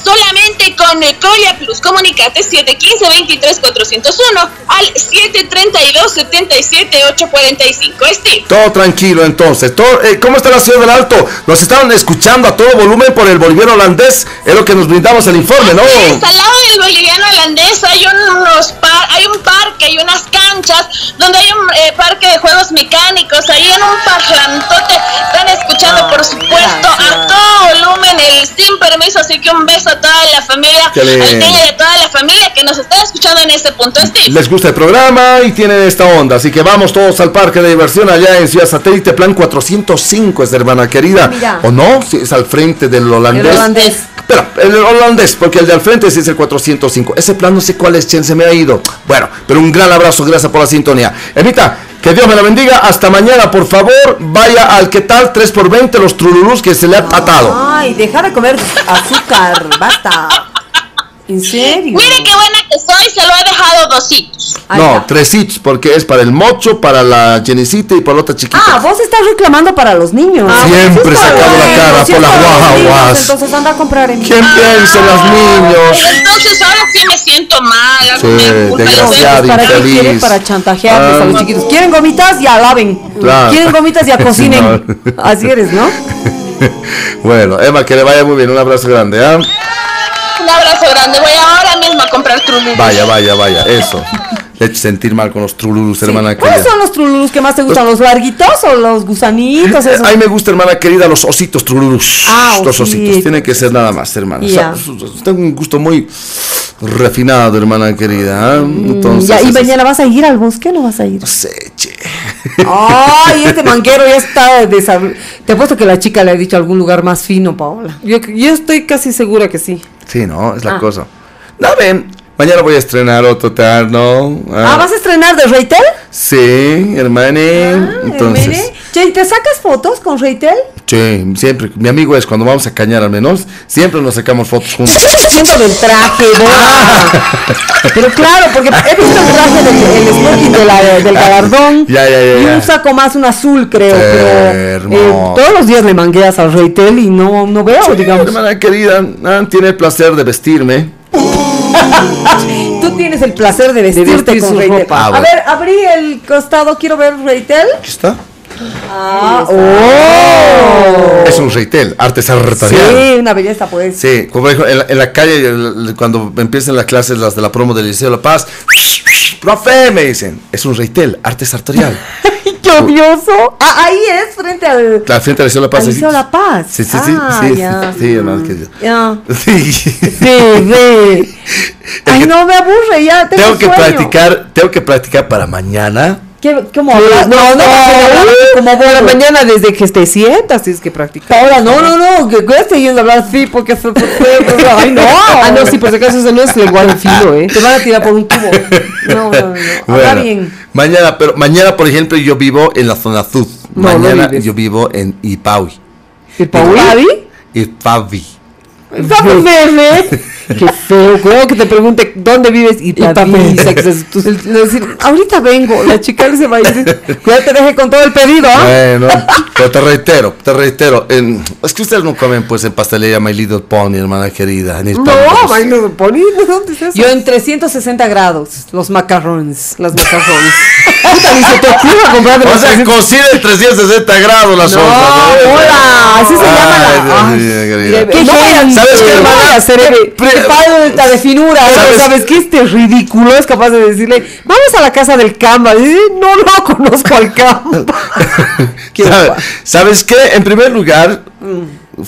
Solamente con el Coya Plus, comunicate 715-23-401 al 732-77-845. Steve. Todo tranquilo entonces. Todo, eh, ¿Cómo está la ciudad del Alto? Nos estaban escuchando a todo volumen por el boliviano holandés. Es lo que nos brindamos el informe, ¿no? Es, al lado del boliviano holandés hay unos par- hay un parque, hay unas canchas donde hay un eh, parque de juegos mecánicos, ahí en un parlantote están escuchando por supuesto a todo volumen el sin permiso, así que un beso a toda la familia lindo. alteña y a toda la familia que nos está escuchando en este punto, Steve. Les gusta el programa y tienen esta onda. Así que vamos todos al parque de diversión allá en Ciudad Satélite, plan 405, es hermana querida. Mira. ¿O no? Sí, es al frente del holandés. El holandés. Espera, el holandés, porque el de al frente es el 405. Ese plan no sé cuál es, Chen, se me ha ido. Bueno, pero un gran abrazo, gracias por la sintonía. Evita, que Dios me la bendiga. Hasta mañana, por favor. Vaya al que tal 3x20 los trululús que se le ha atado. Ay, deja de comer azúcar, basta. ¿En serio? Mire qué buena que soy, se lo he dejado dositos. No, tresitos, porque es para el mocho, para la Jenicita y para la otra chiquita. Ah, vos estás reclamando para los niños. Siempre Ah, sacando la cara por las guaguas. Entonces anda a comprar en ¿Quién piensa en los niños? Entonces ahora sí me siento mal. Sí, desgraciado, ¿Para qué quieren? infeliz. Para chantajearles a los Ah. chiquitos. ¿Quieren gomitas? Ya laven. Claro. ¿Quieren gomitas? Ya cocinen. no. Así eres, ¿no? Bueno, Emma, que le vaya muy bien. Un abrazo grande, ¿ah? Un abrazo grande. Voy ahora mismo a comprar trululus. Vaya, vaya, vaya. Eso. Le he hecho sentir mal con los trululus, hermana ¿Cuáles querida. son los trululus que más te gustan? ¿Los larguitos o los gusanitos? Esos? A mí me gusta, hermana querida, los ositos trululus. Ah, los ositos. Tienen que ser nada más, hermana. O sea, tengo un gusto muy refinado, hermana querida. Entonces, Mm, Ya, ¿Y mañana vas a ir al bosque o no vas a ir? No sé, che. Ay, este manguero ya está desab... Te apuesto que la chica le ha dicho algún lugar más fino, Paola. Yo, yo estoy casi segura que sí. Sí, no, es la Ah. cosa. No, ven. Mañana voy a estrenar otro terno. Ah, ¿vas a estrenar de Reitel? Sí, hermane. Entonces, Mire. Che, ¿te sacas fotos con Reitel? che, siempre, mi amigo es cuando vamos a cañar al menos, siempre nos sacamos fotos juntos. ¿Qué estás haciendo del traje, Bola? Pero claro, porque he visto el traje del el smoking de la- del galardón. Ya, ya, ya, Y un saco más, un azul, creo. Pero eh, todos los días le mangueas al Reitel y no, no veo, digamos. Hermana querida, ah, tiene el placer de vestirme. Tú tienes el placer de vestirte vestir con su Reitel. ropa. Ah, a bueno. ver, abrí el costado, quiero ver Reitel. Aquí está. Ah, oh. Es un reitel, arte sartorial. Sí, una belleza pues. Sí, como por ejemplo, en la, en la calle, cuando empiezan las clases, las de la promo del Liceo de La Paz, profe, me dicen, es un reitel, arte sartorial. ¡Qué odioso! Ah, ahí es, frente al... La frente del Liceo La Paz. al sí, Liceo sí. La Paz. Sí, sí, sí, Ah, sí, ya. sí, hermano, que- Ya. Sí. Sí, sí. Ay, no me aburre, ya tengo, Tengo que sueño. practicar, tengo que practicar para mañana. ¿Qué, ¿Cómo hablas? no, no, no, como mañana desde que te sientas tienes que practicar. Ahora, no, no, no, que cuesta yendo a hablar así porque se... Ay, no. Ah, no, sí, por si acaso eso no es lenguaje fino, ¿eh? Te van a tirar por un tubo. No, no, no. Habla Bueno, bien. Mañana, pero mañana, por ejemplo, yo vivo en la zona sur. No, mañana yo vivo en Ipaui. ¿El Paui? Ipaui. Vamos, bebé. Qué feo, como que te pregunte dónde vives y te avisa Decir, ahorita vengo, la chica se va a ir. Cuidado, te deje con todo el pedido, ¿ah? Bueno, pero te reitero, te reitero. en- es que ustedes no comen pues en pastelería My Little Pony, hermana querida. En No, ay, no, Pony, ¿dónde es eso? Yo en 360 grados, los macarrones. Las macarrones. Puta, ni se te ocurra comprar de O sea, 300. cocina en 360 grados la No, sopa. hola, así se llama la- Ay, Ay, Dios mío, querida. ¿Qué No? ¿Sabes qué, No hermana? Qué falta de finura. ¿Sabes? ¿sabes qué? Este ridículo es capaz de decirle, vamos a la casa del Camba. Y dice, no, no conozco al Camba. Qué ¿Sabe- guay. ¿Sabes qué? En primer lugar,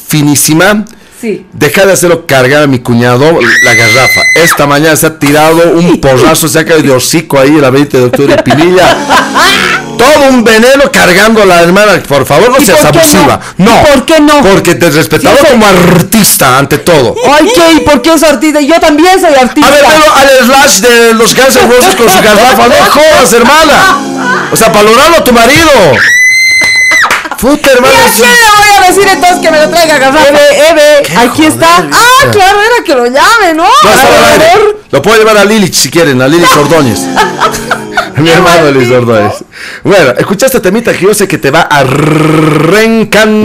finísima. Sí. Deja de hacerlo cargar a mi cuñado la garrafa. Esta mañana se ha tirado un porrazo, se ha caído de hocico ahí la 20 de octubre de Pinilla. Todo un veneno cargando a la hermana. Por favor, no ¿Y seas abusiva. no? No. ¿Y por qué no? Porque te respetaba Sí, como artista ante todo. Ay, ¿qué? ¿Y por qué es artista? Yo también soy artista. A ver, pero al slash de los Guns N' Roses con su garrafa, no jodas, hermana. O sea, valoralo a tu marido. Puta, hermana. ¿Y a sí. quién le voy a decir entonces que me lo traiga garrafa? Eve, Eve, aquí está. Ah, claro, era que lo llame, ¿no? No, está. Lo puedo llevar a Lilich si quieren, a Lilich Ordóñez. Mi hermano Luis Ordóñez. Bueno, escucha esta temita que yo sé que te va a reencantar.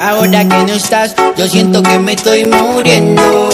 Ahora que no estás, yo siento que me estoy muriendo.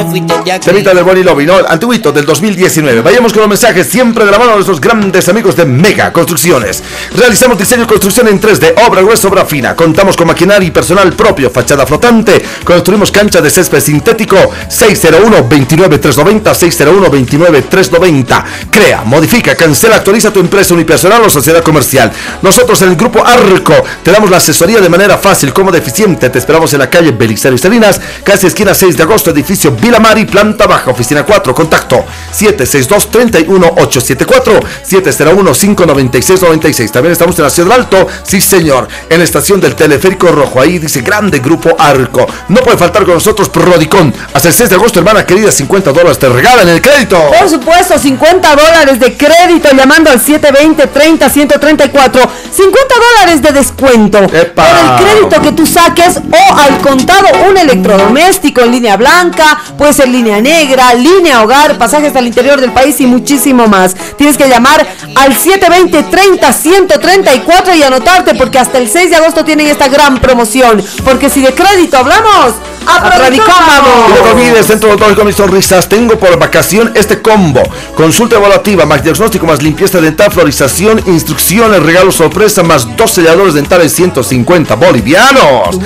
Te fuiste de. Temita del Bonnie Lobby, ¿no? Antiguito del 2019. Vayamos con los mensajes siempre de la mano de nuestros grandes amigos de Mega Construcciones. Realizamos diseño y construcción en 3D, obra gruesa, obra fina. Contamos con maquinaria y personal propio, fachada flotante. Construimos cancha de césped sintético 601-29390, 601-29390. Crea, modifica, cancela, actualiza tu empresa unipersonal o sociedad comercial. Nosotros en el grupo Arco te damos la asesoría de manera fácil, cómoda, eficiente. Te esperamos en la calle Belisario Salinas, casi esquina 6 de agosto, edificio Vila Mari, planta baja, oficina 4. Contacto 762-31874, 701-596-96. También estamos en la Ciudad del Alto, sí señor, en la estación del Teleférico Rojo. Ahí dice Grande Grupo Arco. No puede faltar con nosotros Prodicon. Hasta el 6 de agosto, hermana querida, 50 dólares te regalan el crédito. Por supuesto, 50 dólares de crédito llamando al 720-30-134. 50 dólares de descuento Epa. por el crédito que tú saques o al contado un electrodoméstico en línea blanca, puede ser línea negra, línea hogar, pasajes al interior del país y muchísimo más. Tienes que llamar al 720-30-134 y anotarte porque hasta el 6 de agosto tienen esta gran promoción. Porque si de crédito hablamos, a Prodicom Y no olvides, Centro Odontológico Mis Sonrisas, tengo por vacación este combo. Consulta evaluativa, más diagnóstico, más limpieza dental, florización, instrucciones, regalo sorpresa, más dos selladores dentales 150 bolivianos.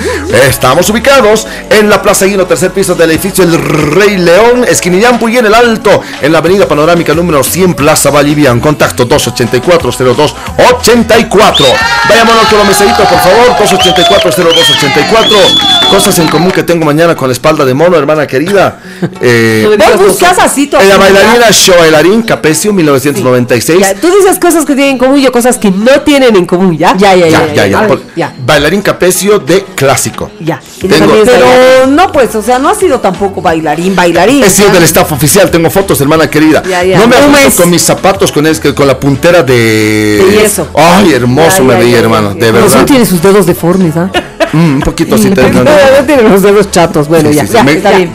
Estamos ubicados en la Plaza Guino, tercer piso del edificio El Rey León, esquinillampu y en el Alto, en la avenida panorámica número 100, Plaza Vallivian. Contacto 284-0284. Vayámonos con los meseritos, por favor, 284-0284. Cosas en común que tengo mañana con la espalda de mono, hermana querida. Eh, Vos buscas así tu en la bailarina Show Bailarín Capecio 1996. Ya, tú dices cosas que tienen en común y yo cosas que no tienen en común, ¿ya? Ya, ya, Ya, ya, ya. A ver, por- ya. Bailarín Capecio de clásico. Ya. Tengo- Pero no, pues, o sea, no ha sido tampoco bailarín, bailarín. He sido del staff oficial, tengo fotos, hermana querida. Ya, ya. No me ajusto con mis zapatos, con, es- con la puntera de... De yeso. Ay, hermoso Ya, me veía, hermano, de ya. Pero verdad. sí tiene sus dedos deformes, ¿ah? Un poquito así. No, te- no, no. tiene los dedos chatos. Bueno, ya, está bien.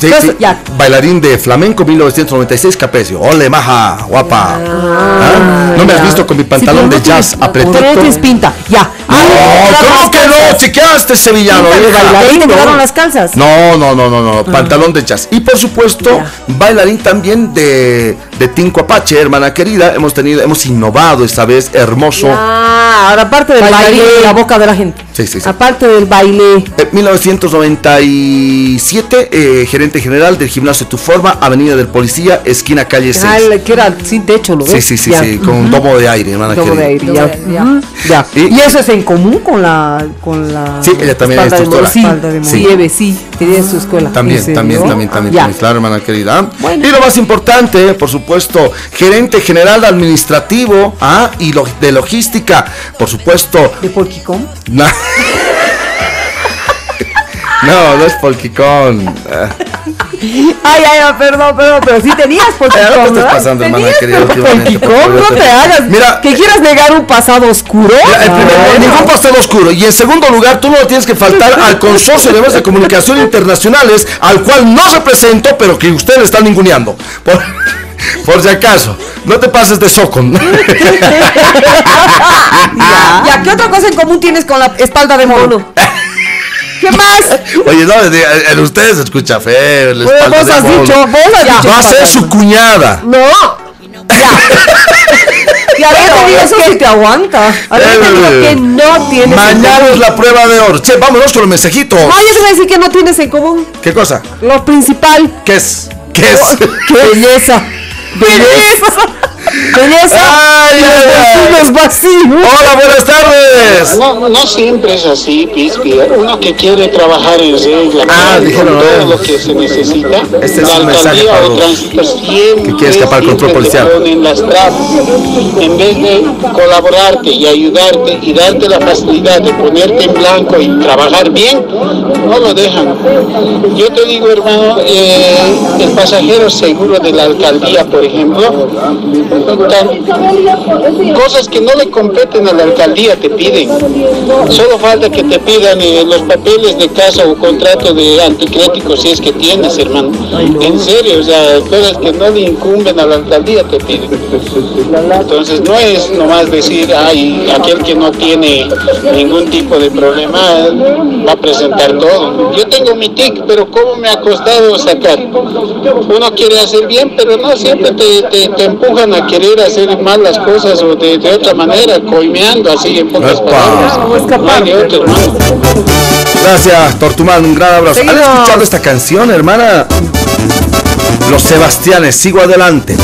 Bailarín de flamenco 1996 Capecio. Ole, maja, guapa. ¿Ah? ¿No me has visto con mi pantalón de no jazz Pero no apretado? tienes pinta. Ya. ¿cómo que no? Chequeaste sevillano. Bailarín, ¿te No. las calzas? No, no, no, no, no, pantalón de jazz. Y por supuesto, bailarín también de, de Tinco Apache, hermana querida. Hemos tenido, hemos innovado esta vez, hermoso. Ah, ahora aparte del baile, de la boca de la gente. Sí, sí, sí. Aparte del baile. En 1997, eh, gerente general del gimnasio Tu Forma, Avenida del Policía, esquina calle 6. Ah, el que era sin techo, ¿no? Sí, ves? sí, sí, Ya. sí, con un domo de aire, hermana Domo de querida. aire, ya. Y, eso es en común con la con la Sí, ella también es de instructora. Sí, de sí, sí, tenía su escuela. También, también, también, también, también, claro, hermana querida. Y lo más importante, por supuesto, gerente general administrativo ah, y lo- de logística, por supuesto. ¿De Polquicom? No, no, no es. Ah. Ay, ay, ay, perdón, perdón, pero sí tenías Polquicom, estés ¿verdad? pasando, hermana querida, favor, no te- hagas. Mira. que quieras negar un pasado oscuro. Mira, primer ningún pasado oscuro. Y en segundo lugar, tú no tienes que faltar al consorcio de medios de comunicación internacionales, al cual no represento, pero que ustedes están ninguneando. Por, por si acaso, no te pases de socon. ya, ya, ¿qué otra cosa en común tienes con la espalda de mono? ¿Qué más? Oye, no, en ustedes se escucha feo. la Bueno, espalda vos de has mono. dicho, vos has dicho Va a ser su cuñada. No. Ya. Ya Pero te digo eso que te aguanta. A ver, te digo que no tienes. Mañana es la prueba de oro. Che, vámonos con los mensajitos. No, yo te voy a decir que no tienes en común. ¿Qué cosa? Lo principal. ¿Qué es? ¿Qué es? Belleza. Belleza. Y ay, ay. vacíos. Hola, buenas tardes. No, no siempre es así, Pispi. Uno que quiere trabajar en regla, Ah, con dijeron, todo lo que se necesita, Este es la un mensaje alcaldía para o los tránsito siempre, que quiere escapar control policial. te ponen las trabas. En vez de colaborarte y ayudarte y darte la facilidad de ponerte en blanco y trabajar bien, no lo dejan. Yo te digo, hermano, eh, el pasajero seguro de la alcaldía, por ejemplo, cosas que no le competen a la alcaldía te piden. Solo falta que te pidan eh, los papeles de casa o contrato de anticrético si es que tienes, hermano. En serio, o sea, cosas que no le incumben a la alcaldía te piden. Entonces no es nomás decir, ay, aquel que no tiene ningún tipo de problema va a presentar todo. Yo tengo mi TIC, pero ¿cómo me ha costado sacar? Uno quiere hacer bien, pero no siempre te, te- te empujan a querer hacer mal las cosas o de, de otra manera, coimeando así en pocas Epa. palabras. No. Gracias, Tortumán. Un gran abrazo. ¿Han escuchado esta canción, hermana? Los Sebastianes, sigo adelante.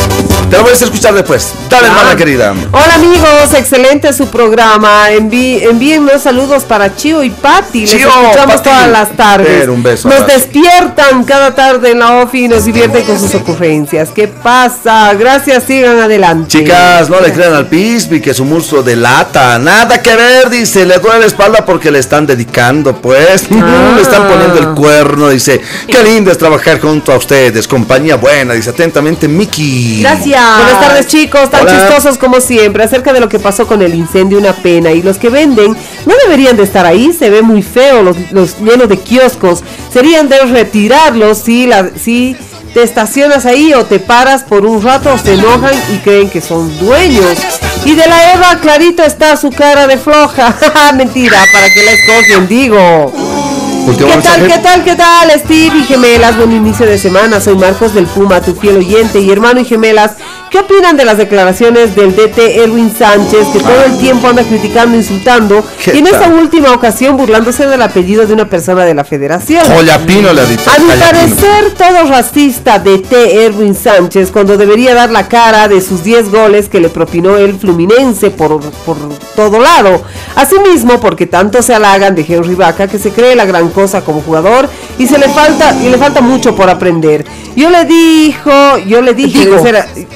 Te lo voy a escuchar después. Dale, hermana querida. Hola amigos, excelente su programa. Enví, envíennos saludos para Chio y Patti. Les escuchamos Pati. todas las tardes. Pero un beso, Nos despiertan cada tarde en la OFI y nos divierten con sus ocurrencias. ¿Qué pasa? Gracias, sigan adelante. Chicas, no le crean al Pispi que su muslo delata. Nada que ver, dice. Le duele la espalda porque le están dedicando, pues. Le están poniendo el cuerno, dice. Qué lindo es trabajar junto a ustedes. Compañía buena, dice atentamente Miki. Gracias. Buenas tardes chicos, tan Hola. chistosos como siempre. Acerca de lo que pasó con el incendio, una pena. Y los que venden no deberían de estar ahí, se ve muy feo, los, los llenos de kioscos. Serían de retirarlos si, la, si te estacionas ahí o te paras por un rato, se enojan y creen que son dueños. Y de la Eva, clarito está su cara de floja. Mentira, para que la escogen, digo. ¿Qué tal, qué tal, qué tal, Steve y gemelas? Buen inicio de semana. Soy Marcos del Puma, tu fiel oyente y hermano y gemelas. ¿Qué opinan de las declaraciones del DT Erwin Sánchez, que todo el tiempo anda criticando, insultando, ¿Qué y en esta última ocasión burlándose del apellido de una persona de la federación? Joyapino le ha dicho. A mi parecer, todo racista de T. Erwin Sánchez cuando debería dar la cara de sus 10 goles que le propinó el Fluminense por, por todo lado. Asimismo, porque tanto se halagan de Henry Vaca que se cree la gran cosa como jugador y se le falta y le falta mucho por aprender. Yo le dijo, yo le dije,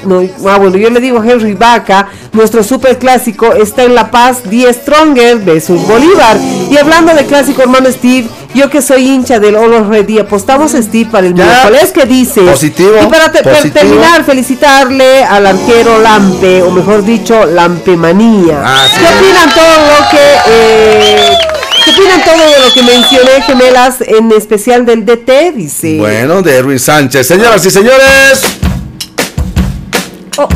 no, ah, bueno, yo le digo a Henry Vaca, nuestro super clásico está en La Paz, 10 Stronger versus Bolívar. Y hablando de clásico, hermano Steve, yo que soy hincha del Olo Ready, apostamos a Steve para el Ya. miércoles, ¿qué dices? Positivo, Y para te- positivo. terminar, felicitarle al arquero Lampe, o mejor dicho, Lampemanía. Ah, sí. ¿Qué opinan todo lo que... eh, ¿Qué opinan todo de lo que mencioné, gemelas, en especial del DT? Dice. Bueno, de Erwin Sánchez. Señoras y señores. Oh,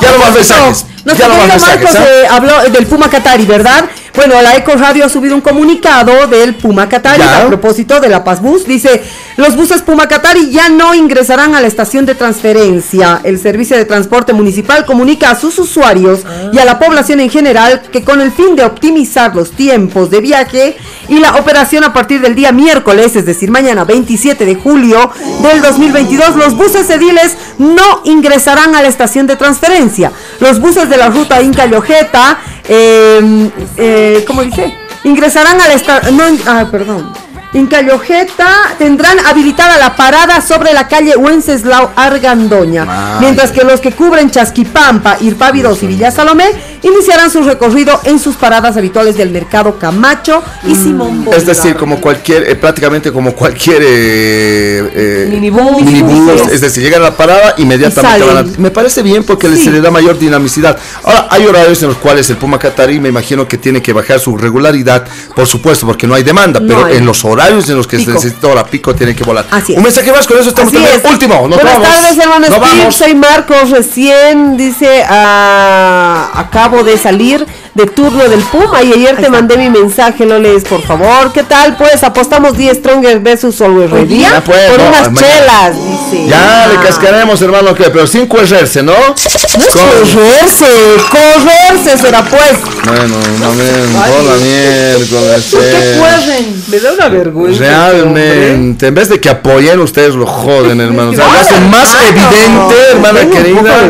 Ya no más mensajes. Nuestro no más querido Marcos eh, habló del Puma Qatari, ¿verdad? Bueno, la Eco Radio ha subido un comunicado del Puma Qatari Ya. a propósito de la Paz Bus. Dice, los buses Puma Qatari ya no ingresarán a la estación de transferencia. El servicio de transporte municipal comunica a sus usuarios y a la población en general que con el fin de optimizar los tiempos de viaje y la operación a partir del día miércoles, es decir, mañana 27 de julio del 2022, los buses ediles no ingresarán a la estación de transferencia. Los buses de la ruta Inca Llojeta, eh, eh, ¿cómo dice? Ingresarán a la estación... No, ah, perdón. Inca Llojeta tendrán habilitada la parada sobre la calle Wenceslao Argandoña, Ay. mientras que los que cubren Chasquipampa, Irpaviros y Villa Salomé iniciarán su recorrido en sus paradas habituales del mercado Camacho y Simón Bolívar. Es decir, como cualquier, eh, prácticamente como cualquier eh, eh, Minibús. minibús, es decir, llegan a la parada, inmediatamente Y van a... Me parece bien porque Sí. se le da mayor dinamicidad. Ahora, hay horarios en los cuales el Puma Catarí me imagino que tiene que bajar su regularidad, por supuesto, porque no hay demanda, No pero hay. en los horarios en los que se Pico. necesita hora pico tiene que volar. Así es. Un mensaje más, con eso estamos también. es. Último, nos Buenas vamos. tardes, hermano. Soy Marcos. Recién dice: ah, Acabo de salir de turno del Puma y ayer te mandé mi mensaje. Lo lees, por favor. ¿Qué tal? Pues apostamos 10 Stronger versus Always Ready. Ya, pues, por no, unas mañana. chelas, dice. Ya le Ah. cascaremos, hermano, que pero sin correrse, ¿no? No es correrse, correrse será pues. Bueno, también, hola miércoles. ¿Por qué eh. corren? Me da una vergüenza. Realmente, en vez de que apoyen, ustedes lo joden, hermano. O sea, lo hacen más evidente, hermana querida.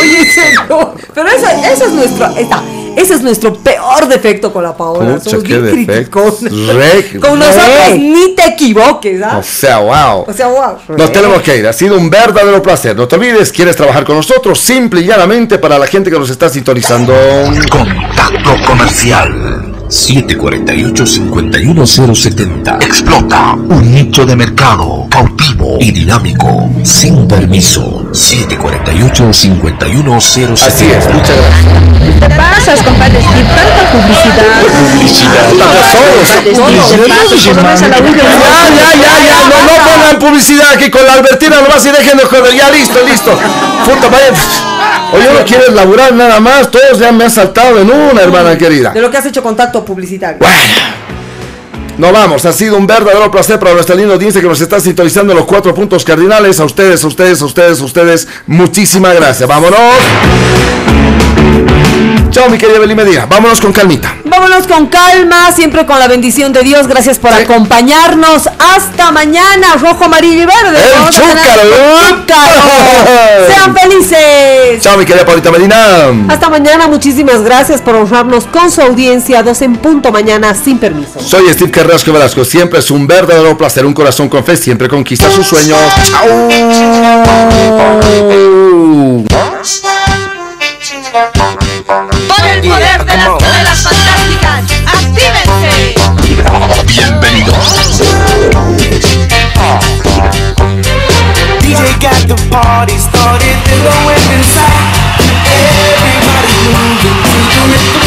Oye, serio, pero ese, ese es nuestro, está, ese es nuestro peor defecto con la Paola. Pucha, Somos qué bien criticones. Re- Con nosotros re. ni te equivoques, ¿ah? O sea, wow. O sea, wow. Nos tenemos que ir, ha sido un verdadero placer. No te olvides, quieres trabajar con nosotros, simple y llanamente para la gente que nos está sintonizando. Contacto comercial 748-51070. Explota un nicho de mercado cautivo y dinámico. Sin permiso. 748-51070. Así es, muchas gracias. ¿Qué te pasas, compadre Steve? Tanta publicidad. Ya, ya, ya, ya, no, no pongan publicidad aquí con la Albertina nomás y dejen de joder. Ya, listo, listo. Puta, vaya. Oye, no quieres laburar nada más, todos ya me han saltado en una, hermana querida. De lo que has hecho contacto publicitario. No vamos, ha sido un verdadero placer para nuestra linda audiencia que nos está sintonizando en los cuatro puntos cardinales. A ustedes, a ustedes, a ustedes, a ustedes, muchísimas gracias. Vámonos. Chao, mi querida Beli Medina. Vámonos con calmita. Vámonos con calma, siempre con la bendición de Dios. Gracias por acompañarnos. Hasta mañana, rojo, amarillo y verde. El chúcaro, chúcaro. Sean felices. Chao, mi querida Paulita Medina. Hasta mañana, muchísimas gracias por honrarnos con su audiencia. Dos en punto mañana, sin permiso. Soy Steve Orozco Velasco. Siempre es un verdadero placer, un corazón con fe, siempre conquista sus sueños. ¡Au! Por el poder de las novelas fantásticas, actívense. Bienvenidos. DJ got the party started, they're going inside. Everybody's moving to the rhythm.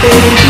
baby